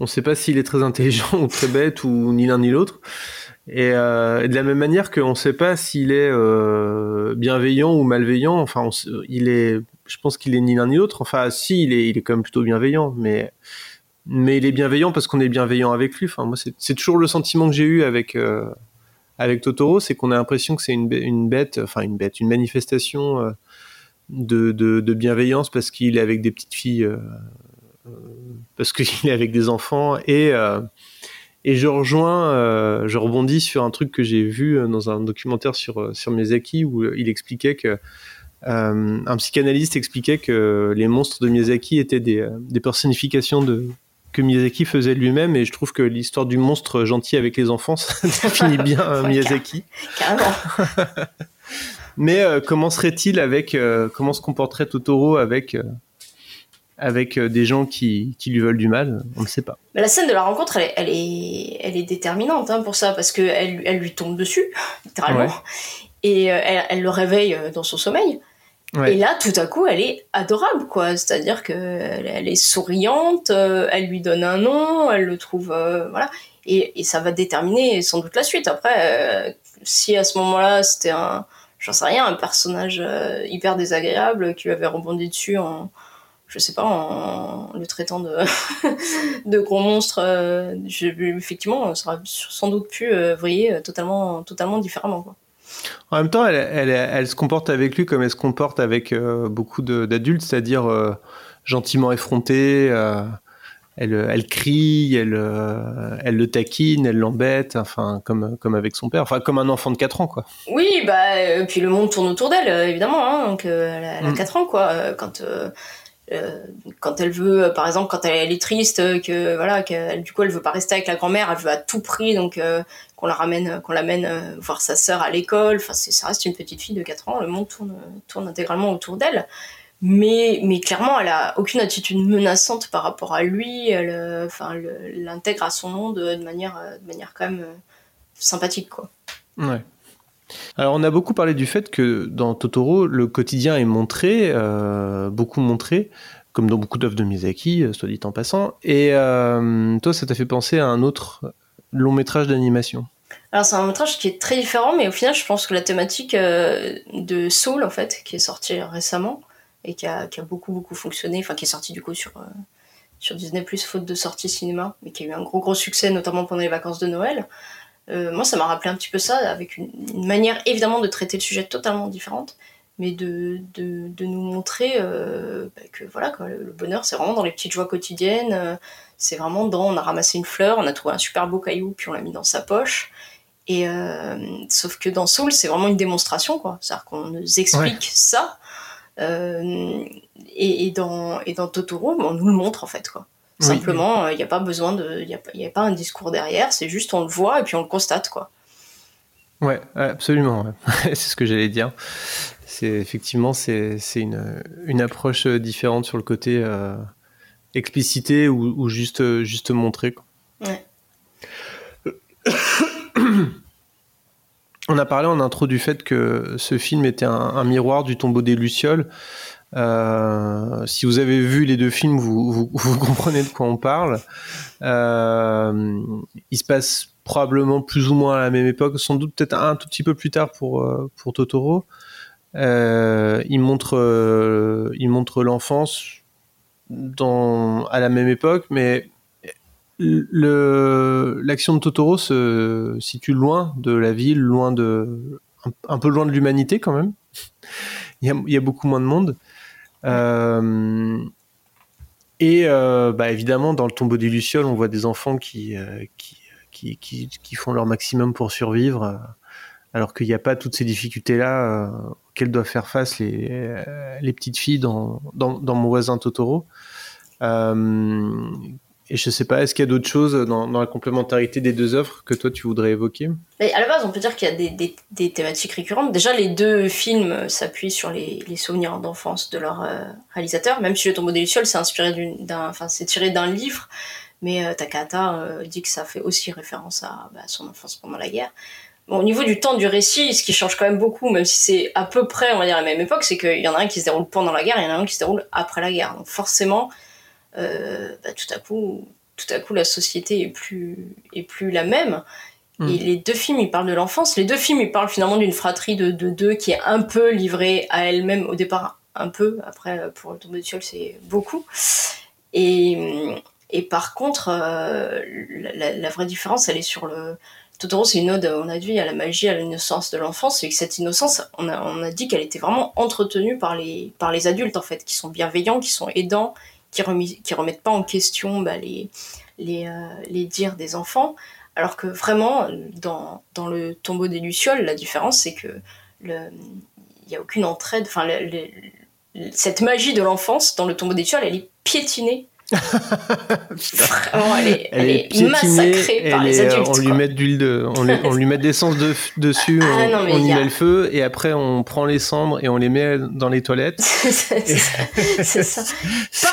A: on sait pas s'il est très intelligent ou très bête ou ni l'un ni l'autre. Et, euh, et de la même manière qu'on sait pas s'il est euh, bienveillant ou malveillant. Enfin, il est, je pense qu'il est ni l'un ni l'autre. Enfin, si, il est, il est quand même plutôt bienveillant, mais mais il est bienveillant parce qu'on est bienveillant avec lui. Enfin, moi, c'est, toujours le sentiment que j'ai eu avec euh, avec Totoro, c'est qu'on a l'impression que c'est une, une bête, enfin une bête, une manifestation. de, de, de bienveillance parce qu'il est avec des petites filles, parce qu'il est avec des enfants. Et, et je rejoins, euh, je rebondis sur un truc que j'ai vu euh, dans un documentaire sur, euh, sur Miyazaki où il expliquait que. euh, un psychanalyste expliquait que les monstres de Miyazaki étaient des, des personnifications de, que Miyazaki faisait lui-même et je trouve que l'histoire du monstre gentil avec les enfants ça définit bien Miyazaki.
B: carrément
A: Mais euh, comment serait-il avec comment se comporterait Totoro avec avec euh, des gens qui, qui lui veulent du mal On ne sait pas.
B: Mais la scène de la rencontre, elle est, elle est, elle est déterminante hein, pour ça, parce que elle, lui tombe dessus, littéralement,
A: Ouais.
B: et euh, elle, elle le réveille euh, dans son sommeil.
A: Ouais.
B: Et là, tout à coup, elle est adorable, quoi. C'est-à-dire que elle, est souriante, elle lui donne un nom, elle le trouve, euh, voilà. Et, et ça va déterminer sans doute la suite. Après, euh, si à ce moment-là, c'était un, j'en sais rien, un personnage euh, hyper désagréable qui lui avait rebondi dessus en, je sais pas, en le traitant de, de gros monstre, euh, je- effectivement, ça aurait sans doute pu euh, euh, totalement, totalement différemment, quoi.
A: En même temps, elle, elle, elle se comporte avec lui comme elle se comporte avec euh, beaucoup d'adultes, c'est-à-dire gentiment effrontée. elle, elle crie, elle, elle le taquine, elle l'embête, enfin comme comme avec son père, enfin comme un enfant de 4 ans quoi.
B: Oui, bah, puis le monde tourne autour d'elle, évidemment. Hein, donc, elle a, elle a
A: Mm.
B: 4 ans, quoi. Quand, euh, quand elle veut, euh, par exemple, quand elle, est triste, euh, que voilà, qu'elle, du coup, elle veut pas rester avec la grand-mère, elle veut à tout prix, donc qu'on la ramène, qu'on l'amène voir sa sœur à l'école. Enfin, ça reste une petite fille de 4 ans. Le monde tourne, tourne intégralement autour d'elle. Mais, clairement, elle a aucune attitude menaçante par rapport à lui. Elle, enfin, l'intègre à son monde de manière, de manière quand même sympathique, quoi.
A: Ouais. Alors on a beaucoup parlé du fait que dans Totoro, le quotidien est montré, euh, beaucoup montré, comme dans beaucoup d'œuvres de Miyazaki, euh, soit dit en passant. Et euh, toi, ça t'a fait penser à un autre long métrage d'animation.
B: Alors c'est un métrage qui est très différent, mais au final je pense que la thématique de Soul en fait, qui est sorti récemment et qui a, qui a beaucoup beaucoup fonctionné, enfin qui est sorti du coup sur, sur Disney Plus faute de sortie cinéma, mais qui a eu un gros gros succès notamment pendant les vacances de Noël. Euh, moi ça m'a rappelé un petit peu ça, avec une, une manière évidemment de traiter le sujet totalement différente, mais de, de, de nous montrer euh, bah, que voilà quoi, le, le bonheur c'est vraiment dans les petites joies quotidiennes, euh, c'est vraiment dans on a ramassé une fleur, on a trouvé un super beau caillou puis on l'a mis dans sa poche. Et sauf que dans Soul, c'est vraiment une démonstration, quoi. C'est-à-dire qu'on nous explique
A: Ouais.
B: ça. Et, et dans, et dans Totoro, on nous le montre, en fait, quoi. Simplement, il n'y a pas besoin de. Il n'y a, pas- y a pas un discours derrière, c'est juste on le voit et puis on le constate, quoi.
A: Ouais, absolument. ouais. c'est ce que j'allais dire. C'est effectivement c'est c'est une une approche euh, différente sur le côté euh, explicité ou, ou juste euh, juste montré. quoi.
B: Ouais.
A: On a parlé en intro du fait que ce film était un, un miroir du tombeau des Lucioles. Euh, si vous avez vu les deux films, vous, vous, comprenez de quoi on parle. Euh, il se passe probablement plus ou moins à la même époque, sans doute peut-être un tout petit peu plus tard pour, euh, pour Totoro. Euh, il montre, euh, il montre l'enfance à la même époque, mais l'action de Totoro se situe loin de la ville, loin de un, peu loin de l'humanité quand même. il y a beaucoup moins de monde. Euh, et euh, bah, évidemment, dans le tombeau des Lucioles, on voit des enfants qui, euh, qui, qui, qui, qui font leur maximum pour survivre, alors qu'il n'y a pas toutes ces difficultés-là auxquelles doivent faire face les, les petites filles dans, dans, dans mon voisin Totoro. Et je sais pas, est-ce qu'il y a d'autres choses dans, la complémentarité des deux œuvres que toi tu voudrais évoquer?
B: Mais à la base, on peut dire qu'il y a des, thématiques récurrentes. Déjà, les deux films s'appuient sur les, souvenirs d'enfance de leur euh, réalisateur, même si Le tombeau des Lucioles c'est inspiré d'un, enfin, c'est tiré d'un livre, mais euh, Takahata euh, dit que ça fait aussi référence à bah, son enfance pendant la guerre. Au niveau du temps du récit, ce qui change quand même beaucoup, même si c'est à peu près, on va dire, la même époque, c'est qu'il y en a un qui se déroule pendant la guerre, et il y en a un qui se déroule après la guerre. Donc forcément, euh, bah, tout à coup, tout à coup, la société est plus, est plus la même. Et les deux films, ils parlent de l'enfance. Les deux films, ils parlent finalement d'une fratrie de, de deux qui est un peu livrée à elle-même au départ, un peu. Après, euh, pour le tombeau du ciel, c'est beaucoup. Et, et par contre, euh, la vraie différence, elle est sur le. Totoro, c'est une ode, on a dit, à la magie, à l'innocence de l'enfance. Et que cette innocence, on a, on a dit qu'elle était vraiment entretenue par les, par les adultes, en fait, qui sont bienveillants, qui sont aidants, qui, remis, remettent pas en question bah, euh, les dires des enfants. Alors que vraiment, dans, le tombeau des Lucioles, la différence, c'est que il n'y a aucune entraide. Cette magie de l'enfance dans le tombeau des Lucioles, elle est piétinée. Vraiment, elle est, elle est
A: piétinée,
B: massacrée par les
A: euh,
B: adultes.
A: On lui met de on, lui- on lui met de l'essence de, dessus,
B: Ah
A: on,
B: non,
A: on y
B: a-
A: met le feu et après on prend les cendres et on les met dans les toilettes.
B: c'est ça.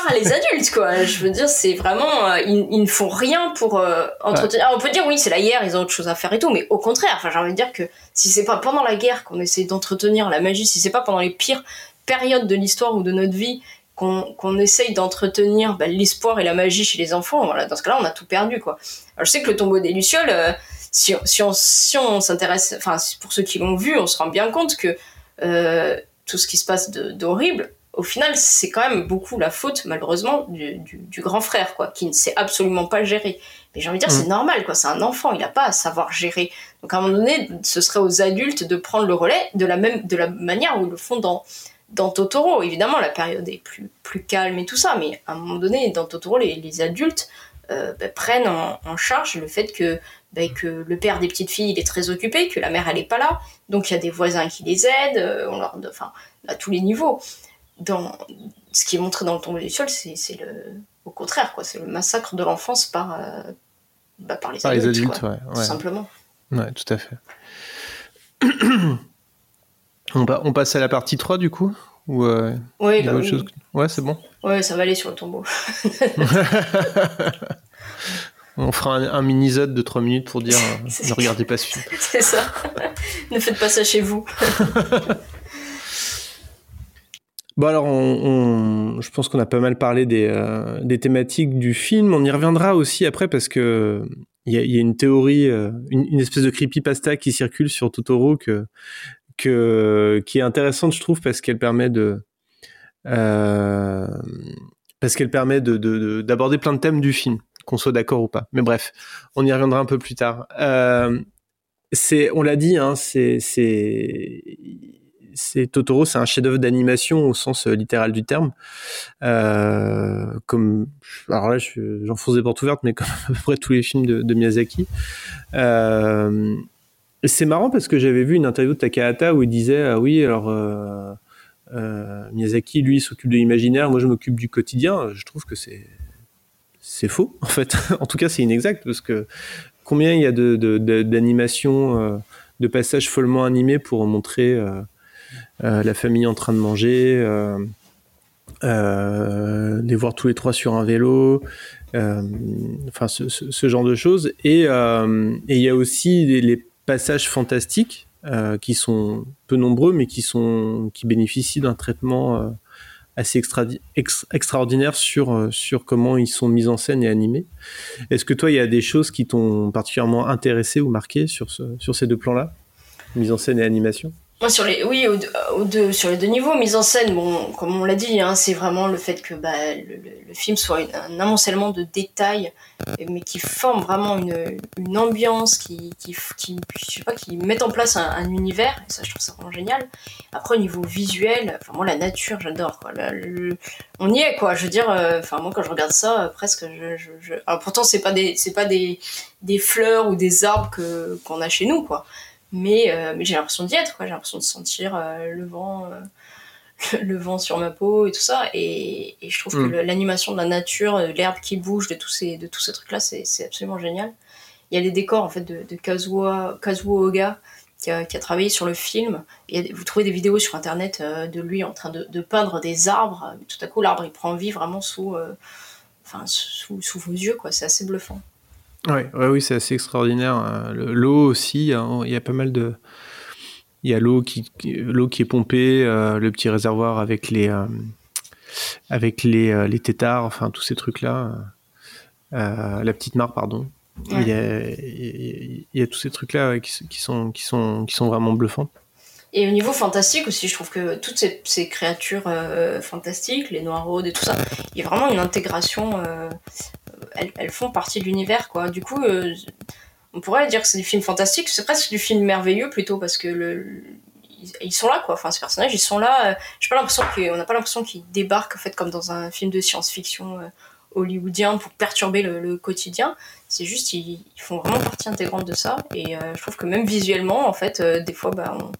B: Par les adultes, quoi. Je veux dire, c'est vraiment. euh, ils, ils ne font rien pour euh, entretenir. Alors, on peut dire, oui, c'est la guerre, ils ont autre chose à faire et tout, mais au contraire, enfin, j'ai envie de dire que si c'est pas pendant la guerre qu'on essaie d'entretenir la magie, si c'est pas pendant les pires périodes de l'histoire ou de notre vie qu'on essaye d'entretenir bah, l'espoir et la magie chez les enfants, voilà, dans ce cas-là, on a tout perdu, quoi. Alors, je sais que le tombeau des Lucioles, euh, si, on- si on si on s'intéresse, enfin, pour ceux qui l'ont vu, on se rend bien compte que euh, tout ce qui se passe de- d'horrible, au final, c'est quand même beaucoup la faute, malheureusement, du, du- du grand frère, quoi, qui ne sait absolument pas gérer. Mais j'ai envie de dire,
A: Mm.
B: c'est normal, quoi, c'est un enfant, il n'a pas à savoir gérer. Donc à un moment donné, ce serait aux adultes de prendre le relais de la même, de la manière où ils le font dans, dans Totoro. Évidemment, la période est plus, plus calme et tout ça, mais à un moment donné, dans Totoro, les, les adultes euh, bah, prennent en, en charge le fait que, bah, que le père des petites filles, il est très occupé, que la mère, elle est pas là. Donc il y a des voisins qui les aident, euh, on leur, enfin, à tous les niveaux dans ce qui est montré dans le tombeau des Lucioles, c'est le au contraire quoi, c'est le massacre de l'enfance par euh, bah, par les
A: Par les
B: adultes,
A: adultes,
B: quoi,
A: ouais,
B: tout simplement.
A: Ouais, tout à fait. on, pa- on passe à la partie 3 du coup Ou euh,
B: Oui, bah oui.
A: chose Ouais, c'est bon.
B: Ouais, ça va aller sur le tombeau.
A: On fera un, un mini-zode de 3 minutes pour dire euh, ne regardez pas ce film.
B: c'est ça. ne faites pas ça chez vous.
A: Bon alors, on, on- je pense qu'on a pas mal parlé des, euh, des thématiques du film. On y reviendra aussi après parce que il y a, il y a une théorie, euh, une, une espèce de creepypasta qui circule sur Totoro que, qui est intéressante, je trouve, parce qu'elle permet de, euh, parce qu'elle permet de, de- de- d'aborder plein de thèmes du film, qu'on soit d'accord ou pas. Mais bref, on y reviendra un peu plus tard. Euh, on l'a dit, hein, c'est, c'est, Totoro, c'est un chef-d'œuvre d'animation au sens euh, littéral du terme. Comme, alors là, je- j'enfonce des portes ouvertes, mais comme à peu près tous les films de, Miyazaki. C'est marrant parce que j'avais vu une interview de Takahata où il disait ah oui alors euh, euh, Miyazaki lui s'occupe de l'imaginaire, moi je m'occupe du quotidien. Je trouve que c'est c'est faux en fait. en tout cas c'est inexact parce que combien il y a de, d'animations, de passages follement animés pour montrer la famille en train de manger, les voir tous les trois sur un vélo, enfin ce, genre de choses. Et il y a aussi les passages fantastiques euh, qui sont peu nombreux, mais qui sont qui bénéficient d'un traitement euh, assez extra- ex- extraordinaire sur euh, sur comment ils sont mis en scène et animés. Est-ce que toi, il y a des choses qui t'ont particulièrement intéressé ou marqué sur ces deux plans-là, mise en scène et animation?
B: Moi, sur les, oui, deux, sur les deux niveaux, mise en scène, bon, comme on l'a dit, hein, c'est vraiment le fait que bah, le, film soit un amoncellement de détails, mais qui forme vraiment une, une ambiance, qui, qui, qui, je sais pas, qui met en place un, un univers, et ça, je trouve ça vraiment génial. Après, au niveau visuel, enfin, moi, la nature, j'adore, quoi. On y est, quoi. Je veux dire, euh, enfin, moi, quand je regarde ça, euh, presque, je, je, Alors, pourtant, c'est pas des, c'est pas des, des fleurs ou des arbres que, qu'on a chez nous, quoi mais, euh, mais j'ai l'impression d'y être, quoi. J'ai l'impression de sentir euh, le vent, euh, le vent sur ma peau et tout ça. Et, et je trouve
A: Mm.
B: que le- l'animation de la nature, euh, l'herbe qui bouge, de tous ces, de tous ces trucs-là, c'est, absolument génial. Il y a les décors en fait de, de Kazuo, Kazuo Oga qui a, qui a travaillé sur le film. Et vous trouvez des vidéos sur internet de lui en train de, de peindre des arbres. Tout à coup, l'arbre il prend vie vraiment sous, enfin, sous, sous vos yeux, quoi. C'est assez bluffant.
A: Ouais, ouais, oui, c'est assez extraordinaire. Le- L'eau aussi, hein, il y a pas mal de. Il y a l'eau qui, qui- l'eau qui est pompée, euh, le petit réservoir avec les, euh, avec les, euh, les têtards, enfin tous ces trucs-là. Euh, la petite mare, pardon.
B: Ouais.
A: Il, y a, il y a tous ces trucs-là ouais, qui, sont, qui, sont, qui sont vraiment bluffants.
B: Et au niveau fantastique aussi, je trouve que toutes ces, ces créatures euh, fantastiques, les noirs-rôdes et tout ça, il y a vraiment une intégration. euh, elles, font partie de l'univers, quoi. Du coup, euh, on pourrait dire que c'est du film fantastique, c'est presque du film merveilleux plutôt, parce que le, ils, sont là, quoi. Enfin, ces personnages, ils sont là. euh, J'ai pas l'impression qu'on n'a pas l'impression qu'ils débarquent, en fait, comme dans un film de science-fiction euh, hollywoodien pour perturber le, quotidien. C'est juste, ils, font vraiment partie intégrante de ça. Et je trouve que même visuellement, en fait, des fois, bah, on,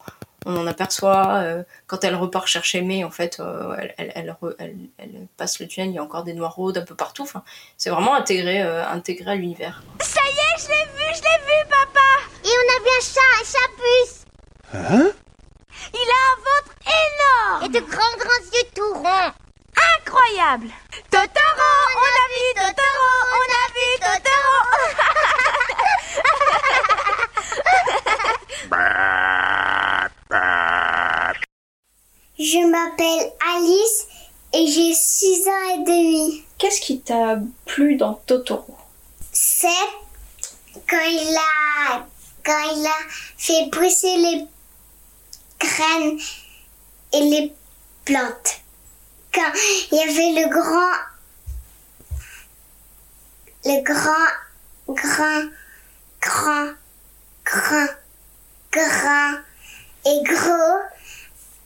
B: on en aperçoit euh, quand elle repart chercher May en fait euh, elle, elle, elle, re- elle- elle passe le tunnel il y a encore des noirs rôdes un peu partout enfin, c'est vraiment intégré euh, intégré à l'univers.
G: Ça y est, je l'ai vu, je l'ai vu, papa. Et on a vu un chat, un chat puce.
E: Hein?
G: Il a un ventre énorme. Et de grands, grands yeux tout ronds. Incroyable. Totoro On a vu Totoro On a vu Totoro
D: Je m'appelle Alice et j'ai 6 ans et demi.
H: Qu'est-ce qui t'a plu dans Totoro?
D: C'est quand il a quand il a fait pousser les graines et les plantes. Quand il y avait le grand le grand grand grand grand grand et gros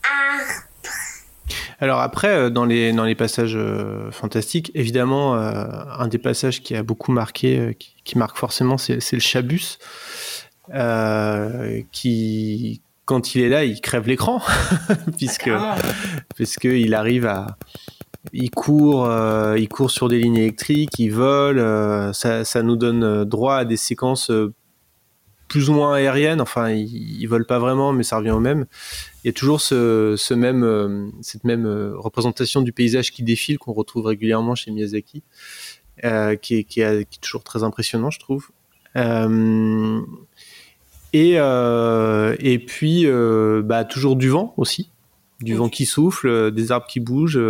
D: arbre.
A: Alors après, euh, dans les, dans les passages euh, fantastiques, évidemment, euh, un des passages qui a beaucoup marqué, euh, qui, qui marque forcément, c'est c'est le chabus, euh, qui, quand il est là, il crève l'écran, puisque
B: Carrément.
A: puisque il arrive à, il court, euh, il court sur des lignes électriques, il vole, euh, ça, ça nous donne droit à des séquences euh, plus ou moins aériennes. Enfin, il, il vole pas vraiment, mais ça revient au même. Il y a toujours ce, ce même, euh, cette même euh, représentation du paysage qui défile qu'on retrouve régulièrement chez Miyazaki, euh, qui, est, qui, est, qui est toujours très impressionnant, je trouve. Euh, et, euh, et puis, bah, toujours du vent aussi, du vent qui souffle, des arbres qui bougent,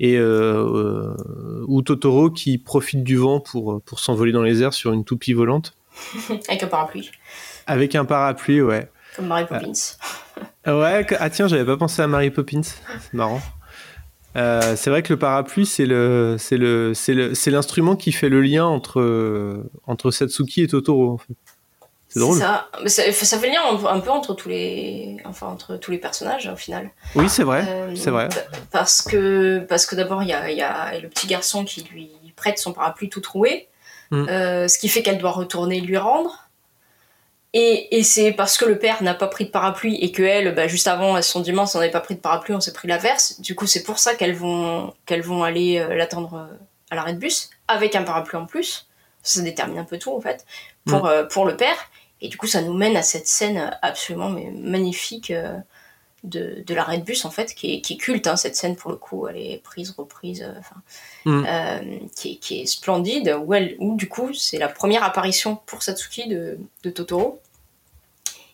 A: et ou Totoro qui profite du vent pour, pour s'envoler dans les airs sur une toupie volante.
B: avec un parapluie
A: Avec un parapluie, ouais.
B: comme Mary Poppins
A: Ouais, que- ah tiens, j'avais pas pensé à Mary Poppins. C'est marrant. Euh, c'est vrai que le parapluie, c'est le, c'est le, c'est le, c'est l'instrument qui fait le lien entre entre Satsuki et Totoro. En fait. C'est drôle.
B: ça Mais ça ça fait le lien un, peu entre tous les enfin entre tous les personnages au final
A: Oui, c'est vrai,
B: Euh,
A: c'est vrai.
B: pa- Parce que, parce que d'abord, il y a, il y a le petit garçon qui lui prête son parapluie tout troué,
A: Mm.
B: euh, ce qui fait qu'elle doit retourner lui rendre. Et, et c'est parce que le père n'a pas pris de parapluie et que elle, bah, juste avant, elles se sont dit mince, on n'avait pas pris de parapluie, on s'est pris l'averse. Du coup, c'est pour ça qu'elles vont, qu'elles vont aller euh, l'attendre euh, à l'arrêt de bus avec un parapluie en plus. Ça détermine un peu tout en fait pour,
A: Mm.
B: euh, pour le père. Et du coup, ça nous mène à cette scène absolument mais magnifique. euh, de, de l'arrêt de bus en fait qui est, qui est culte hein, cette scène pour le coup elle est prise reprise euh,
A: Mm.
B: euh, qui, est, qui est splendide où, elle, où du coup c'est la première apparition pour Satsuki de, de Totoro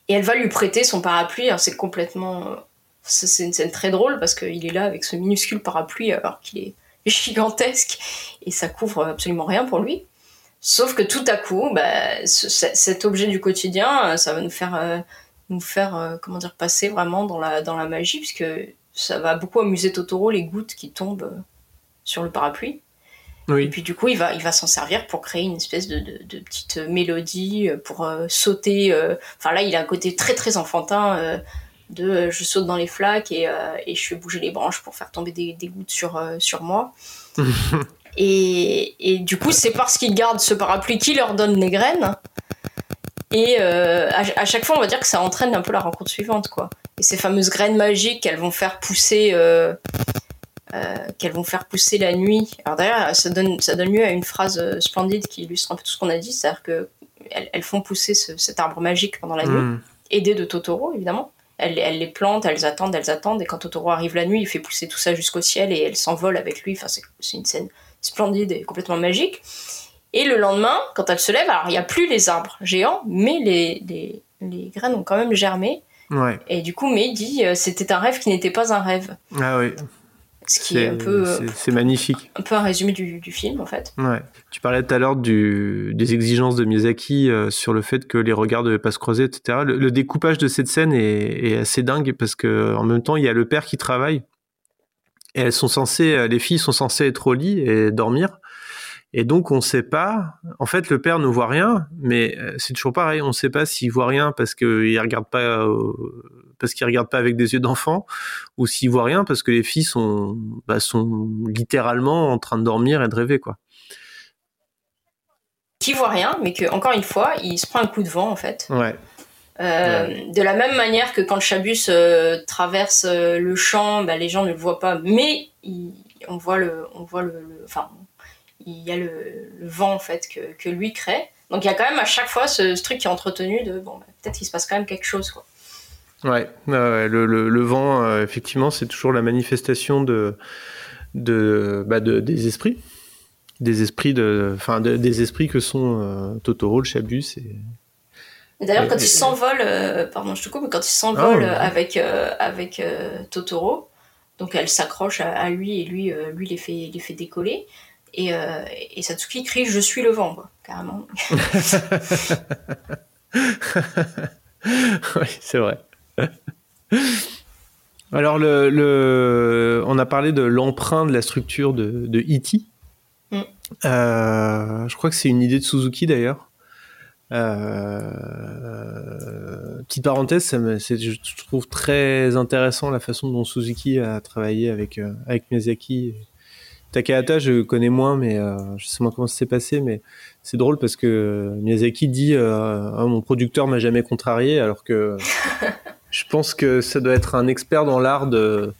B: et elle va lui prêter son parapluie alors c'est complètement c'est une scène très drôle parce qu'il est là avec ce minuscule parapluie alors qu'il est gigantesque et ça couvre absolument rien pour lui Sauf que tout à coup, bah, ce- ce- cet objet du quotidien, ça va nous faire euh, nous faire, euh, comment dire, passer vraiment dans la, dans la magie, puisque ça va beaucoup amuser Totoro, les gouttes qui tombent euh, sur le parapluie. Et puis du coup, il va, il va s'en servir pour créer une espèce de, de, de petite mélodie, euh, pour euh, sauter. euh, Enfin là, il a un côté très très enfantin euh, de je saute dans les flaques et, et je fais bouger les branches pour faire tomber des, des gouttes sur, sur moi. et, et du coup, c'est parce qu'il garde ce parapluie qui leur donne les graines. Et euh, à, à chaque fois, on va dire que ça entraîne un peu la rencontre suivante, quoi. Et ces fameuses graines magiques qu'elles vont faire pousser, euh, euh, qu'elles vont faire pousser la nuit. Alors d'ailleurs, ça donne, ça donne lieu à une phrase splendide qui illustre un peu tout ce qu'on a dit, c'est-à-dire que elles, elles font pousser ce- cet arbre magique pendant la nuit,
A: Mm.
B: aidées de Totoro, évidemment. Elles, elles les plantent, elles attendent, elles attendent, et quand Totoro arrive la nuit, il fait pousser tout ça jusqu'au ciel et elles s'envolent avec lui. Enfin, c'est une scène splendide et complètement magique. Et le lendemain, quand elles se lèvent, alors il n'y a plus les arbres géants, mais les, les, les graines ont quand même germé.
A: Ouais.
B: Et du coup, May dit euh, c'était un rêve qui n'était pas un rêve.
A: Ah oui.
B: Ce qui est un peu, euh,
A: c'est- magnifique.
B: un peu un résumé du, du film, en fait.
A: Ouais. Tu parlais tout à l'heure des exigences de Miyazaki euh, sur le fait que les regards ne devaient pas se creuser, etc. Le, le découpage de cette scène est, est assez dingue parce que en même temps, il y a le père qui travaille et elles sont censées, les filles sont censées être au lit et dormir. Et donc, on ne sait pas. En fait, le père ne voit rien, mais euh, c'est toujours pareil. On ne sait pas s'il voit rien parce qu'il regarde pas, euh, parce qu'il regarde pas avec des yeux d'enfant, ou s'il voit rien parce que les filles sont, bah, sont littéralement en train de dormir et de rêver, quoi.
B: Qui voit rien, mais que, encore une fois, il se prend un coup de vent, en fait.
A: Ouais.
B: Euh, De la même manière que quand Chabus euh, traverse le champ, bah, les gens ne le voient pas, mais il- on voit le, on voit le, le- enfin, il y a le, le vent en fait que, que lui crée. Donc il y a quand même à chaque fois ce, ce truc qui est entretenu de bon, bah, peut-être qu'il se passe quand même quelque chose quoi.
A: Ouais, le, le, le vent, euh, effectivement, c'est toujours la manifestation de, de, bah, de- des esprits. Des esprits, de, enfin, de- des esprits que sont euh, Totoro, le Chabus. Et...
B: D'ailleurs, quand il s'envole, euh, pardon, je te coupe, mais quand il s'envole
A: Ah, ouais.
B: avec, euh, avec euh, Totoro, donc elle s'accroche à, à lui et lui, lui les, fait, les fait décoller. Et, euh, et Satsuki crie Je suis le vent, quoi, carrément.
A: oui, c'est vrai. Alors, le, le, on a parlé de l'emprunt de la structure de, de E.T.
B: Mm.
A: Euh, je crois que c'est une idée de Suzuki d'ailleurs. Euh, petite parenthèse, ça me- c'est- je trouve très intéressant la façon dont Suzuki a travaillé avec, euh, avec Miyazaki. Takahata, je connais moins, mais euh, je sais moins comment ça s'est passé, mais c'est drôle parce que Miyazaki dit euh, Ah, mon producteur m'a jamais contrarié, alors que je pense que ça doit être un expert dans l'art de,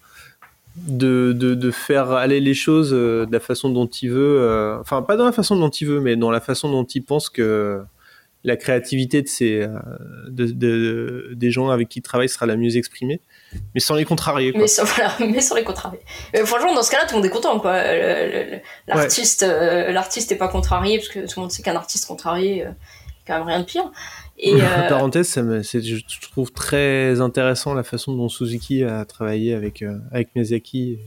A: faire aller les choses euh, de la façon dont il veut. enfin, pas dans la façon dont il veut, mais dans la façon dont il pense que la créativité des gens avec qui il travaille sera la mieux exprimée, mais sans les contrarier. Quoi.
B: Mais, sans, voilà, mais sans les contrarier. Mais franchement, dans ce cas-là, tout le monde est content, quoi. L'artiste, euh, l'artiste est pas contrarié, parce que tout le monde sait qu'un artiste contrarié, euh, quand même rien de pire. Et, euh,
A: Parenthèse, ça me- je trouve très intéressant la façon dont Suzuki a travaillé avec, euh, avec Miyazaki.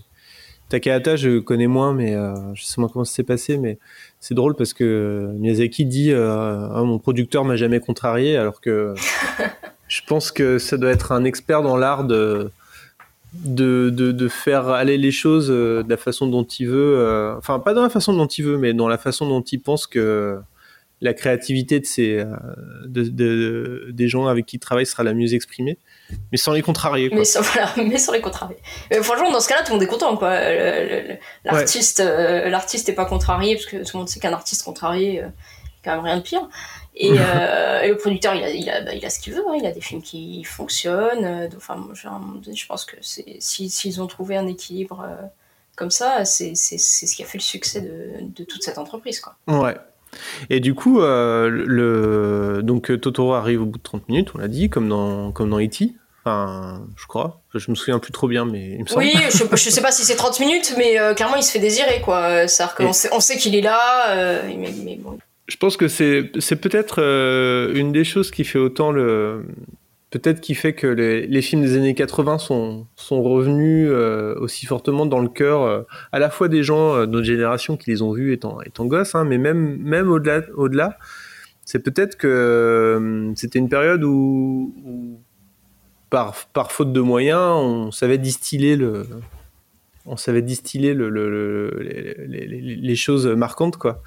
A: Takahata, je connais moins, mais je sais moins comment ça s'est passé, mais c'est drôle parce que Miyazaki dit Ah, mon producteur m'a jamais contrarié, alors que je pense que ça doit être un expert dans l'art de, de, de, de faire aller les choses euh, de la façon dont il veut. euh, enfin, pas dans la façon dont il veut, mais dans la façon dont il pense que la créativité de ces, euh, de, de- des gens avec qui il travaille sera la mieux exprimée, mais sans les contrarier. Quoi.
B: mais, sans, voilà, mais sans les contrarier. Mais franchement, dans ce cas-là, tout le monde est content, quoi. L'artiste, euh, l'artiste est pas contrarié, parce que tout le monde sait qu'un artiste contrarié, euh, quand même rien de pire. Et, euh, et le producteur, il a, il a, bah, il a ce qu'il veut, hein. il a des films qui fonctionnent. euh, donc, Enfin, à moment donné, je pense que c'est, si- s'ils ont trouvé un équilibre euh, comme ça, c'est, c'est, c'est ce qui a fait le succès de, de toute cette entreprise, quoi.
A: Ouais. Et du coup, euh, le, donc Totoro arrive au bout de 30 minutes, on l'a dit, comme dans, comme dans E.T. Enfin, je crois. Je me souviens plus trop bien, mais il me semble.
B: Oui, je, je sais pas si c'est 30 minutes, mais euh, clairement, il se fait désirer, quoi. Qu'on
A: Et-
B: sait, on sait qu'il est là, euh, mais, mais bon.
A: Je pense que c'est c'est peut-être euh, une des choses qui fait autant le peut-être qui fait que les, les films des années 80 sont sont revenus euh, aussi fortement dans le cœur euh, à la fois des gens de notre génération qui les ont vus étant étant gosses hein, mais même même au-delà au-delà c'est peut-être que c'était une période où, par, par faute de moyens, on savait distiller le, on savait distiller le, le- le- les, les- les- les choses marquantes, quoi.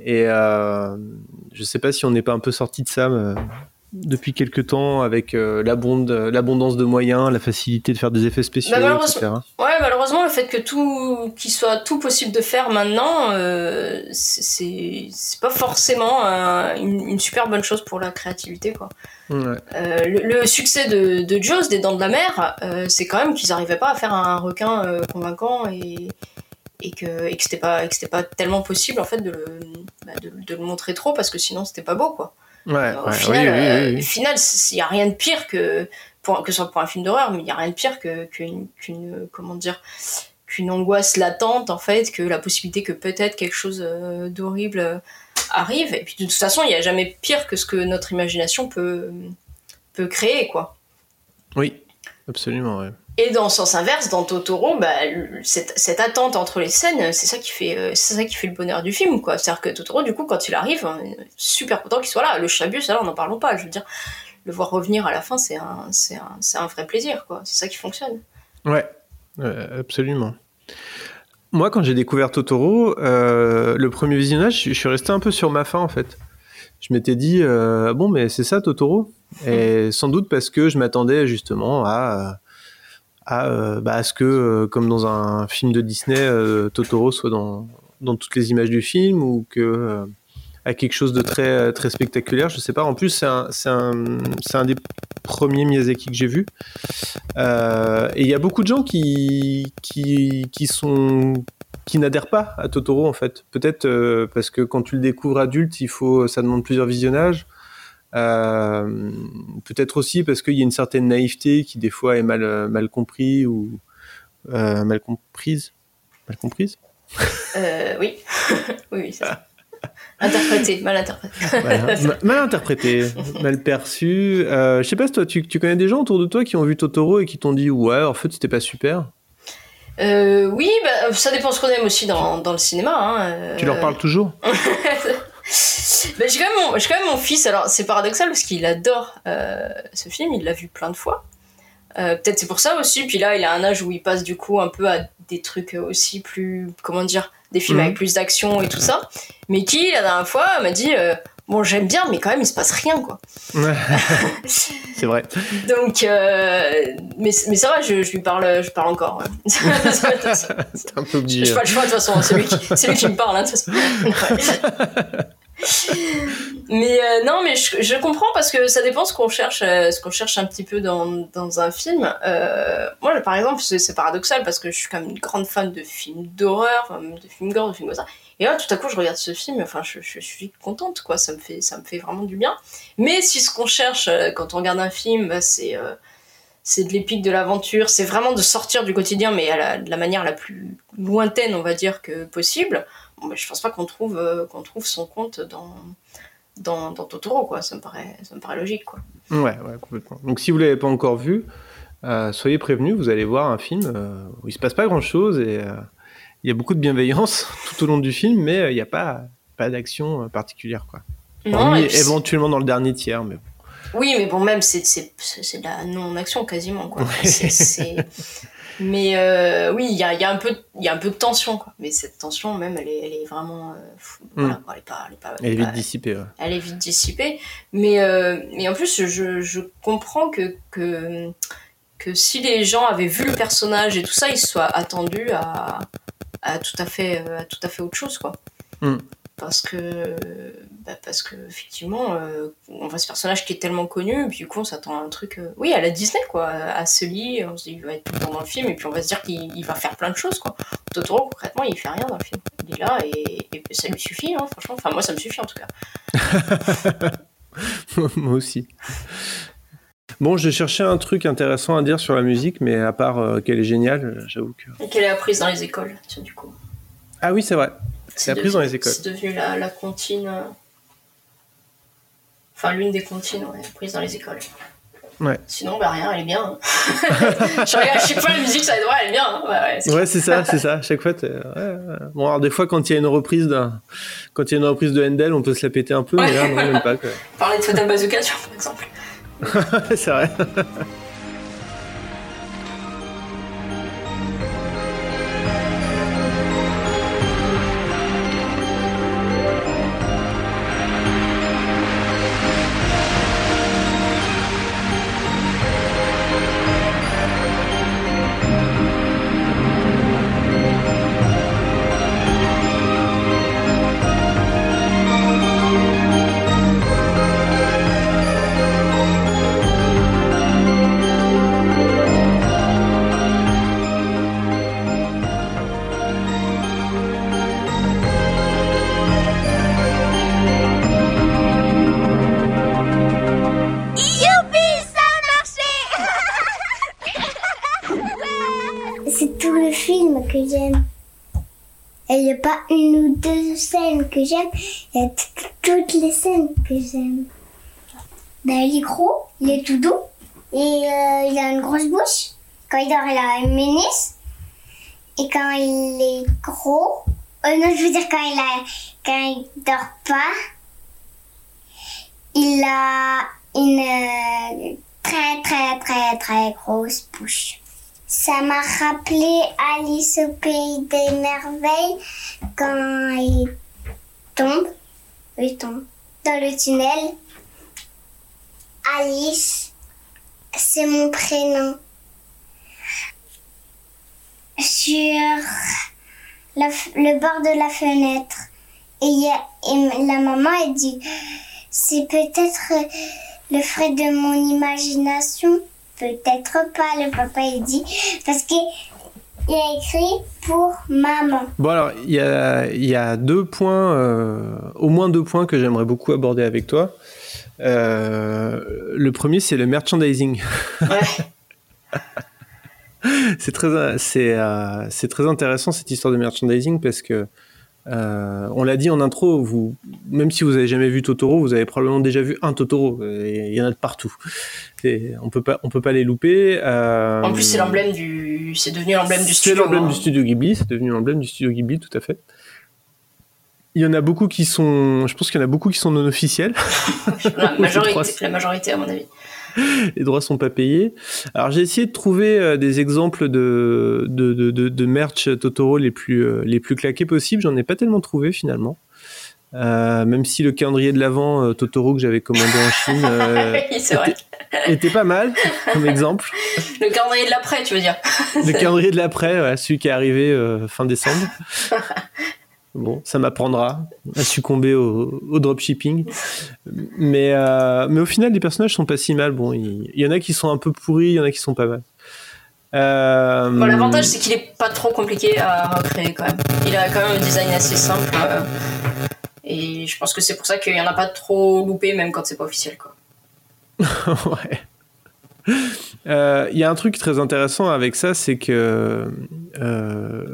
A: Et euh, je sais pas si on n'est pas un peu sorti de ça euh, depuis quelques temps avec euh, l'abondance de moyens, la facilité de faire des effets spéciaux,
B: Bah, malheureusement-
A: etc.
B: Ouais, malheureusement, le fait que tout, qu'il soit tout possible de faire maintenant, euh, c'est- pas forcément une, une super bonne chose pour la créativité, quoi.
A: Ouais.
B: Euh, le, le succès de, de Jaws, des Dents de la Mer, c'est quand même qu'ils n'arrivaient pas à faire un requin convaincant et, et que, et que c'était pas, et que c'était pas tellement possible en fait de le, bah, de, de le montrer trop parce que sinon c'était pas beau quoi.
A: Ouais,
B: Au
A: ouais,
B: final,
A: oui, oui,
B: euh,
A: oui,
B: au final, il n'y a rien de pire que, pour, que ce soit pour un film d'horreur, mais il n'y a rien de pire que, qu'une, comment dire, qu'une angoisse latente, en fait, que la possibilité que peut-être quelque chose euh, d'horrible euh, arrive. Et puis de toute façon, il n'y a jamais pire que ce que notre imagination peut, peut créer, quoi.
A: Oui, absolument, ouais.
B: Et dans le sens inverse, dans Totoro, bah, cette, cette attente entre les scènes, c'est ça qui fait, euh, c'est ça qui fait le bonheur du film, quoi. C'est-à-dire que Totoro, du coup, quand il arrive, on est super content qu'il soit là. Le Chabus, là, n'en parlons pas. Je veux dire, le voir revenir à la fin, c'est un, c'est un, c'est un vrai plaisir, quoi. C'est ça qui fonctionne.
A: Ouais, ouais, absolument. Moi, quand j'ai découvert Totoro, euh, le premier visionnage, je je suis resté un peu sur ma faim en fait. Je m'étais dit, euh, bon, mais c'est ça Totoro? Et sans doute parce que je m'attendais justement à, à, euh, bah, à ce que, euh, comme dans un film de Disney, euh, Totoro soit dans, dans toutes les images du film ou que. à quelque chose de très, très spectaculaire, je sais pas. En plus, c'est un, un, un des premiers Miyazaki que j'ai vu. Et il y a beaucoup de gens qui, qui, qui sont qui n'adhèrent pas à Totoro en fait. Peut-être parce que quand tu le découvres adulte, il faut, ça demande plusieurs visionnages. Euh, Peut-être aussi parce qu'il y a une certaine naïveté qui des fois est mal, euh, mal compris ou euh, mal comprise. Mal comprise?
B: Euh, oui. oui, oui, c'est ça. Interprété, mal interprété.
A: Voilà. Mal interprété, mal perçu. Euh, je sais pas si toi, tu, tu connais des gens autour de toi qui ont vu Totoro et qui t'ont dit ouais, en fait, c'était pas super?
B: Euh, oui, bah, ça dépend ce qu'on aime aussi dans, dans le cinéma. Hein. euh.
A: Tu leur parles toujours?
B: Bah, j'ai quand, même mon- j'ai quand même mon fils, alors c'est paradoxal parce qu'il adore euh, ce film, il l'a vu plein de fois. Euh, Peut-être c'est pour ça aussi, puis là il a un âge où il passe du coup un peu à des trucs aussi plus, comment dire, des films
A: Mhm.
B: avec plus d'action et tout ça. Mais qui la dernière fois m'a dit, euh, bon j'aime bien mais quand même il se passe rien quoi.
A: C'est vrai.
B: Donc, euh, mais, mais ça va, je, je lui parle, je parle encore. ouais.
A: T'es un peu obligé.
B: Je choix de toute façon, c'est lui lui qui me parle hein, de toute façon. Ouais. mais euh, non, mais je, comprends parce que ça dépend ce qu'on cherche, euh, ce qu'on cherche un petit peu dans, dans un film. Euh, moi, par exemple, c'est paradoxal parce que je suis quand même une grande fan de films d'horreur, de films gore, de films comme ça. Et là, tout à coup, je regarde ce film, enfin, je, suis contente, quoi. Ça me fait, ça me fait vraiment du bien. Mais si ce qu'on cherche quand on regarde un film, bah, c'est c'est de l'épique, de l'aventure, c'est vraiment de sortir du quotidien, mais à de la manière la plus lointaine, on va dire, que possible. Je pense pas qu'on trouve, euh, qu'on trouve son compte dans, dans, dans Totoro, quoi. Ça me paraît, ça me paraît logique, quoi.
A: Ouais, ouais, complètement. Donc si vous l'avez pas encore vu, euh, soyez prévenus, vous allez voir un film euh, où il se passe pas grand chose et il y a beaucoup de bienveillance tout au long du film, mais il n'y a pas, pas d'action particulière, quoi.
B: Non, puis-
A: éventuellement dans le dernier tiers, mais.
B: Oui, mais bon, même, c'est, de la non-action quasiment, quoi.
A: Ouais.
B: C'est- Mais euh, oui, il y a, il y, a un peu y a un peu de tension, quoi. Mais cette tension, même, elle est, elle est vraiment. euh, fou- voilà,
A: Mm.
B: elle est pas. Elle est, pas,
A: Elle est
B: pas-
A: vite dissipée. ouais.
B: elle est vite dissipée. Mais, euh, mais en plus, je, je comprends que, que, que si les gens avaient vu le personnage et tout ça, ils se soient attendus à, à, tout, à, fait, à tout à fait autre chose, quoi.
A: Mm.
B: Parce que, bah, parce que effectivement, euh, on voit ce personnage qui est tellement connu, et puis du coup, on s'attend à un truc, euh, oui, à la Disney, quoi, à Sully, on se dit, il va être tout le temps dans le film, et puis on va se dire qu'il il va faire plein de choses, quoi. Totoro, concrètement, il fait rien dans le film. Il est là, et, et ça lui suffit, hein, franchement. Enfin, moi, ça me suffit, en tout cas.
A: Moi aussi. Bon, j'ai cherché un truc intéressant à dire sur la musique, mais à part euh, qu'elle est géniale, j'avoue que.
B: Et qu'elle est apprise dans les écoles, tiens, du coup.
A: Ah oui, c'est vrai. C'est apprise dans les écoles.
B: C'est devenu la, la comptine. euh, Enfin, l'une des comptines, ouais, apprise dans les écoles.
A: Ouais.
B: Sinon, bah rien, elle est bien. hein. je regarde, je sais pas, la musique, ça ouais, elle est bien. hein. Ouais, ouais, c'est-
A: Ouais, c'est ça, c'est ça. Chaque fois, bon, alors des fois, quand il y a une reprise d'un, quand il y a une reprise de Handel, on peut se la péter un peu, mais là, non, même pas. Quoi.
B: Parler de Fatal Bazooka, tu vois, par exemple.
A: c'est vrai.
D: Il est tout doux, et euh, il a une grosse bouche. Quand il dort, il a une ménisse. Et quand il est gros, euh, non, je veux dire quand il a, quand il dort pas, il a une euh, très très très très grosse bouche. Ça m'a rappelé Alice au pays des merveilles quand il tombe, il tombe dans le tunnel. Alice, c'est mon prénom. Sur le bord de la fenêtre. Et, la maman, elle dit, c'est peut-être le fruit de mon imagination. Peut-être pas, le papa, il dit. Parce qu'il il a écrit pour maman.
A: Bon alors, il y a, il y a deux points, euh, au moins deux points que j'aimerais beaucoup aborder avec toi. Euh, le premier, c'est le merchandising. c'est très, c'est, euh, c'est très intéressant cette histoire de merchandising parce que euh, on l'a dit en intro, vous, même si vous avez jamais vu Totoro, vous avez probablement déjà vu un Totoro. Il y en a de partout. Et on peut pas, on peut pas les louper. Euh,
B: En plus, c'est l'emblème du. C'est devenu l'emblème du
A: c'est
B: studio.
A: l'emblème
B: hein.
A: du studio Ghibli, c'est devenu l'emblème du studio Ghibli, tout à fait. Il y en a beaucoup qui sont, je pense qu'il y en a beaucoup qui sont non officiels.
B: La majorité, la majorité, à mon avis.
A: Les droits sont pas payés. Alors j'ai essayé de trouver euh, des exemples de, de, de, de, de merch Totoro les plus, euh, les plus claqués possibles. J'en ai pas tellement trouvé finalement. Euh, même si le calendrier de l'avant euh, Totoro que j'avais commandé en Chine euh,
B: Oui,
A: était, était pas mal comme exemple.
B: Le calendrier de l'après, tu veux dire.
A: Le calendrier de l'après, ouais, celui qui est arrivé fin décembre. Bon, ça m'apprendra à succomber au, au dropshipping. Mais, euh, mais au final, les personnages sont pas si mal. Bon, il y, en a qui sont un peu pourris, il y en a qui sont pas mal. Euh,
B: Bon, L'avantage, c'est qu'il est pas trop compliqué à recréer quand même. Il a quand même un design assez simple. euh, et je pense que c'est pour ça qu'il y en a pas trop loupé, même quand c'est pas officiel. Quoi.
A: ouais. Euh, Il y a un truc très intéressant avec ça, c'est que euh,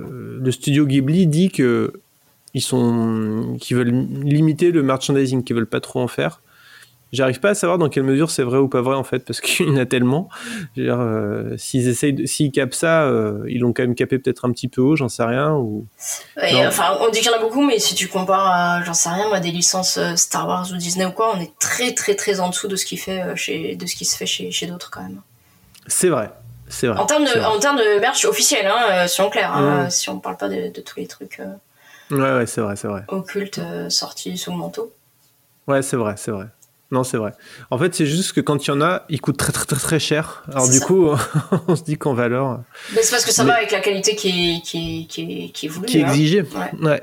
A: le studio Ghibli dit que ils sont, qu'ils veulent limiter le merchandising, qu'ils veulent pas trop en faire. J'arrive pas à savoir dans quelle mesure c'est vrai ou pas vrai en fait, parce qu'il y en a tellement. Euh, s'ils essayent, s'ils capent ça, euh, ils l'ont quand même capé peut-être un petit peu haut, j'en sais rien. Ou
B: enfin, on dit qu'il y en a beaucoup, mais si tu compares à, j'en sais rien, moi, des licences euh, Star Wars ou Disney ou quoi, on est très très très en dessous de ce qui fait euh, chez, de ce qui se fait chez, chez d'autres quand même.
A: c'est vrai, c'est vrai.
B: En termes de, en termes de merch officiel, hein, euh, clairs, hein,
A: Mm.
B: si on parle pas de, de tous les trucs
A: Ouais, ouais, c'est vrai, c'est vrai.
B: occultes euh, sortis sous le manteau.
A: Ouais, c'est vrai, c'est vrai. Non, c'est vrai. En fait, c'est juste que quand il y en a, ils coûtent très très très très cher. Alors du
B: ça.
A: coup, on se dit qu'en valeur,
B: Mais c'est parce que ça
A: Mais-
B: va avec la qualité qui est, qui est, qui est, qui est voulue.
A: qui est
B: hein.
A: exigé.
B: Ouais.
A: Ouais.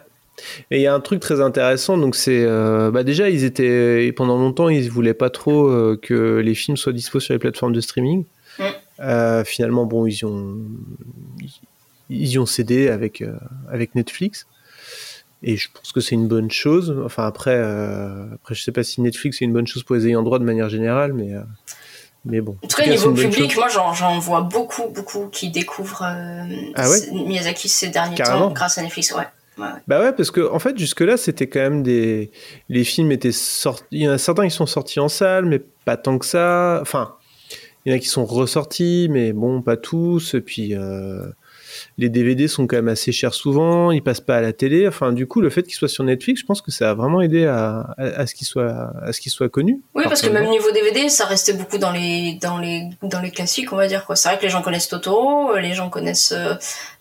A: Et il y a un truc très intéressant, donc c'est euh, bah déjà ils étaient pendant longtemps ils voulaient pas trop euh, que les films soient dispo sur les plateformes de streaming.
B: Mm.
A: Euh, finalement bon ils ont ils y ont cédé avec euh, avec Netflix et je pense que c'est une bonne chose. Enfin après euh, après je sais pas si Netflix est une bonne chose pour les ayants droit de manière générale, mais euh, mais bon.
B: En tout cas, niveau public, moi j'en, vois beaucoup, beaucoup qui découvrent euh,
A: Ah ouais
B: Miyazaki ces derniers
A: Carrément.
B: temps grâce à Netflix. Ouais. Ouais, ouais.
A: Bah ouais, parce que en fait, jusque-là, c'était quand même des. Les films étaient sortis. Il y en a certains qui sont sortis en salle, mais pas tant que ça. Enfin, il y en a qui sont ressortis, mais bon, pas tous. Et puis, euh, les DVD sont quand même assez chers souvent. Ils passent pas à la télé. Enfin, du coup, le fait qu'ils soient sur Netflix, je pense que ça a vraiment aidé à, à, à ce qu'ils soient, à ce qu'ils soient connus.
B: Oui, parce que même niveau DVD, ça restait beaucoup dans les, dans les, dans les classiques, on va dire. quoi. C'est vrai que les gens connaissent Totoro, les gens connaissent euh,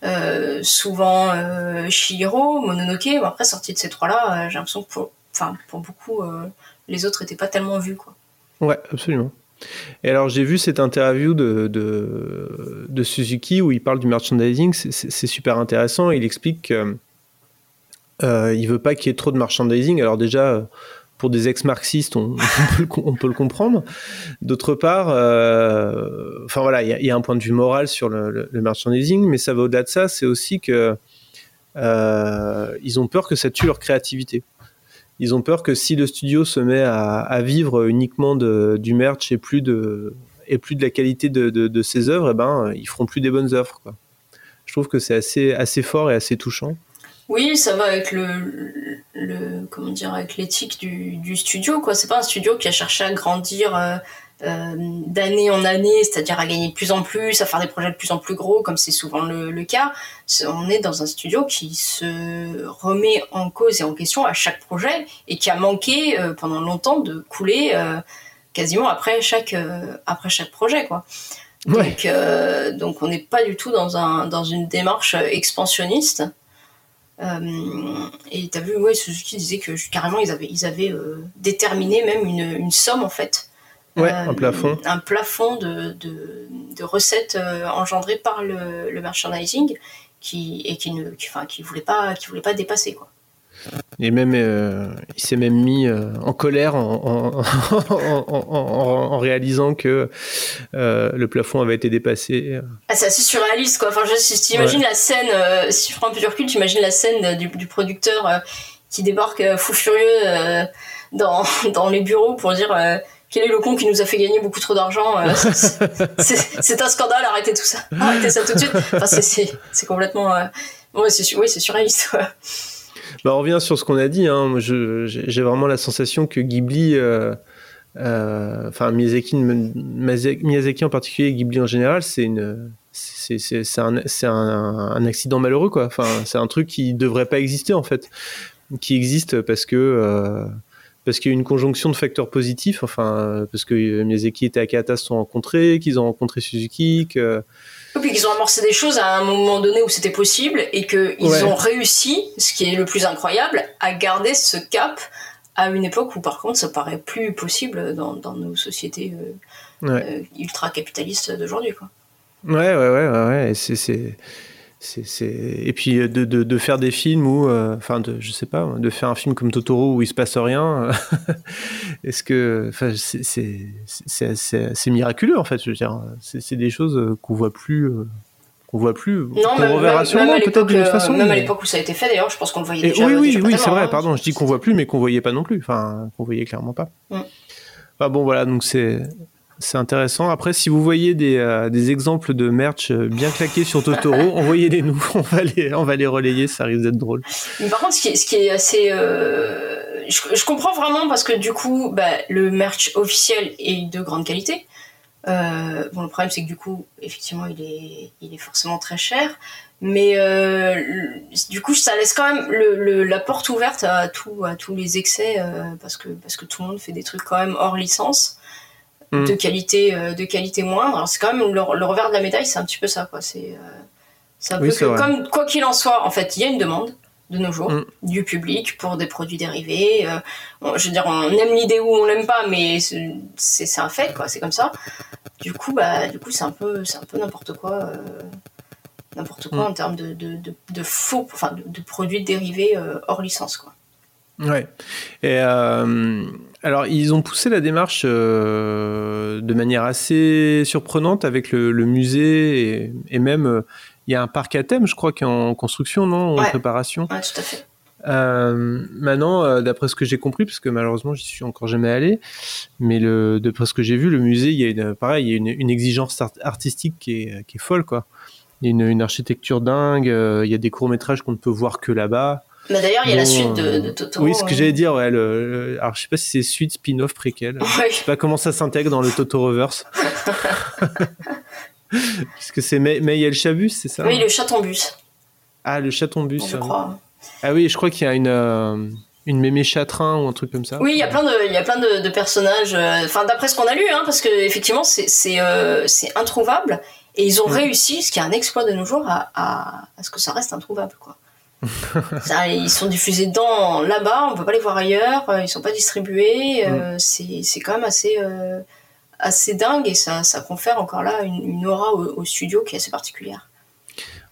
B: euh, souvent euh, Chihiro, Mononoke. Bon, après, sorti de ces trois-là, euh, j'ai l'impression que pour, enfin, pour beaucoup, euh, les autres étaient pas tellement vus. Quoi.
A: Ouais, absolument. Et alors, j'ai vu cette interview de, Suzuki où il parle du merchandising. C'est- super intéressant. Il explique qu'il ne veut pas qu'il y ait trop de merchandising. Alors, déjà, euh, pour des ex-marxistes, on, peut le comprendre. D'autre part, euh, voilà, il y, a- un point de vue moral sur le, merchandising, mais ça va au-delà de ça. C'est aussi que euh, ils ont peur que ça tue leur créativité. Ils ont peur que si le studio se met à, vivre uniquement du merch et plus de, et plus de la qualité de, de, ses œuvres, eh ben, ils feront plus des bonnes œuvres. Je trouve que c'est assez, assez fort et assez touchant.
B: Oui, ça va avec le, le comment dire, avec l'éthique du, du studio, quoi. C'est pas un studio qui a cherché à grandir euh, euh, d'année en année, c'est-à-dire à gagner de plus en plus, à faire des projets de plus en plus gros, comme c'est souvent le, le cas. On est dans un studio qui se remet en cause et en question à chaque projet et qui a manqué euh, pendant longtemps de couler quasiment après chaque après chaque projet, quoi.
A: Ouais.
B: Donc, donc on n'est pas du tout dans, un, dans une démarche expansionniste. Euh, et t'as vu, ouais, Suzuki disait que carrément ils avaient, ils avaient euh, déterminé même une, une somme en fait.
A: Ouais,
B: Euh,
A: un plafond.
B: Un plafond de, de, de recettes euh, engendrées par le, le merchandising qui, et qui ne qui, enfin, qui voulait pas, qui voulait pas dépasser. Quoi.
A: Et même, euh, il s'est même mis euh, en colère en, en, en, en- en- en réalisant que euh, le plafond avait été dépassé.
B: Ah, c'est assez surréaliste quoi. Enfin, je, si tu imagines la scène, si tu prends un peu du recul, tu imagines la scène du, du producteur qui débarque fou furieux dans, dans les bureaux pour dire quel est le con qui nous a fait gagner beaucoup trop d'argent. euh, c'est- un scandale, arrêtez tout ça. Arrêtez ça tout de suite. Enfin, c'est- complètement. euh, ouais, oui, c'est surréaliste. ouais.
A: Bah, on revient sur ce qu'on a dit. Hein. J'ai vraiment la sensation que Ghibli, euh, euh, Miyazaki, en particulier, et Ghibli en général, c'est un, accident malheureux. Enfin, c'est un truc qui devrait pas exister en fait, qui existe parce que euh, parce qu'il y a une conjonction de facteurs positifs. Enfin, parce que Miyazaki et Takahata se sont rencontrés, qu'ils ont rencontré Suzuki,
B: Et puis qu'ils ont amorcé des choses à un moment donné où c'était possible et qu'ils
A: Ouais.
B: ont réussi, ce qui est le plus incroyable, à garder ce cap à une époque où par contre ça paraît plus possible dans, dans nos sociétés euh,
A: Ouais.
B: euh, ultra capitalistes d'aujourd'hui. quoi.
A: Ouais, ouais, ouais, ouais, ouais. C'est, Et puis euh, de, de, de faire des films où, euh, enfin, de, je sais pas, de faire un film comme Totoro où il se passe rien. euh, Est-ce que, enfin, c'est, miraculeux en fait. Je veux dire, c'est, des choses qu'on voit plus, euh, qu'on voit plus. Qu'on reverra sûrement peut-être d'une autre façon.
B: même à l'époque où ça a été fait d'ailleurs, je pense qu'on le voyait
A: Et
B: déjà.
A: oui, oui, oui, c'est vrai.
B: hein.
A: Pardon, je dis qu'on voit plus, mais qu'on voyait pas non plus. Enfin, qu'on voyait clairement pas.
B: Mm.
A: Ah bon, voilà, donc c'est c'est intéressant. Après, si vous voyez des, euh, des exemples de merch euh, bien claqués sur Totoro, envoyez-les nous. On va les, on va les relayer. Ça risque d'être drôle.
B: Mais par contre, ce qui est, ce qui est assez. euh, je, je comprends vraiment parce que du coup, bah, le merch officiel est de grande qualité. Euh, bon, le problème, c'est que du coup, effectivement, il est, il est forcément très cher. Mais euh, le- du coup, ça laisse quand même le, le- la porte ouverte à, tout, à tous les excès euh, parce, que, parce que tout le monde fait des trucs quand même hors licence.
A: Mm.
B: De qualité, euh, de qualité moindre. Alors, c'est quand même le, le revers de la médaille, c'est un petit peu ça, quoi. C'est euh,
A: Oui,
B: comme quoi qu'il en soit, en fait, il y a une demande de nos jours
A: Mm.
B: du public pour des produits dérivés. Euh, bon, je veux dire, on aime l'idée ou on l'aime pas, mais c'est un fait, quoi. C'est comme ça. Du coup, bah, du coup, c'est un peu, c'est un peu n'importe quoi, euh, n'importe quoi
A: Mm.
B: en termes de, de, de, de faux, enfin, de, produits dérivés hors licence, quoi.
A: Ouais. Et alors, ils ont poussé la démarche euh, de manière assez surprenante avec le, le musée et, et même euh, il y a un parc à thème, je crois, qui est en construction, non, en préparation.
B: Ouais, tout à fait.
A: Euh, maintenant, d'après ce que j'ai compris, parce que malheureusement j'y suis encore jamais allé, mais le, d'après ce que j'ai vu, le musée, il y a une, pareil, il y a une, une exigence art- artistique qui est, qui est folle, quoi. Il y a une, une architecture dingue, il y a des courts métrages qu'on ne peut voir que là-bas.
B: Mais d'ailleurs, il y a la suite de,
A: euh,
B: de Totoro.
A: Oui, ce que
B: hein.
A: j'allais dire, ouais, le, le- alors je sais pas si c'est suite, spin-off, préquel.
B: Oui.
A: Je sais pas comment ça s'intègre dans le Totoroverse. Parce que c'est May, May El Chabus, c'est ça
B: Oui, le chaton bus,
A: Ah, le chaton bus.
B: je
A: ouais.
B: crois.
A: Ah oui, je crois qu'il y a une, euh, une mémé chatrin ou un truc comme ça.
B: Oui, il y a plein de, il y a plein de, de personnages. euh, d'après ce qu'on a lu, hein, parce que effectivement, c'est euh, introuvable, et ils ont réussi, ce qui est un exploit de nos jours, à, à, à ce que ça reste introuvable, quoi. Ça, ils sont diffusés dans là-bas, on peut pas les voir ailleurs, euh, ils sont pas distribués. euh, C'est c'est quand même assez euh, assez dingue et ça ça confère encore là une, une aura au, au studio qui est assez particulière.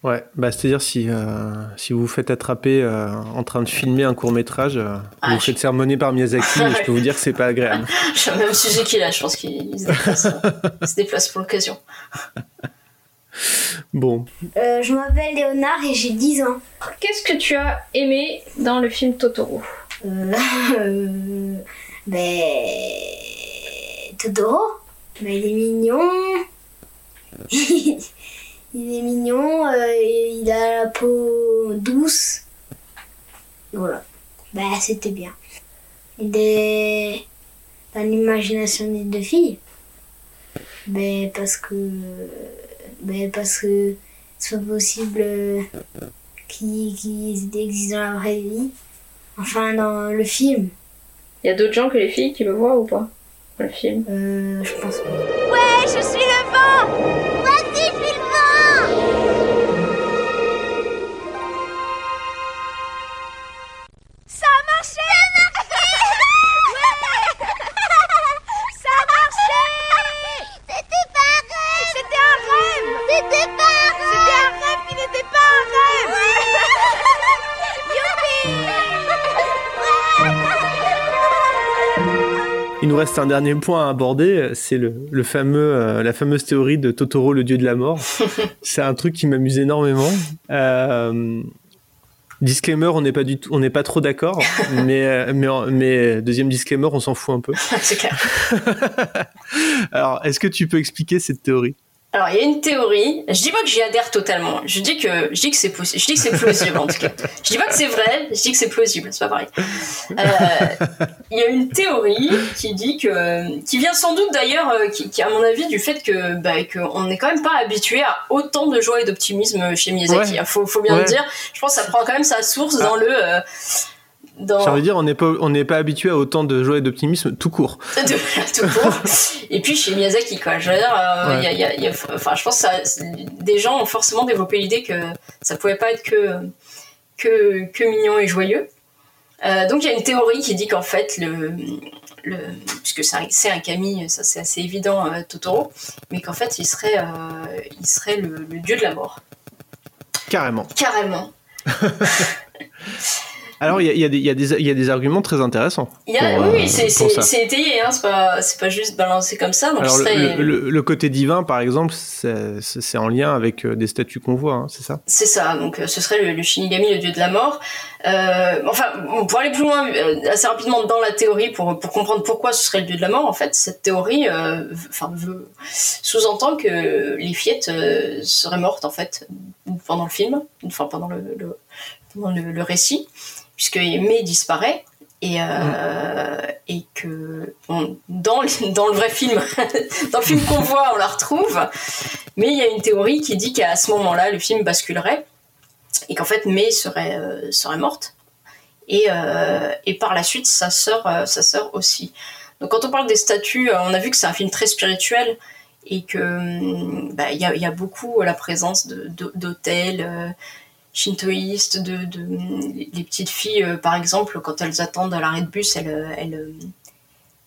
A: Ouais, bah, c'est-à-dire si, euh, si vous vous faites attraper en train de filmer un court métrage,
B: Ah,
A: vous vous
B: je-
A: faites sermonner par Miyazaki, et je peux vous dire que c'est pas agréable.
B: J'ai même Suzuki là, je pense qu'il il se se déplace pour l'occasion.
A: Bon,
H: Euh, je m'appelle Léonard et j'ai 10 ans.
I: Qu'est-ce que tu as aimé dans le film Totoro?
H: Euh, euh, ben. Totoro Ben, il est mignon. il
J: est mignon, euh, et il a la peau douce. Voilà. Bah, c'était bien. Il est dans l'imagination des deux filles. Ben, parce que. Ben, parce que c'est pas possible euh, qu'ils qu'ils existent dans la vraie vie. Enfin, dans le film.
I: Il y a d'autres gens que les filles qui le voient ou pas? Dans le film
J: Euh, je pense pas.
C: Ouais, je suis le vent
A: Il nous reste un dernier point à aborder, c'est le, le fameux, euh, la fameuse théorie de Totoro, le dieu de la mort. c'est un truc qui m'amuse énormément. Euh, disclaimer, on n'est pas du tout, on n'est pas trop d'accord, mais, euh, mais, mais deuxième disclaimer, on s'en fout un peu.
B: c'est clair.
A: Alors, est-ce que tu peux expliquer cette théorie?
B: Alors, il y a une théorie. Je dis pas que j'y adhère totalement. Je dis que je dis que c'est possible. Je dis que c'est plausible en tout cas. Je dis pas que c'est vrai. Je dis que c'est plausible. C'est pas pareil. Euh, Il y a une théorie qui dit que, qui vient sans doute d'ailleurs, euh, qui, qui à mon avis du fait que, bah, que on n'est quand même pas habitué à autant de joie et d'optimisme chez Miyazaki.
A: Ouais.
B: hein. Faut, faut bien
A: Ouais.
B: le dire. Je pense que ça prend quand même sa source dans le. euh, dans...
A: Envie de dire, on n'est pas, on n'est pas habitué à autant de joie et d'optimisme tout court.
B: de tout court. Et puis chez Miyazaki, quoi. Je veux dire, euh,
A: Ouais.
B: il y a- il y a- il y a- enfin, je pense que ça, des gens ont forcément développé l'idée que ça pouvait pas être que, que, que mignon et joyeux. Euh, donc il y a une théorie qui dit qu'en fait, le, le, puisque c'est un, Camille, ça c'est assez évident, euh, Totoro, mais qu'en fait il serait, il serait le, le dieu de la mort.
A: Carrément.
B: Carrément.
A: Alors, il y a, y des- y y a arguments très intéressants.
B: Il y a,
A: pour,
B: oui,
A: euh,
B: c'est, étayé, hein, c'est, pas, juste balancé comme ça. Donc
A: Alors,
B: il
A: le,
B: serait,
A: le- le- le côté divin, par exemple, c'est en lien avec euh, des statues qu'on voit, hein, c'est ça?
B: C'est ça, donc euh, ce serait le, le Shinigami, le dieu de la mort. Euh, enfin, bon, pour aller plus loin, assez rapidement dans la théorie, pour, pour comprendre pourquoi ce serait le dieu de la mort, en fait, cette théorie euh, sous-entend que les fillettes seraient mortes, en fait, pendant le film, enfin, pendant le, le, pendant le, le récit, puisque May disparaît. Et, euh, et que dans, le, dans le vrai film, dans le film qu'on voit, on la retrouve, mais il y a une théorie qui dit qu'à ce moment-là, le film basculerait et qu'en fait May serait, euh, serait morte et, euh, et par la suite sa sœur, sa sœur aussi. Donc quand on parle des statues, on a vu que c'est un film très spirituel et que hum, bah, il y, a, y a beaucoup la présence de- de- d'hôtels euh, shintoïstes, de, les petites filles euh, par exemple quand elles attendent à l'arrêt de bus, elles, euh, elles, euh,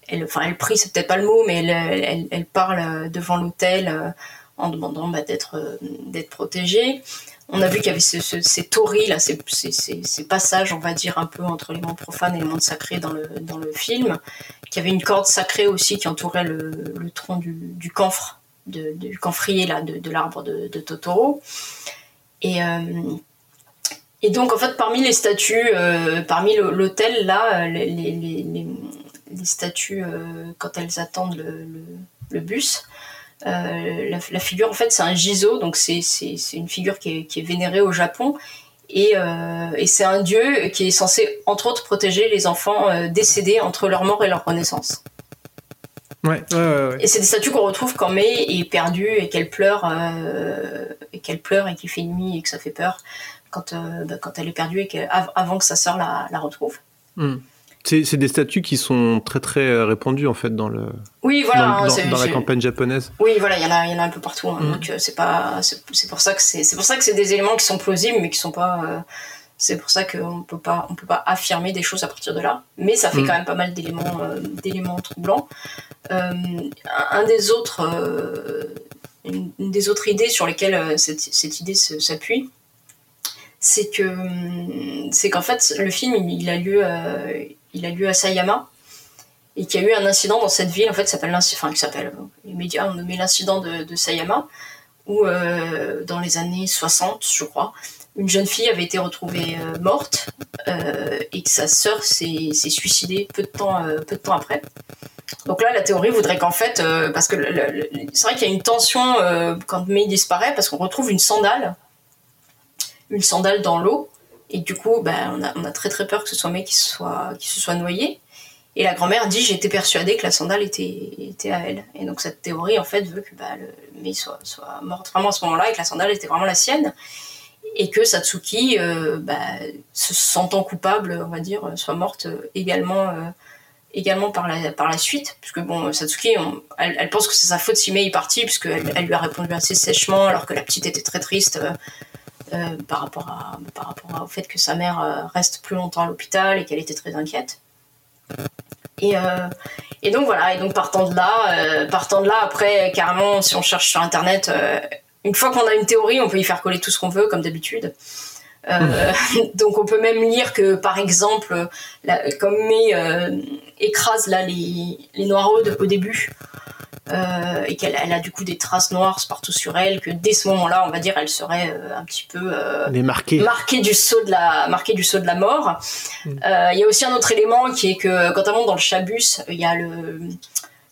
B: elles, enfin elles prient, c'est peut-être pas le mot, mais elles, elles, parlent devant l'hôtel en demandant bah, d'être d'être protégées. On a vu qu'il y avait ce- ce- ces tories là, ces, ces, passages, on va dire un peu entre les mondes profanes et les mondes sacrés dans le dans le film. Qu'il y avait une corde sacrée aussi qui entourait le, tronc du, du camphre, du camphrier là, de, l'arbre de, de Totoro. Et et donc en fait parmi les statues, euh, parmi l'hôtel là, euh, les, les, les, les- les statues euh, quand elles attendent le, le, le bus. Euh, la, la figure, en fait, c'est un giso, donc c'est une figure qui est, qui est vénérée au Japon. Et, et c'est un dieu qui est censé, entre autres, protéger les enfants décédés entre leur mort et leur renaissance.
A: Ouais, ouais, ouais. ouais.
B: Et c'est des statues qu'on retrouve quand May est perdue et qu'elle pleure, et qu'elle pleure et qu'il fait nuit et que ça fait peur quand, euh, bah, quand elle est perdue et que, av- avant que sa sœur la, la retrouve.
A: Hmm. C'est des statues qui sont très très euh, répandues en fait dans le
B: Oui, voilà.
A: dans,
B: hein,
A: dans-
B: c'est-
A: dans la campagne japonaise.
B: Oui, voilà, il y en a, il y en a un peu partout. hein,
A: Mm.
B: Donc euh, c'est pas, c'est pour ça que c'est, c'est pour ça que c'est des éléments qui sont plausibles, mais qui sont pas. euh, c'est pour ça qu'on peut pas, on peut pas affirmer des choses à partir de là. Mais ça fait
A: Mm.
B: quand même pas mal d'éléments, euh, d'éléments troublants. Euh, un, des autres, une, une des autres idées sur lesquelles cette, cette idée s'appuie, c'est que, hum, c'est qu'en fait le film il, a lieu, euh, il a lieu à Sayama et qu'il y a eu un incident dans cette ville, en fait, qui s'appelle, enfin, qui s'appelle, euh, les médias ont nommé l'incident de, Sayama, où euh, dans les années 60, je crois, une jeune fille avait été retrouvée morte et que sa sœur s'est suicidée peu de temps, peu de temps après. Donc là, la théorie voudrait qu'en fait, parce que c'est vrai qu'il y a une tension quand Mei disparaît, parce qu'on retrouve une sandale, une sandale dans l'eau, et du coup, ben, on, a, très très peur que ce soit Mei qui se soit, noyé. Et la grand-mère dit j'étais persuadée que la sandale était, à elle. Et donc cette théorie en fait veut que bah, le Mei soit, morte vraiment à ce moment-là et que la sandale était vraiment la sienne. Et que Satsuki, euh, bah, se sentant coupable, on va dire, soit morte euh, également, euh, également par, la, suite. Puisque bon, Satsuki, elle, pense que c'est sa faute si Mei est partie, puisqu'elle elle lui a répondu assez sèchement, alors que la petite était très triste. Euh, par rapport, au fait que sa mère euh, reste plus longtemps à l'hôpital et qu'elle était très inquiète. Et, euh, donc voilà, et donc partant de là, partant de là, après, carrément, si on cherche sur internet, une fois qu'on a une théorie, on peut y faire coller tout ce qu'on veut, comme d'habitude. Donc on peut même lire que, par exemple, comme May écrase là les, les au début, euh, et qu'elle elle a du coup des traces noires partout sur elle, que dès ce moment-là, on va dire, elle serait euh, un petit peu euh, marquée du saut de la marquée du saut de la mort. Euh, Il y a aussi un autre élément qui est que quand on monte dans le chabus, il y a le,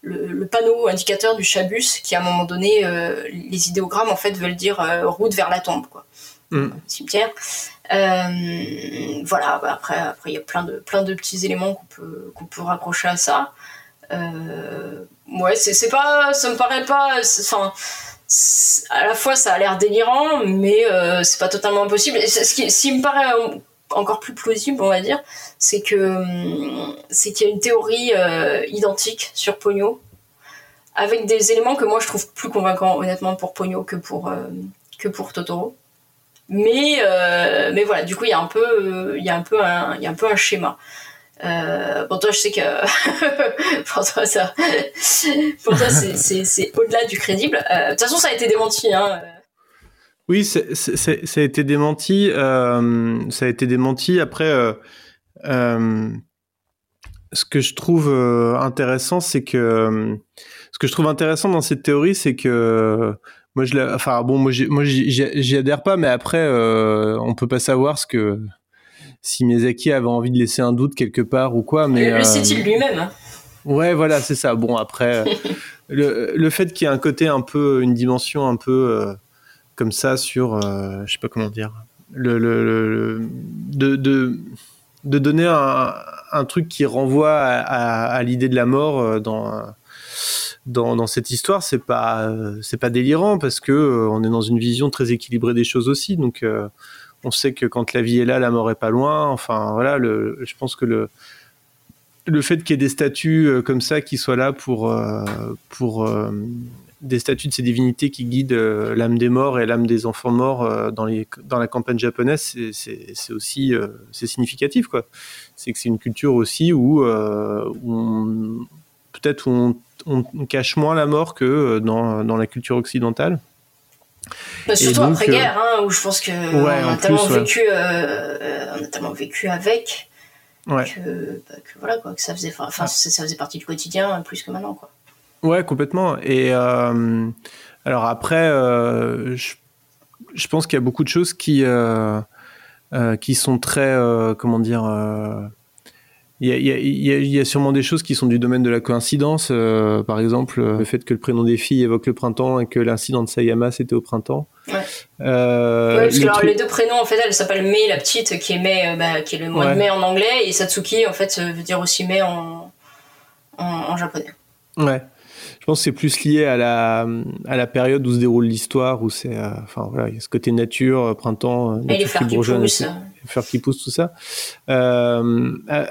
B: le, le panneau indicateur du chabus qui à un moment donné, euh, les idéogrammes en fait veulent dire euh, route vers la tombe, quoi,
A: Mm.
B: cimetière. Euh, voilà. bah, après, après il y a plein de plein de petits éléments qu'on peut qu'on peut raccrocher à ça. Euh, ouais, c'est pas, ça me paraît pas, enfin à la fois ça a l'air délirant, mais euh, c'est pas totalement impossible. Ce qui, me paraît euh, encore plus plausible, on va dire, c'est que hum, c'est qu'il y a une théorie euh, identique sur Pogno, avec des éléments que moi je trouve plus convaincants, honnêtement, pour Pogno que pour euh, que pour Totoro. Mais mais voilà, du coup il y a un peu il y a un peu un il y a un peu un schéma. Euh, pour toi, je sais que pour toi, ça, pour toi, c'est- au-delà du crédible. Euh, De toute façon, ça a été démenti. Hein.
A: Oui, ça a été démenti. euh, ça a été démenti. Après, ce que je trouve intéressant, c'est que ce que je trouve intéressant dans cette théorie, c'est que moi, je, enfin bon, moi, j'y- adhère pas, mais après, on peut pas savoir ce que si Miyazaki avait envie de laisser un doute quelque part ou quoi. Mais
B: le le
A: euh,
B: sait-il lui-même hein?
A: Ouais, voilà, c'est ça. Bon, après, euh, le, le fait qu'il y ait un côté un peu, une dimension un peu euh, comme ça sur, je sais pas comment dire, le, le, de, de, de donner un, un truc qui renvoie à, à- à l'idée de la mort dans, dans, dans cette histoire, c'est pas, euh, c'est pas délirant parce que euh, on est dans une vision très équilibrée des choses aussi. Donc, euh, on sait que quand la vie est là, la mort est pas loin. Enfin, voilà, je pense que le, le fait qu'il y ait des statues euh, comme ça qui soient là pour, euh, pour euh, des statues de ces divinités qui guident l'âme des morts et l'âme des enfants morts dans, les, dans la campagne japonaise, c'est- aussi significatif. C'est que c'est une culture aussi où, peut-être on, on- cache moins la mort que dans, dans la culture occidentale.
B: Bah, surtout
A: donc,
B: après
A: euh,
B: guerre, hein, où je pense que
A: Ouais,
B: on a
A: en
B: tellement
A: plus,
B: vécu, euh, on a tellement vécu avec
A: Ouais.
B: que, bah, que voilà quoi, que ça faisait, enfin, ça ça faisait partie du quotidien plus que maintenant quoi.
A: Ouais, complètement. Et euh, alors après, euh, je, je pense qu'il y a beaucoup de choses qui, euh, qui sont très, comment dire, il y, a, il y a- il y a- il y a sûrement des choses qui sont du domaine de la coïncidence. euh, par exemple, le fait que le prénom des filles évoque le printemps et que l'incident de Sayama c'était au printemps.
B: Ouais.
A: Euh,
B: Ouais, parce que alors, les deux prénoms en fait, elle s'appelle Mei la petite qui est Mei, euh, bah, qui est le mois
A: Ouais.
B: de mai en anglais et Satsuki en fait euh, veut dire aussi Mei en, en, en japonais.
A: Ouais. Je pense que c'est plus lié à la, à la période où se déroule l'histoire, où c'est, euh, enfin voilà, il y a ce côté nature, euh, printemps, euh,
B: Et les
A: nature
B: fleurs qui
A: bourgeonne,
B: poussent.
A: les fleurs qui poussent, tout ça. Euh, euh,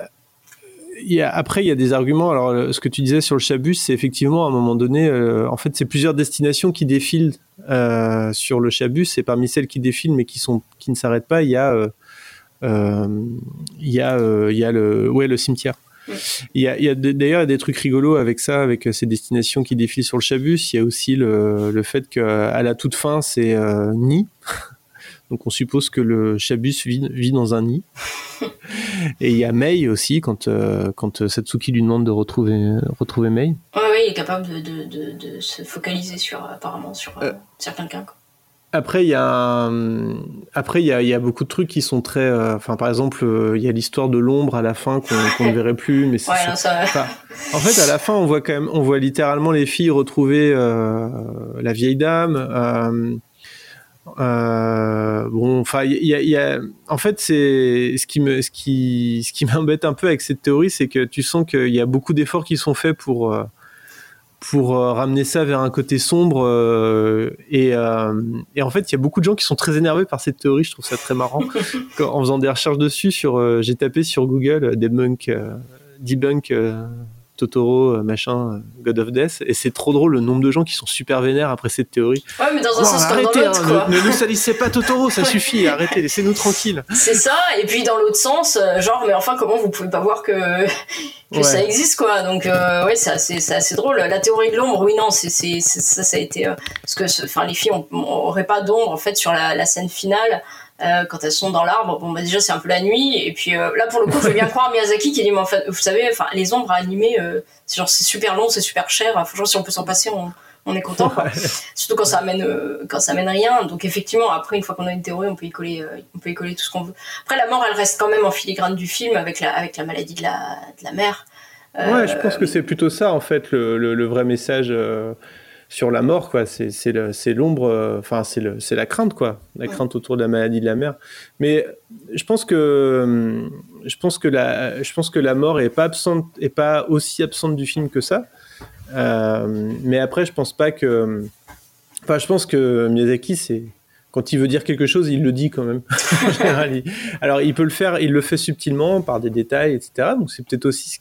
A: y a, après, il y a des arguments. Alors, ce que tu disais sur le Chabus, c'est effectivement à un moment donné, euh, en fait, c'est plusieurs destinations qui défilent euh, sur le Chabus, et parmi celles qui défilent mais qui sont, qui ne s'arrêtent pas, il y a, euh, il y a, il y a le, ouais, le cimetière. Il y a, a des- d'ailleurs il y a des trucs rigolos avec ça, avec ces destinations qui défilent sur le Chabus. Il y a aussi le, le fait qu'à la toute fin, c'est euh, nid. Donc on suppose que le Chabus vit, vit dans un nid. Et il y a Mei aussi, quand, euh, quand Satsuki lui demande de retrouver, retrouver Mei.
B: Ouais, il est capable de, de, de, de se focaliser sur apparemment sur, euh, sur quelqu'un.
A: Après, il y a, après il y a, il y a beaucoup de trucs qui sont très, euh, par exemple, euh, il y a l'histoire de l'ombre à la fin qu'on ne verrait plus, mais c'est
B: Ouais,
A: ça-
B: non, ça-
A: enfin, en fait, à la fin, on voit quand même, on voit littéralement les filles retrouver euh, la vieille dame. Euh, bon, enfin, il y a, il y a- en fait, c'est ce qui me, ce qui, ce qui m'embête un peu avec cette théorie, c'est que tu sens qu'il y a beaucoup d'efforts qui sont faits pour euh, pour euh, ramener ça vers un côté sombre euh, et, euh, et en fait il y a beaucoup de gens qui sont très énervés par cette théorie. Je trouve ça très marrant Quand- en faisant des recherches dessus sur j'ai tapé sur Google debunk debunk Totoro euh, machin euh, God of Death et c'est trop drôle le nombre de gens qui sont super vénères après cette théorie
B: Ouais, mais dans un
A: Oh,
B: sens comme dans
A: arrêtez,
B: l'autre,
A: hein,
B: quoi.
A: ne, ne nous salissez pas Totoro ça suffit arrêtez laissez-nous tranquilles
B: C'est ça, et puis dans l'autre sens, euh, genre, mais enfin, comment vous pouvez pas voir que, que
A: Ouais.
B: ça existe, quoi. Donc, euh, ouais, c'est assez, c'est assez drôle. La théorie de l'ombre, oui, non, c'est, c'est, c'est- ça, ça a été. euh, parce que, enfin, les filles ont- auraient pas d'ombre, en fait, sur la, la scène finale. Euh, quand elles sont dans l'arbre, bon bah déjà c'est un peu la nuit et puis euh, là pour le coup je veux bien croire Miyazaki qui dit mais en fait vous savez enfin les ombres à animer euh, c'est genre c'est super long c'est super cher franchement si on peut s'en passer on, on est content quoi. surtout quand ça amène euh, quand ça amène rien. Donc effectivement après une fois qu'on a une théorie on peut y coller euh, on peut y coller tout ce qu'on veut. Après la mort elle reste quand même en filigrane du film avec la avec la maladie de la de la mère. Euh,
A: Ouais, je pense que c'est plutôt ça en fait le, le- le vrai message euh, sur la mort quoi. C'est l'ombre, euh, enfin c'est le- c'est la crainte quoi, la crainte autour de la maladie de la mère. Mais je pense que hum, je pense que la je pense que la mort est pas absente est pas aussi absente du film que ça. Euh, mais après je pense pas que enfin je pense que Miyazaki c'est quand il veut dire quelque chose, il le dit quand même. Alors, il peut le faire, il le fait subtilement par des détails, etc. Donc, c'est peut-être aussi ce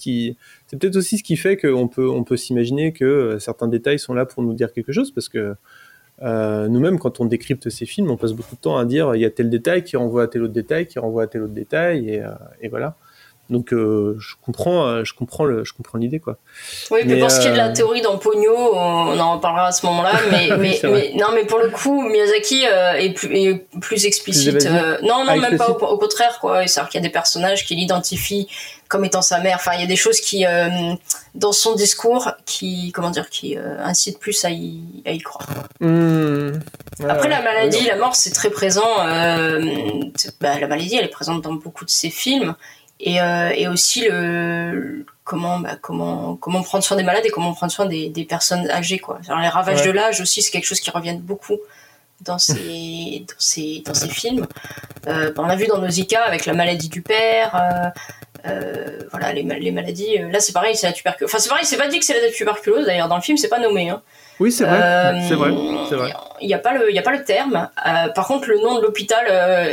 A: qui, fait qu'on peut, on peut s'imaginer que euh, certains détails sont là pour nous dire quelque chose, parce que euh, nous-mêmes, quand on décrypte ces films, on passe beaucoup de temps à dire il y a tel détail qui renvoie à tel autre détail, qui renvoie à tel autre détail, et, euh, et voilà. Donc, euh, je comprends, euh, je comprends le, je comprends l'idée, quoi.
B: Oui, mais,
A: Mais,
B: pour ce qui est de la
A: euh,
B: théorie dans Pogno, on en reparlera à ce moment-là. Mais,
A: Oui,
B: mais,
A: c'est vrai.
B: mais- non, mais pour le coup, Miyazaki est, plus, est plus explicite. Euh, non, non,
A: Ah,
B: même pas. Au, contraire, quoi. C'est-à-dire qu'il y a des personnages qu'il identifie comme étant sa mère. Enfin, il y a des choses qui, dans son discours, qui, comment dire, qui incitent plus à y, à y croire.
A: Hmm.
B: Après,
A: Ouais,
B: la maladie,
A: ouais.
B: la mort, c'est très présent. bah, la maladie, elle est présente dans beaucoup de ses films. Et, euh, et aussi le comment bah, comment comment prendre soin des malades et comment prendre soin des, des personnes âgées quoi. Alors, les ravages
A: Ouais.
B: de l'âge aussi, c'est quelque chose qui revient beaucoup dans ces dans ces dans ces films. Euh, on a vu dans Nausicaa avec la maladie du père. Euh, voilà les, les maladies. euh, Là, c'est pareil, c'est la tuberculose. Enfin, c'est pareil, c'est pas dit que c'est la tuberculose. D'ailleurs, dans le film, c'est pas nommé. Hein.
A: Oui, c'est vrai,
B: Euh,
A: c'est vrai.
B: Il n'y a, pas le- il y a pas le terme. Euh, par contre, le nom de l'hôpital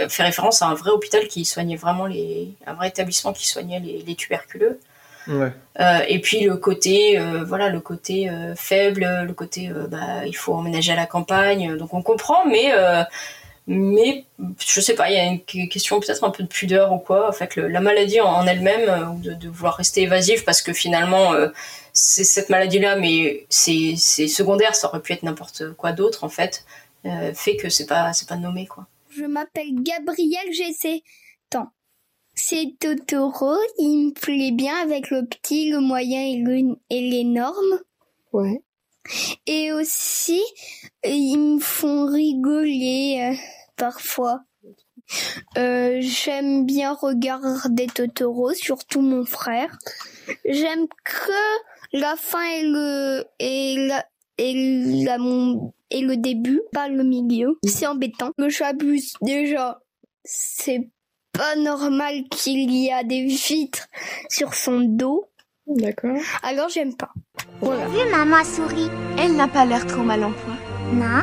B: fait référence à un vrai hôpital qui soignait vraiment les. un vrai établissement qui soignait les, les tuberculeux.
A: Ouais.
B: Et puis le côté, voilà, le côté faible, le côté, bah, il faut emménager à la campagne. Donc on comprend, mais. Mais je sais pas, il y a une que- question peut-être un peu de pudeur ou quoi. En fait, le- la maladie en, en elle-même, euh, ou de, de vouloir rester évasif parce que finalement, euh, c'est cette maladie-là, mais c'est secondaire, ça aurait pu être n'importe quoi d'autre en fait, euh, fait que c'est pas c'est pas nommé quoi.
K: Je m'appelle Gabriel, j'ai 7 ans. C'est Totoro, il me plaît bien avec le petit, le moyen et l'énorme.
L: Ouais.
K: Et aussi, ils me font rigoler euh, parfois. Euh, J'aime bien regarder Totoro, surtout mon frère. J'aime que la fin et le la et et le début, pas le milieu. C'est embêtant. Me j'abuse déjà. C'est pas normal qu'il y a des vitres sur son dos.
L: D'accord.
K: Alors j'aime pas. Voilà.
G: Vu maman souris
L: Elle n'a pas l'air trop mal en point.
G: Non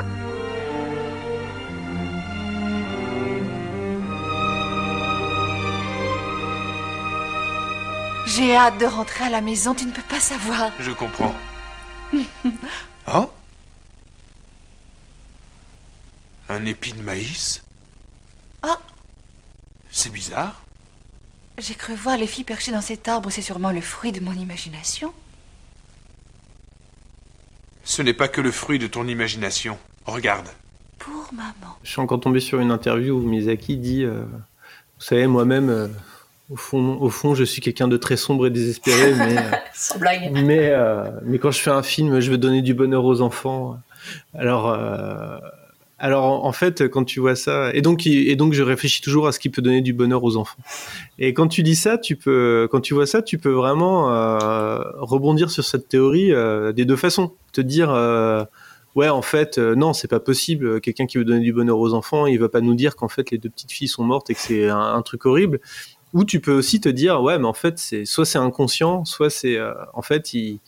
M: J'ai hâte de rentrer à la maison, tu ne peux pas savoir.
E: Je comprends. Oh Un épi de maïs?
M: Ah.
E: C'est bizarre.
M: J'ai cru voir les filles perchées dans cet arbre, c'est sûrement le fruit de mon imagination.
E: Ce n'est pas que le fruit de ton imagination. Regarde.
M: Pour maman.
A: Je suis encore tombé sur une interview où Miyazaki dit euh, Vous savez, moi-même, euh, au, fond, au fond, je suis quelqu'un de très sombre et désespéré, mais, euh,
B: Sans blague.
A: mais, euh, mais quand je fais un film, je veux donner du bonheur aux enfants. Alors, euh, Alors en fait, quand tu vois ça, et donc et donc je réfléchis toujours à ce qui peut donner du bonheur aux enfants. Et quand tu dis ça, tu peux, quand tu vois ça, tu peux vraiment euh, rebondir sur cette théorie euh, des deux façons. Te dire, euh, ouais, en fait, non, c'est pas possible. Quelqu'un qui veut donner du bonheur aux enfants, il va pas nous dire qu'en fait les deux petites filles sont mortes et que c'est un, truc horrible. Ou tu peux aussi te dire, ouais, mais en fait, c'est soit c'est inconscient, soit c'est, en fait, il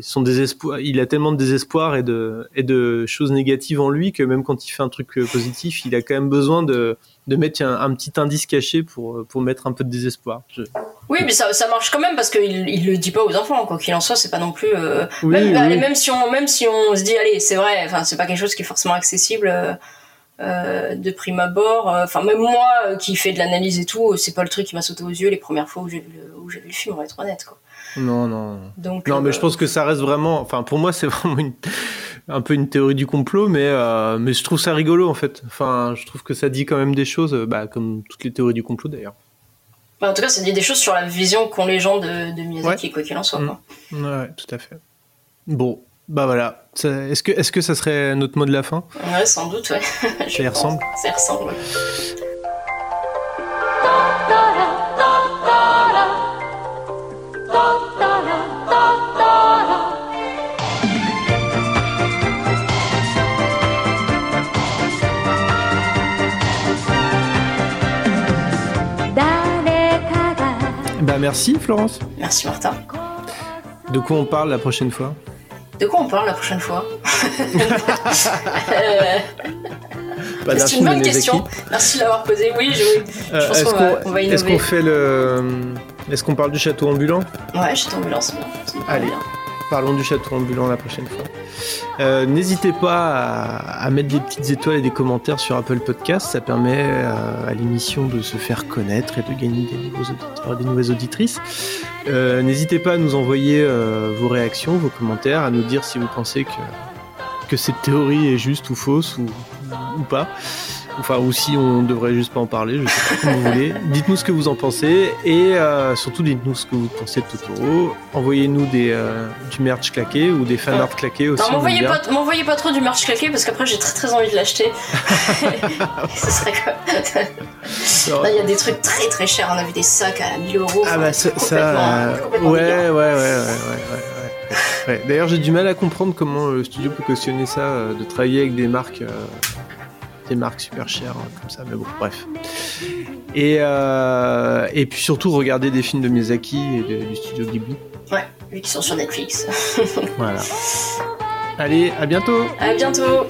A: son désespoir, il a tellement de désespoir et de, et de choses négatives en lui que même quand il fait un truc euh, positif, il a quand même besoin de, de mettre un, un petit indice caché pour, euh, pour mettre un peu de désespoir. Je-
B: Oui, mais ça, ça marche quand même parce qu'il il le dit pas aux enfants. Quoi qu'il en soit, c'est pas non plus. euh,
A: Oui,
B: même,
A: oui.
B: allez, même si on, même si on se dit, allez, c'est vrai. Enfin, c'est pas quelque chose qui est forcément accessible euh, euh, de prime abord. euh, Enfin, même moi euh, qui fais de l'analyse et tout, c'est pas le truc qui m'a sauté aux yeux les premières fois où j'ai vu le, vu film. On va être honnête, quoi.
A: Non, non.
B: Donc,
A: non, mais je pense que ça reste vraiment. Enfin, pour moi, c'est vraiment une, un peu une théorie du complot, mais, mais je trouve ça rigolo en fait. Enfin, je trouve que ça dit quand même des choses, bah, comme toutes les théories du complot d'ailleurs.
B: bah, en tout cas, ça dit des choses sur la vision qu'ont les gens de, de Miyazaki, quoi qu'il en soit.
A: Mm.
B: Quoi.
A: Ouais, ouais, tout à fait. Bon, bah voilà. Est-ce que, est-ce que ça serait notre mot de la fin?
B: Ouais, sans doute, ouais.
A: Ça y ressemble
B: Ça y ressemble. ouais.
A: Bah merci Florence.
B: Merci Martin.
A: De quoi on parle la prochaine fois?
B: De quoi on parle la prochaine fois Euh, C'est une bonne question. Merci de l'avoir posé. Oui, je, je
A: Euh,
B: pense
A: Est-ce
B: qu'on va, on va
A: est-ce qu'on fait le est-ce qu'on parle du château ambulant?
B: Ouais, je suis tombée dans ce bien. Ça me paraît
A: Allez,
B: bien.
A: Parlons du château ambulant la prochaine fois. Euh, N'hésitez pas à, mettre des petites étoiles et des commentaires sur Apple Podcast. Ça permet euh, à l'émission de se faire connaître et de gagner des nouveaux auditeurs et des nouvelles auditrices. Euh, N'hésitez pas à nous envoyer vos réactions, vos commentaires, à nous dire si vous pensez que, cette théorie est juste ou fausse ou pas. Enfin, ou si on devrait juste pas en parler, je sais pas comme vous voulez. Dites-nous ce que vous en pensez et euh, surtout dites-nous ce que vous pensez de Totoro. Envoyez-nous des, euh, du merch claqué ou des fan art claqués aussi.
B: Non,
A: on
B: m'envoyez pas, m'envoyez pas trop du merch claqué parce qu'après j'ai très très envie de l'acheter. Ce serait quoi Là, Il y a des trucs très très chers. On a vu des sacs à 1000 euros.
A: Ah bah ça, ça, euh,
B: complètement
A: ouais, ouais, ouais, ouais, ouais, ouais, ouais. Ouais. D'ailleurs, j'ai du mal à comprendre comment le studio peut cautionner ça, euh, de travailler avec des marques, euh, des marques super chères euh, comme ça. Mais bon, bref. Et euh, et puis surtout regarder des films de Miyazaki et de- du studio Ghibli.
B: Ouais, qu'ils sont sur Netflix.
A: Voilà. Allez, à bientôt.
B: à bientôt.